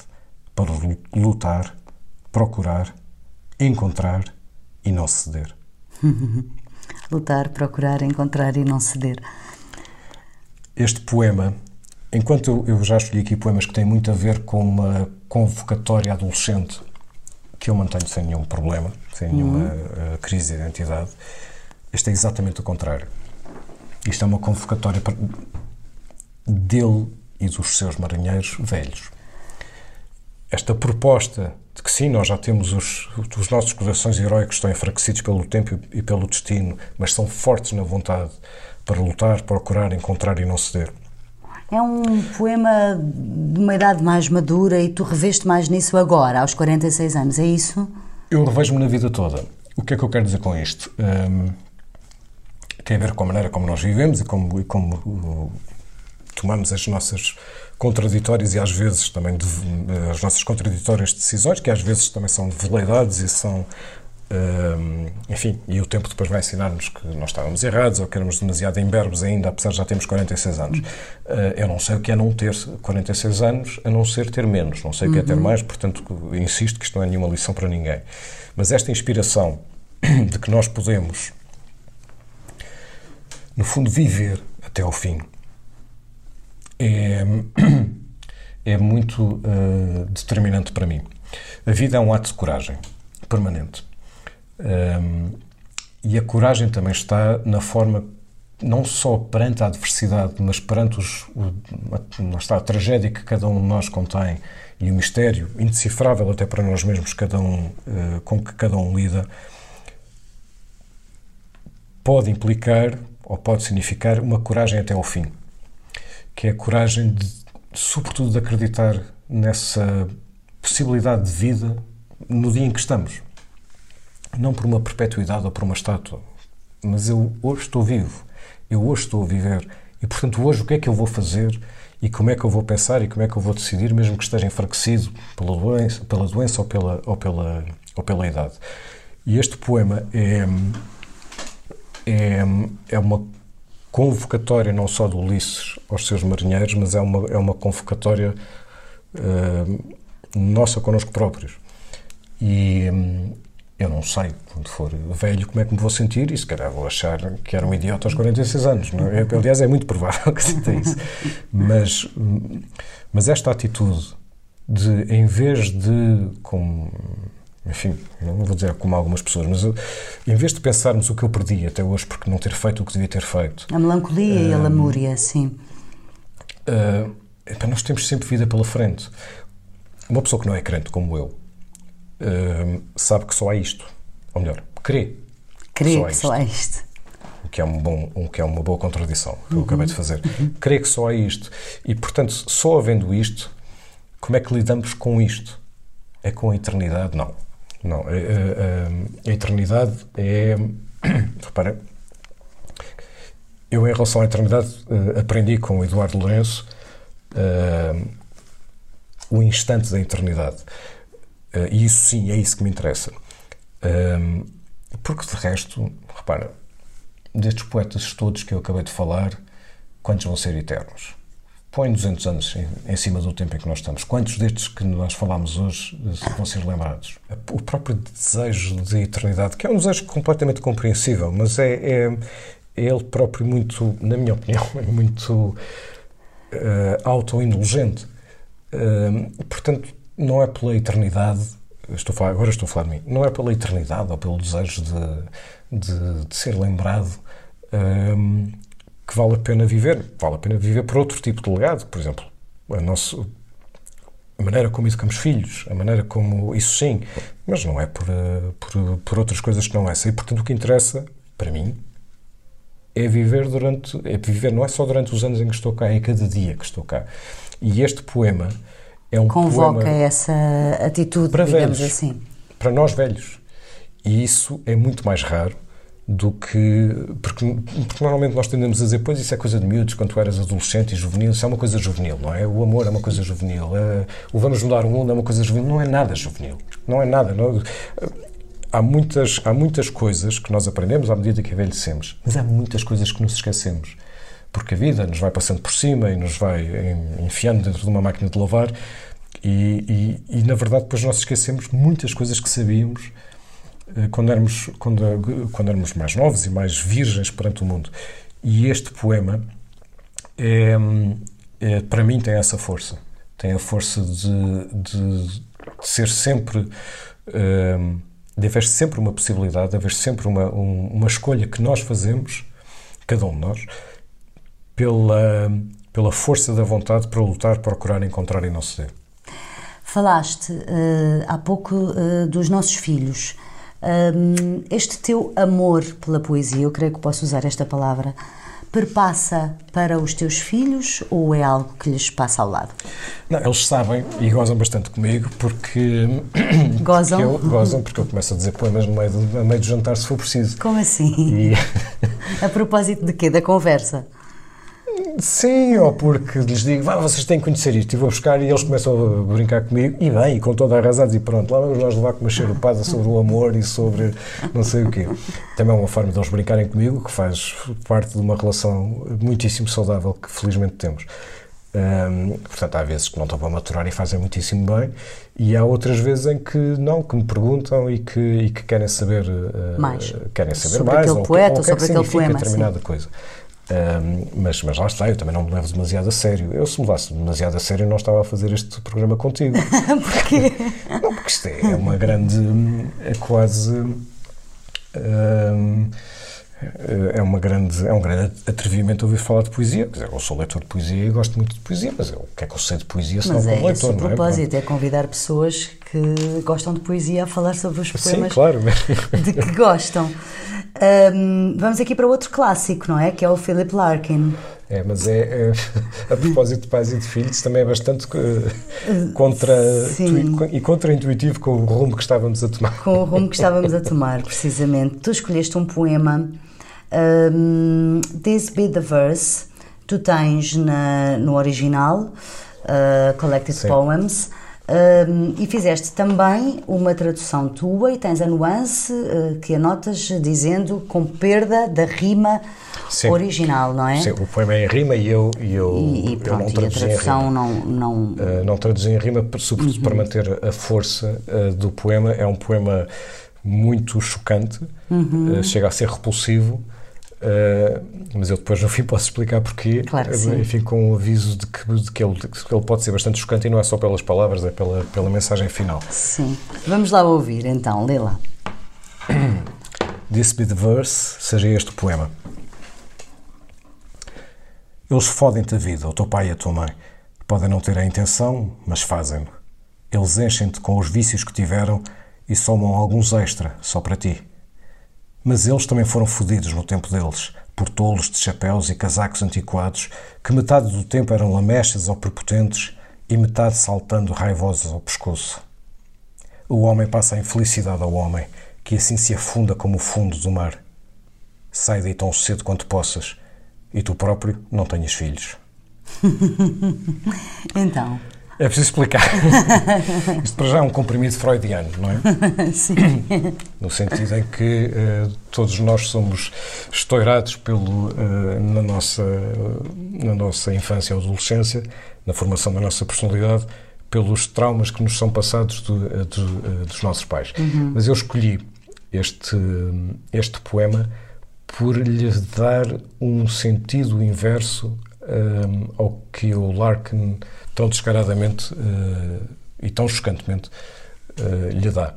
para lutar, procurar, encontrar e não ceder. lutar, procurar, encontrar e não ceder. Este poema Enquanto eu, já escolhi aqui poemas que têm muito a ver com uma convocatória adolescente, que eu mantenho sem nenhum problema, sem nenhuma uhum. uh, crise de identidade, este é exatamente o contrário. Isto é uma convocatória dele e dos seus marinheiros velhos. Esta proposta de que sim, nós já temos os, os nossos corações heróicos estão enfraquecidos pelo tempo e pelo destino, mas são fortes na vontade para lutar, procurar, encontrar e não ceder. É um poema de uma idade mais madura e tu reveste mais nisso agora, aos 46 anos, é isso? Eu revejo-me na vida toda. O que é que eu quero dizer com isto? Um, tem a ver com a maneira como nós vivemos e como, e como uh, tomamos as nossas contraditórias e às vezes também de, as nossas contraditórias decisões, que às vezes também são de veleidades e são Uh, enfim, e o tempo depois vai ensinar-nos que nós estávamos errados ou que éramos demasiado imberbes ainda, apesar de já termos 46 anos. Uh, eu não sei o que é não ter 46 anos, a não ser ter menos. Não sei o que é ter uhum. mais, portanto, insisto que isto não é nenhuma lição para ninguém. Mas esta inspiração de que nós podemos, no fundo, viver até ao fim, é, é muito uh, determinante para mim. A vida é um ato de coragem permanente. Um, e a coragem também está na forma, não só perante a adversidade, mas perante os, o, está, a tragédia que cada um de nós contém e o mistério indecifrável até para nós mesmos, cada um, uh, com que cada um lida, pode implicar ou pode significar uma coragem até ao fim, que é a coragem de, sobretudo, de acreditar nessa possibilidade de vida no dia em que estamos não por uma perpetuidade ou por uma estátua, mas eu hoje estou vivo, eu hoje estou a viver e, portanto, hoje o que é que eu vou fazer e como é que eu vou pensar e como é que eu vou decidir, mesmo que esteja enfraquecido pela doença, pela doença ou, pela, ou, pela, ou pela idade. E este poema é, é, é uma convocatória não só de Ulisses aos seus marinheiros, mas é uma, é uma convocatória uh, nossa connosco próprios. E, eu não sei, quando for velho, como é que me vou sentir e se calhar vou achar que era um idiota aos 46 anos. Não é? Aliás, é muito provável que sinta isso. Mas, mas esta atitude de, em vez de, como, enfim, não vou dizer como algumas pessoas, mas em vez de pensarmos o que eu perdi até hoje porque não ter feito o que devia ter feito. A melancolia uh, e a lamúria, sim. Uh, nós temos sempre vida pela frente. Uma pessoa que não é crente como eu, sabe que só há isto. Ou melhor, crê. Crê que só há isto. O que é, um bom, um, que é uma boa contradição, que uhum. eu acabei de fazer. Uhum. Crê que só há isto. E, portanto, só havendo isto, como é que lidamos com isto? É com a eternidade? Não. Não. A, a, a, a eternidade é. Repara, eu, em relação à eternidade, uh, aprendi com o Eduardo Lourenço uh, o instante da eternidade. E isso sim, é isso que me interessa. Um, porque de resto, repara, destes poetas todos que eu acabei de falar, quantos vão ser eternos? Põe 200 anos em, cima do tempo em que nós estamos. Quantos destes que nós falámos hoje vão ser lembrados? O próprio desejo de eternidade, que é um desejo completamente compreensível, mas é, é, é ele próprio muito, na minha opinião, é muito uh, auto-indulgente. Uh, portanto, não é pela eternidade, estou falar, agora estou a falar de mim, não é pela eternidade ou pelo desejo de, de, de ser lembrado um, que vale a pena viver. Vale a pena viver por outro tipo de legado, por exemplo, a, nosso, a maneira como educamos filhos, a maneira como. Isso sim, mas não é por, por, por outras coisas que não essa. E portanto o que interessa, para mim, é viver durante. É viver não é só durante os anos em que estou cá, é cada dia que estou cá. E este poema é um Convoca essa atitude, para digamos velhos, assim. Para nós velhos. E isso é muito mais raro do que. Porque, porque, normalmente nós tendemos a dizer, pois isso é coisa de miúdos, quando tu eras adolescente e juvenil, isso é uma coisa juvenil, não é? O amor é uma coisa juvenil, é, o vamos mudar o mundo é uma coisa juvenil. Não é nada juvenil. Não é nada. Não, há, muitas, há muitas coisas que nós aprendemos à medida que envelhecemos, mas há muitas coisas que nos esquecemos. Porque a vida nos vai passando por cima e nos vai enfiando dentro de uma máquina de lavar e, e, e, na verdade, depois nós esquecemos muitas coisas que sabíamos eh, quando éramos, quando, quando éramos mais novos e mais virgens perante o mundo. E este poema, é, é, para mim, tem essa força. Tem a força de, de, de ser sempre. Eh, de haver sempre uma possibilidade, de haver sempre uma, um, uma escolha que nós fazemos, cada um de nós, pela, pela força da vontade para lutar, procurar, encontrar e não ceder. Falaste uh, há pouco uh, dos nossos filhos. Um, este teu amor pela poesia, eu creio que posso usar esta palavra, perpassa para os teus filhos ou é algo que lhes passa ao lado? Não, eles sabem e gozam bastante comigo porque. Gozam? Porque eu, gozam porque eu começo a dizer poemas no meio do, no meio do jantar se for preciso. Como assim? E... a propósito de quê? Da conversa? Sim, ou porque lhes digo, vá, vocês têm que conhecer isto, e vou buscar, e eles começam a brincar comigo, e bem, e com toda a razão, e pronto, lá vamos nós levar com uma charupada sobre o amor e sobre não sei o quê. Também é uma forma de eles brincarem comigo, que faz parte de uma relação muitíssimo saudável que felizmente temos. Portanto, há vezes que não estão para maturar e fazem muitíssimo bem, e há outras vezes em que não, que me perguntam e que, e que querem saber uh, mais, querem saber sobre mais, aquele ou, poeta, ou, ou que que sobre aquele poema, determinada sim. coisa. Um, mas, mas lá está, eu também não me levo demasiado a sério. Eu, se me levasse demasiado a sério, não estava a fazer este programa contigo. Porquê? Não, porque isto é uma grande. É quase. Um, é, uma grande, é um grande atrevimento ouvir falar de poesia. Quer dizer, eu sou leitor de poesia e gosto muito de poesia, mas eu, o que é que eu sei de poesia se mas não é como leitor? Mas é o propósito, é? é convidar pessoas que gostam de poesia a falar sobre os poemas Sim, claro. de que gostam. Um, vamos aqui para outro clássico, não é? Que é o Philip Larkin. É, mas é, é, a propósito de pais e de filhos, também é bastante uh, contra e contra-intuitivo com o rumo que estávamos a tomar. Com o rumo que estávamos a tomar, precisamente. Tu escolheste um poema, um, This Be the Verse, tu tens na, no original, uh, Collected Sim. Poems. Um, e fizeste também uma tradução tua e tens a nuance uh, que anotas dizendo com perda da rima Sim. original, não é? Sim, o poema é em rima e eu, e eu, e, e pronto, eu não traduzi e a tradução em rima. não... Não, uh, não traduzi em rima, sobretudo uhum. para manter a força uh, do poema. É um poema muito chocante, uhum. chega a ser repulsivo, Uh, mas eu depois no fim posso explicar porquê, claro que sim. enfim, com o aviso de que, de, que ele, de que ele pode ser bastante chocante e não é só pelas palavras, é pela, pela mensagem final. Sim. Vamos lá ouvir então, lê lá. This be the verse, seja este o poema. Eles fodem-te a vida, o teu pai e a tua mãe. Podem não ter a intenção, mas fazem-no. Eles enchem-te com os vícios que tiveram e somam alguns extra, só para ti. Mas eles também foram fodidos no tempo deles, por tolos de chapéus e casacos antiquados, que metade do tempo eram lamechas ou prepotentes e metade saltando raivosos ao pescoço. O homem passa a infelicidade ao homem, que assim se afunda como o fundo do mar. Sai daí tão cedo quanto possas, e tu próprio não tenhas filhos. então. É preciso explicar. Isto para já é um comprimido freudiano, não é? Sim. No sentido em que uh, todos nós somos estourados pelo, uh, na, nossa, na nossa infância ou adolescência, na formação da nossa personalidade, pelos traumas que nos são passados do, do, dos nossos pais. Uhum. Mas eu escolhi este, este poema por lhe dar um sentido inverso um, ao que o Larkin tão descaradamente uh, e tão chocantemente uh, lhe dá.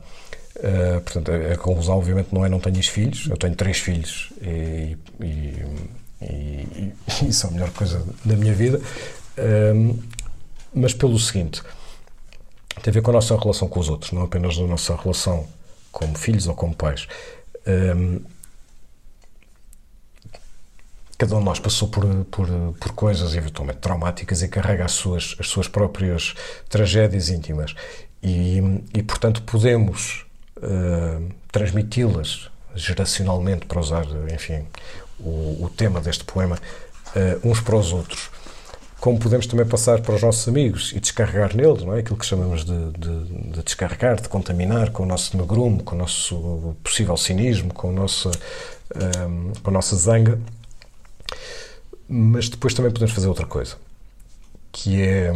Uh, portanto, a, a, conclusão, obviamente, não é não tenhas filhos. Eu tenho três filhos e, e, e, e isso é a melhor coisa da minha vida. mas pelo seguinte, tem a ver com a nossa relação com os outros, não apenas a nossa relação como filhos ou como pais. Cada um de nós passou por, por, por coisas eventualmente traumáticas e carrega as suas, as suas próprias tragédias íntimas. E, e portanto, podemos uh, transmiti-las geracionalmente, para usar, enfim, o, o tema deste poema, uh, uns para os outros. Como podemos também passar para os nossos amigos e descarregar neles, não é? Aquilo que chamamos de, de, de descarregar, de contaminar com o nosso negrume, com o nosso possível cinismo, com, o nosso, um, com a nossa zanga mas depois também podemos fazer outra coisa, que é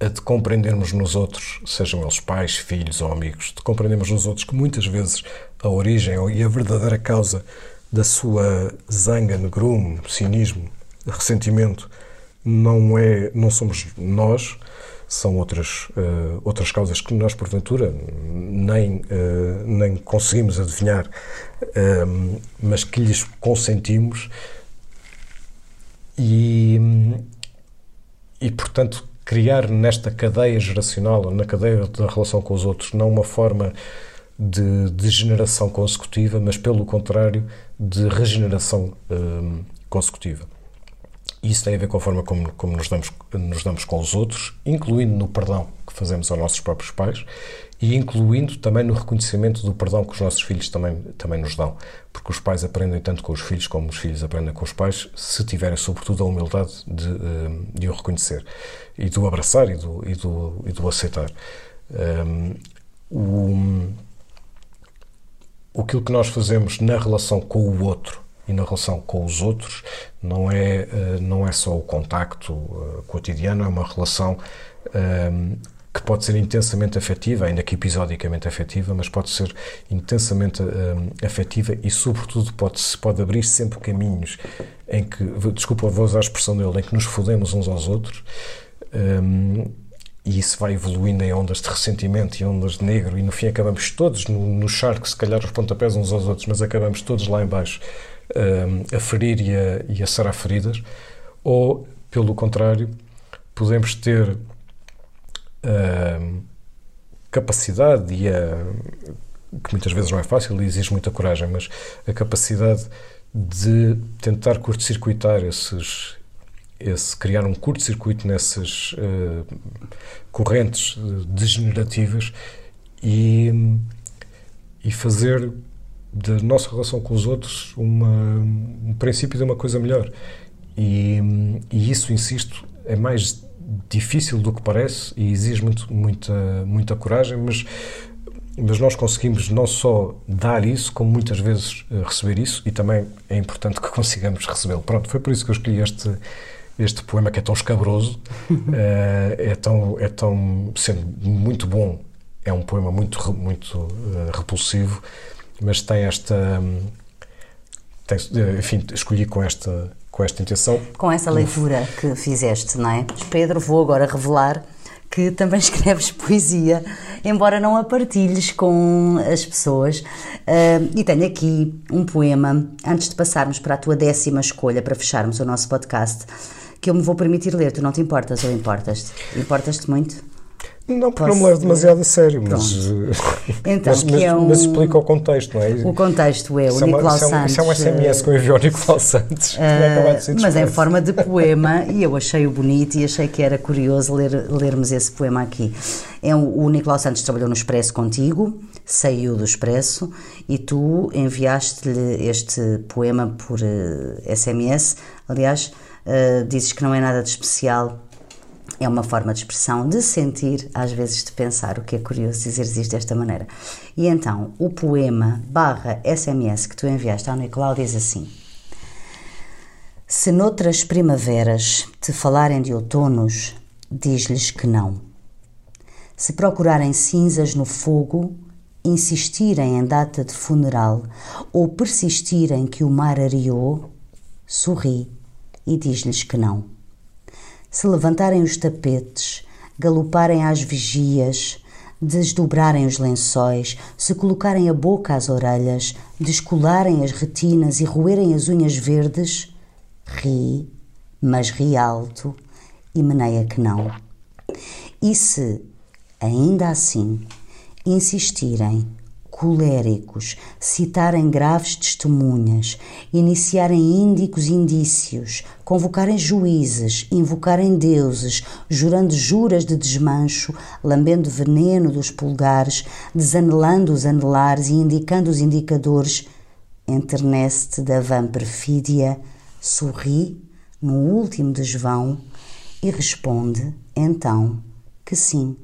a de compreendermos nos outros, sejam eles pais, filhos ou amigos, de compreendermos nos outros que muitas vezes a origem e a verdadeira causa da sua zanga, negrume, cinismo, ressentimento, não é, não somos nós, são outras uh, outras causas que nós porventura nem uh, nem conseguimos adivinhar, uh, mas que lhes consentimos. E, e portanto, criar nesta cadeia geracional, na cadeia da relação com os outros, não uma forma de degeneração consecutiva, mas pelo contrário, de regeneração hum, Isso tem a ver com a forma como, como nos, damos, nos damos com os outros, incluindo no perdão que fazemos aos nossos próprios pais e incluindo também no reconhecimento do perdão que os nossos filhos também, também nos dão. Porque os pais aprendem tanto com os filhos como os filhos aprendem com os pais, se tiverem, sobretudo, a humildade de, hum, de o reconhecer e do abraçar e do, e do, e do aceitar. Um, o, aquilo que nós fazemos na relação com o outro e na relação com os outros não é, eh, não é só o contacto cotidiano, é uma relação um, que pode ser intensamente afetiva, ainda que episodicamente afetiva, mas pode ser intensamente afetiva e, sobretudo, pode, pode abrir sempre caminhos em que, desculpa, vou usar a expressão dele, em que nos fodemos uns aos outros. E isso vai evoluindo em ondas de ressentimento e ondas de negro, e no fim acabamos todos no, no charco, se calhar os pontapés uns aos outros, mas acabamos todos lá embaixo um, a ferir e a, e a sarar feridas, ou, pelo contrário, podemos ter um, capacidade e a, que muitas vezes não é fácil e exige muita coragem, mas a capacidade de tentar curto-circuitar esses, esse criar um curto-circuito nessas uh, correntes degenerativas e, e fazer da nossa relação com os outros uma, um princípio de uma coisa melhor. E, e, isso, insisto, é mais difícil do que parece e exige muito, muita, muita coragem, mas, mas nós conseguimos não só dar isso, como muitas vezes eh, receber isso e também é importante que consigamos recebê-lo. Pronto, foi por isso que eu escolhi este este poema que é tão escabroso, é, é, tão, é tão, sendo muito bom, é um poema muito, muito uh, repulsivo, mas tem esta, um, tem, enfim, escolhi com esta, com esta intenção. Com essa leitura que fizeste, não é? Pedro, vou agora revelar que também escreves poesia, embora não a partilhes com as pessoas. Uh, e tenho aqui um poema, antes de passarmos para a tua décima escolha, para fecharmos o nosso podcast, que eu me vou permitir ler. Tu não te importas ou importas-te? Importas-te muito? Não, porque Posso... não me levo demasiado a sério, mas, então, mas, mas, é um... mas, explica o contexto, não é? O contexto é o Nicolau é Santos. Isso é um SMS que eu enviei ao Nicolau Santos. Uh, mas é em forma de poema e eu achei-o bonito e achei que era curioso ler, lermos esse poema aqui. É um, o Nicolau Santos trabalhou no Expresso contigo, saiu do Expresso e tu enviaste-lhe este poema por uh, eh, SMS. Aliás, uh, dizes que não é nada de especial é uma forma de expressão, de sentir, às vezes de pensar, o que é curioso dizer isto desta maneira. E então, o poema barra SMS que tu enviaste ao Nicolau diz assim: Se noutras primaveras te falarem de outonos, diz-lhes que não. Se procurarem cinzas no fogo, insistirem em data de funeral ou persistirem que o mar areou, sorri e diz-lhes que não se levantarem os tapetes, galoparem às vigias, desdobrarem os lençóis, se colocarem a boca às orelhas, descolarem as retinas e roerem as unhas verdes, ri, mas ri alto e meneia que não. E se, ainda assim, insistirem coléricos, citarem graves testemunhas, iniciarem índicos indícios, convocarem juízes, invocarem deuses, jurando juras de desmancho, lambendo veneno dos pulgares, desanelando os anelares e indicando os indicadores, enternece-te da vã perfídia, sorri no último desvão e responde, então, que sim,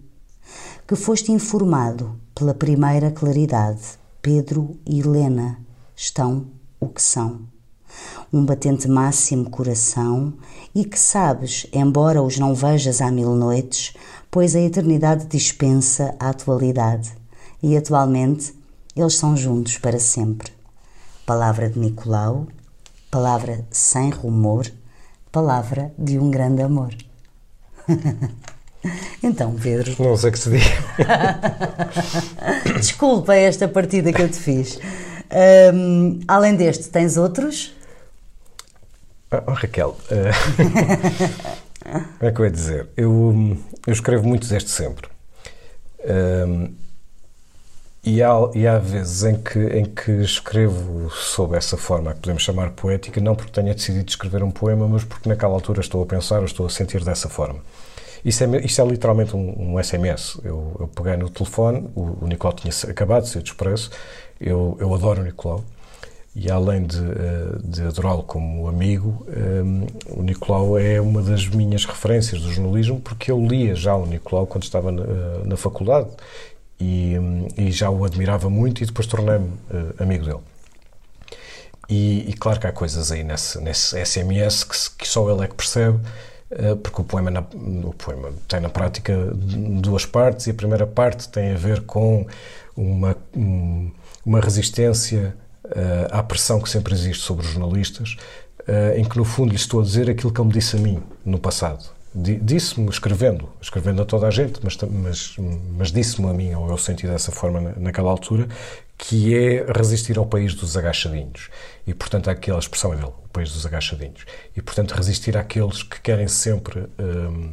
que foste informado pela primeira claridade, Pedro e Helena estão o que são. Um batente máximo coração e que sabes, embora os não vejas há mil noites, pois a eternidade dispensa a atualidade. E atualmente eles são juntos para sempre. Palavra de Nicolau, palavra sem rumor, palavra de um grande amor. Então, Pedro. Não sei o que se diga. Desculpa esta partida que eu te fiz. Um, além deste, tens outros? Oh, Raquel, uh, Como é que eu ia dizer? Eu, eu escrevo muito desde sempre. Um, e há, e há vezes em que, em que escrevo sob essa forma, que podemos chamar poética, não porque tenha decidido escrever um poema, mas porque naquela altura estou a pensar ou estou a sentir dessa forma. Isso é, isto é literalmente um, um SMS. Eu, eu, peguei no telefone, o, o Nicolau tinha acabado de ser de expresso, eu, eu adoro o Nicolau, e além de, eh, de adorá-lo como amigo, eh, o Nicolau é uma das minhas referências do jornalismo, porque eu lia já o Nicolau quando estava na, na faculdade e, e, já o admirava muito e depois tornei-me amigo dele. E, e, claro que há coisas aí nesse, nesse SMS que, que só ele é que percebe, porque o poema, na, o poema tem na prática duas partes e a primeira parte tem a ver com uma, um, uma resistência uh, à pressão que sempre existe sobre os jornalistas, em que no fundo lhe estou a dizer aquilo que ele me disse a mim no passado. Disse-me escrevendo, escrevendo a toda a gente, mas, mas, mas disse-me a mim, ou eu senti dessa forma naquela altura, que é resistir ao país dos agachadinhos. E, portanto, aquela expressão é dele, o país dos agachadinhos. E, portanto, resistir àqueles que querem sempre um,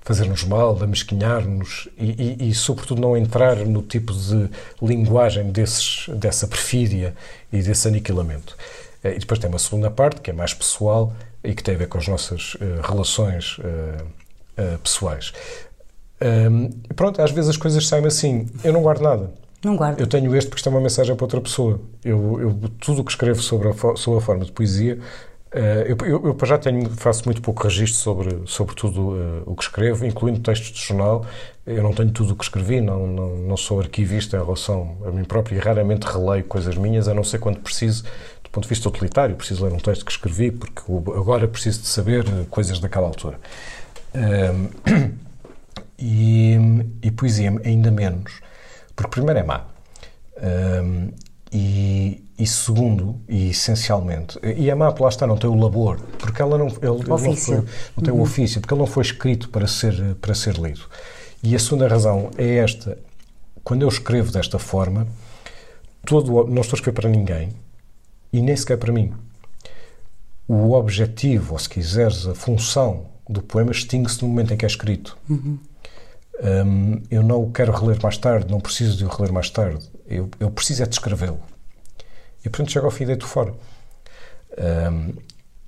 fazer-nos mal, amesquinhar-nos e, e, e, sobretudo, não entrar no tipo de linguagem desses, dessa perfídia e desse aniquilamento. Eh, e depois tem uma segunda parte, que é mais pessoal, e que tem a ver com as nossas uh, relações uh, uh, pessoais. Um, pronto, às vezes as coisas saem assim. Eu não guardo nada. Não guardo. Eu tenho este porque isto é uma mensagem para outra pessoa. Eu, eu tudo o que escrevo sobre a, sobre a forma de poesia, eu, eu, eu, já tenho, faço muito pouco registro sobre, sobre tudo o que escrevo, incluindo textos de jornal. Eu não tenho tudo o que escrevi, não, não, não sou arquivista em relação a mim próprio e raramente releio coisas minhas, a não ser quando preciso ponto de vista utilitário, preciso ler um texto que escrevi, porque agora preciso de saber eh, coisas daquela altura. Um, e, e, poesia ainda menos, porque primeiro é má. Um, e, e, segundo, e essencialmente, e a má, lá está, não tem o labor, porque ela não, ele, não, foi, não tem uhum. o ofício, porque ele não foi escrito para ser, para ser lido. E a segunda razão é esta: quando eu escrevo desta forma, todo, não estou a escrever para ninguém, e nem sequer para mim. O objetivo, ou se quiseres, a função do poema extingue-se no momento em que é escrito. Uhum. Um, eu não o quero reler mais tarde, não preciso de o reler mais tarde. Eu, eu preciso é de escrevê-lo. E portanto chego ao fim e deito fora. Um,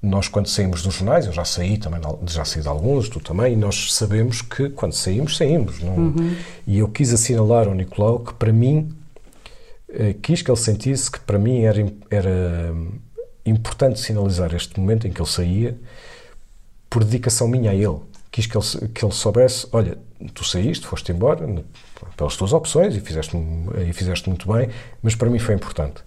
nós, quando saímos dos jornais, eu já saí também, já saí de alguns, tu também, e nós sabemos que quando saímos, saímos. Não? Uhum. E eu quis assinalar ao Nicolau que, para mim, eh, quis que ele sentisse que para mim era, era importante sinalizar este momento em que ele saía por dedicação minha a ele. Quis que ele, que ele soubesse: olha, tu saíste, foste embora pelas tuas opções e fizeste, e fizeste muito bem, mas para mim foi importante.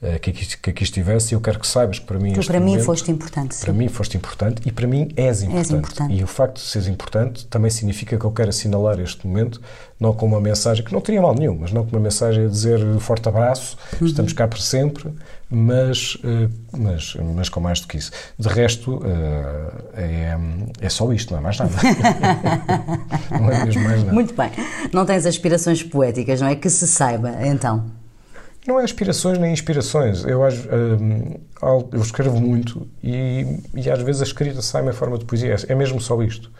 Eh, que aqui, que aqui estivesse e eu quero que saibas que para mim tu para momento, mim foste importante para sim. mim foste importante e para mim és importante. és importante. e o facto de seres importante também significa que eu quero assinalar este momento não com uma mensagem que não teria mal nenhum mas não com uma mensagem a dizer forte abraço uhum. estamos cá para sempre mas, eh, mas mas com mais do que isso de resto eh, é, é só isto não é mais nada não é mesmo mais nada muito bem não tens aspirações poéticas não é que se saiba então não é aspirações nem inspirações. Eu, hum, eu escrevo muito e, e, às vezes a escrita sai em forma de poesia. É mesmo só isto.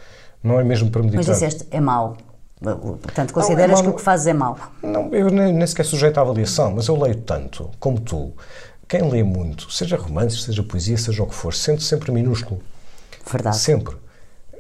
Não é mesmo para meditar. Mas disseste, é mau. Portanto, consideras não, é que o que fazes é mau? Não, eu nem, nem sequer sujeito à avaliação, mas eu leio tanto, como tu. Quem lê muito, seja romances, seja poesia, seja o que for, sente sempre minúsculo. Verdade. Sempre.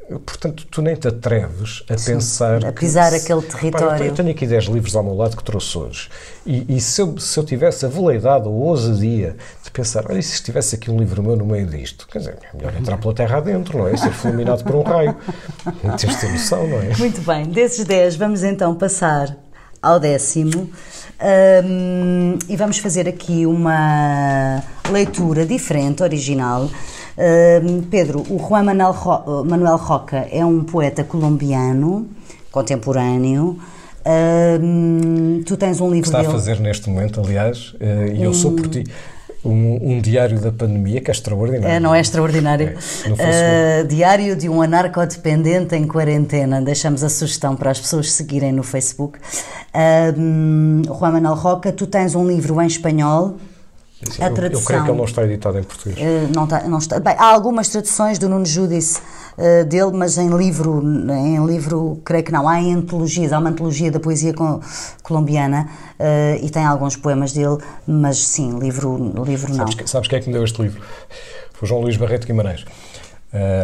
Portanto, tu nem te atreves a Sim, pensar. A pisar que, aquele território. Pá, eu tenho aqui 10 livros ao meu lado que trouxe hoje. E, e se, eu, se, eu, tivesse a veleidade ou a ousadia de pensar, olha, se estivesse aqui um livro meu no meio disto, quer dizer, é melhor entrar pela terra adentro, não é? Ser fulminado por um raio. Tens de ter noção, não é? Muito bem. Desses 10, vamos então passar ao décimo. Um, e vamos fazer aqui uma leitura diferente, original, Pedro, o Juan Manuel, Ro Manuel Roca é um poeta colombiano, contemporâneo. Uh, tu tens um livro Está dele. a fazer neste momento, aliás, uh, e eu sou por ti. Um, um, diário da pandemia que é extraordinário. É, não é extraordinário. É, uh, diário de um anarcodependente em quarentena. Deixamos a sugestão para as pessoas seguirem no Facebook. Uh, Juan Manuel Roca, tu tens um livro em espanhol A eu- tradução. Eu, creio que ele não está editado em português. Eh, não está, não está. Bem, há algumas traduções do Nuno Judice eh, dele, mas em livro, em livro, creio que não. Há em antologias, há uma antologia da poesia co- colombiana eh, e tem alguns poemas dele, mas sim, livro, livro não. Sabes, que- sabes quem é que me deu este livro? Foi João Luís Barreto Guimarães,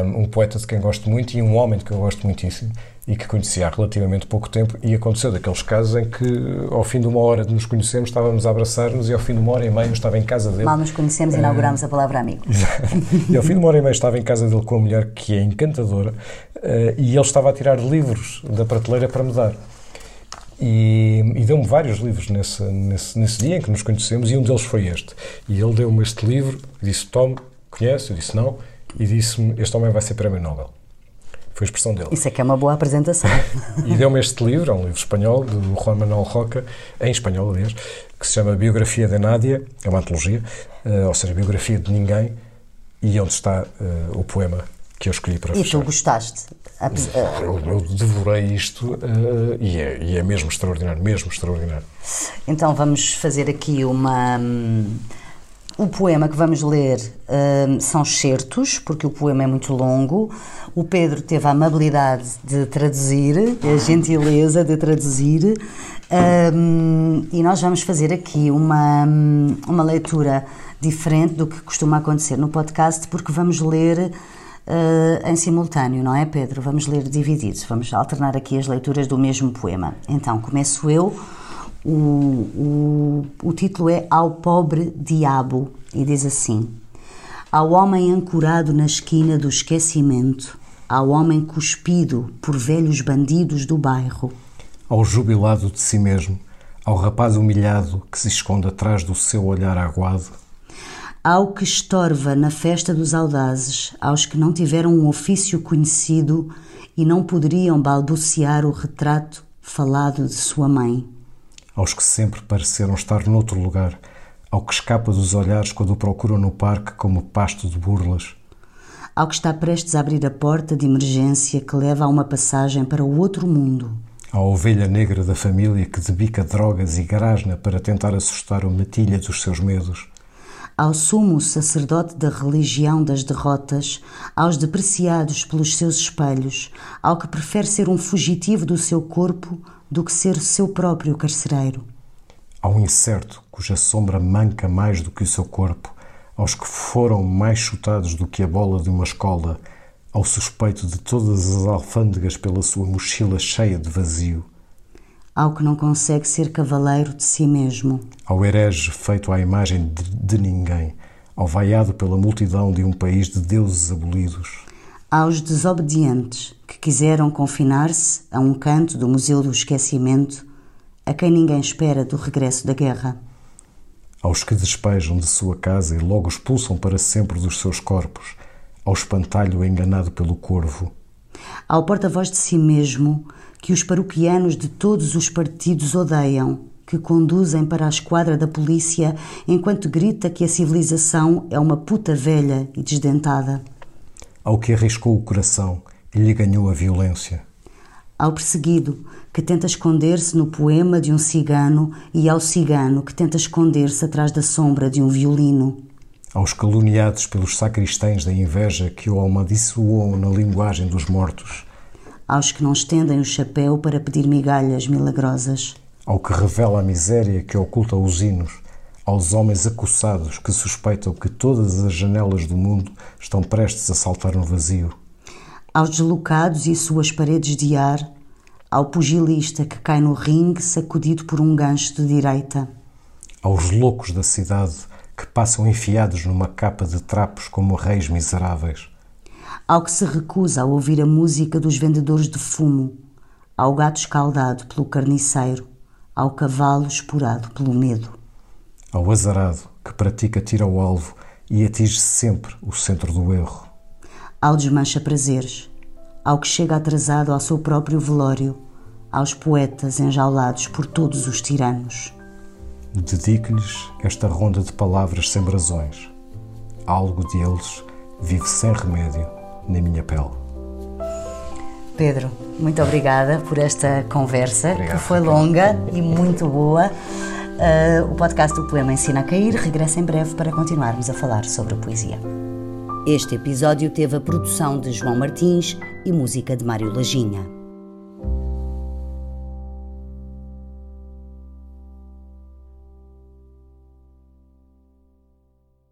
um, um poeta de quem gosto muito e um homem de quem eu gosto muitíssimo e que conheci há relativamente pouco tempo e aconteceu daqueles casos em que ao fim de uma hora de nos conhecermos estávamos a abraçar-nos e ao fim de uma hora e meia eu estava em casa dele Mal nos conhecemos, inauguramos a palavra amigo. e ao fim de uma hora e meia estava em casa dele com a mulher que é encantadora eh, e ele estava a tirar livros da prateleira para me dar. E, e deu-me vários livros nesse, nesse, nesse dia em que nos conhecemos e um deles foi este. E ele deu-me este livro e disse: Tom, conhece? Eu disse: Não. E disse-me: Este homem vai ser Prémio Nobel. Foi a expressão dele. Isso é que é uma boa apresentação. E deu-me este livro, é um livro espanhol, do Juan Manuel Roca, em espanhol, aliás, que se chama Biografia de Nádia, é uma antologia, eh, ou seja, Biografia de Ninguém, e onde está eh, o poema que eu escolhi para E fechar. tu gostaste? Eu, eu devorei isto eh, e, é, e é mesmo extraordinário, mesmo extraordinário. Então vamos fazer aqui uma. hum, O poema que vamos ler hum, são certos, porque o poema é muito longo. O Pedro teve a amabilidade de traduzir, a gentileza de traduzir, hum, e nós vamos fazer aqui uma, hum, uma leitura diferente do que costuma acontecer no podcast, porque vamos ler eh, em simultâneo, não é, Pedro? Vamos ler divididos, vamos alternar aqui as leituras do mesmo poema. Então, começo eu. O, o, o título é Ao Pobre Diabo e diz assim: Ao homem ancorado na esquina do esquecimento, ao homem cuspido por velhos bandidos do bairro, Ao jubilado de si mesmo, ao rapaz humilhado que se esconde atrás do seu olhar aguado, ao que estorva na festa dos audazes, aos que não tiveram um ofício conhecido e não poderiam balbuciar o retrato falado de sua mãe. Aos que sempre pareceram estar noutro lugar, ao que escapa dos olhares quando o procuram no parque como pasto de burlas, ao que está prestes a abrir a porta de emergência que leva a uma passagem para o outro mundo, à ovelha negra da família que debica drogas e grasna para tentar assustar o matilha dos seus medos, ao sumo sacerdote da religião das derrotas, aos depreciados pelos seus espelhos, ao que prefere ser um fugitivo do seu corpo do que ser seu próprio carcereiro, ao incerto cuja sombra manca mais do que o seu corpo, aos que foram mais chutados do que a bola de uma escola, ao suspeito de todas as alfândegas pela sua mochila cheia de vazio, ao que não consegue ser cavaleiro de si mesmo, ao herege feito à imagem de, de ninguém, ao vaiado pela multidão de um país de deuses abolidos, aos desobedientes que quiseram confinar-se a um canto do Museu do Esquecimento, a quem ninguém espera do regresso da guerra, aos que despejam de sua casa e logo expulsam para sempre dos seus corpos, ao espantalho enganado pelo corvo, ao porta-voz de si mesmo que os paroquianos de todos os partidos odeiam, que conduzem para a esquadra da polícia enquanto grita que a civilização é uma puta velha e desdentada, ao que arriscou o coração e lhe ganhou a violência, ao perseguido que tenta esconder-se no poema de um cigano e ao cigano que tenta esconder-se atrás da sombra de um violino, aos caluniados pelos sacristães da inveja que o amaldiçoam na linguagem dos mortos, aos que não estendem o chapéu para pedir migalhas milagrosas, ao que revela a miséria que oculta os hinos, aos homens acossados que suspeitam que todas as janelas do mundo estão prestes a saltar no vazio, aos deslocados e suas paredes de ar, ao pugilista que cai no ringue sacudido por um gancho de direita, aos loucos da cidade que passam enfiados numa capa de trapos como reis miseráveis, ao que se recusa a ouvir a música dos vendedores de fumo, ao gato escaldado pelo carniceiro, ao cavalo esporado pelo medo, ao azarado que pratica tiro ao alvo e atinge sempre o centro do erro, ao desmancha prazeres, ao que chega atrasado ao seu próprio velório, aos poetas enjaulados por todos os tiranos. Dedico-lhes esta ronda de palavras sem brasões. Algo deles vive sem remédio na minha pele. Pedro, muito obrigada por esta conversa, Obrigado, que foi longa e muito boa. Uh, o podcast do Poema Ensina a Cair regressa em breve para continuarmos a falar sobre a poesia. Este episódio teve a produção de João Martins e música de Mário Lajinha.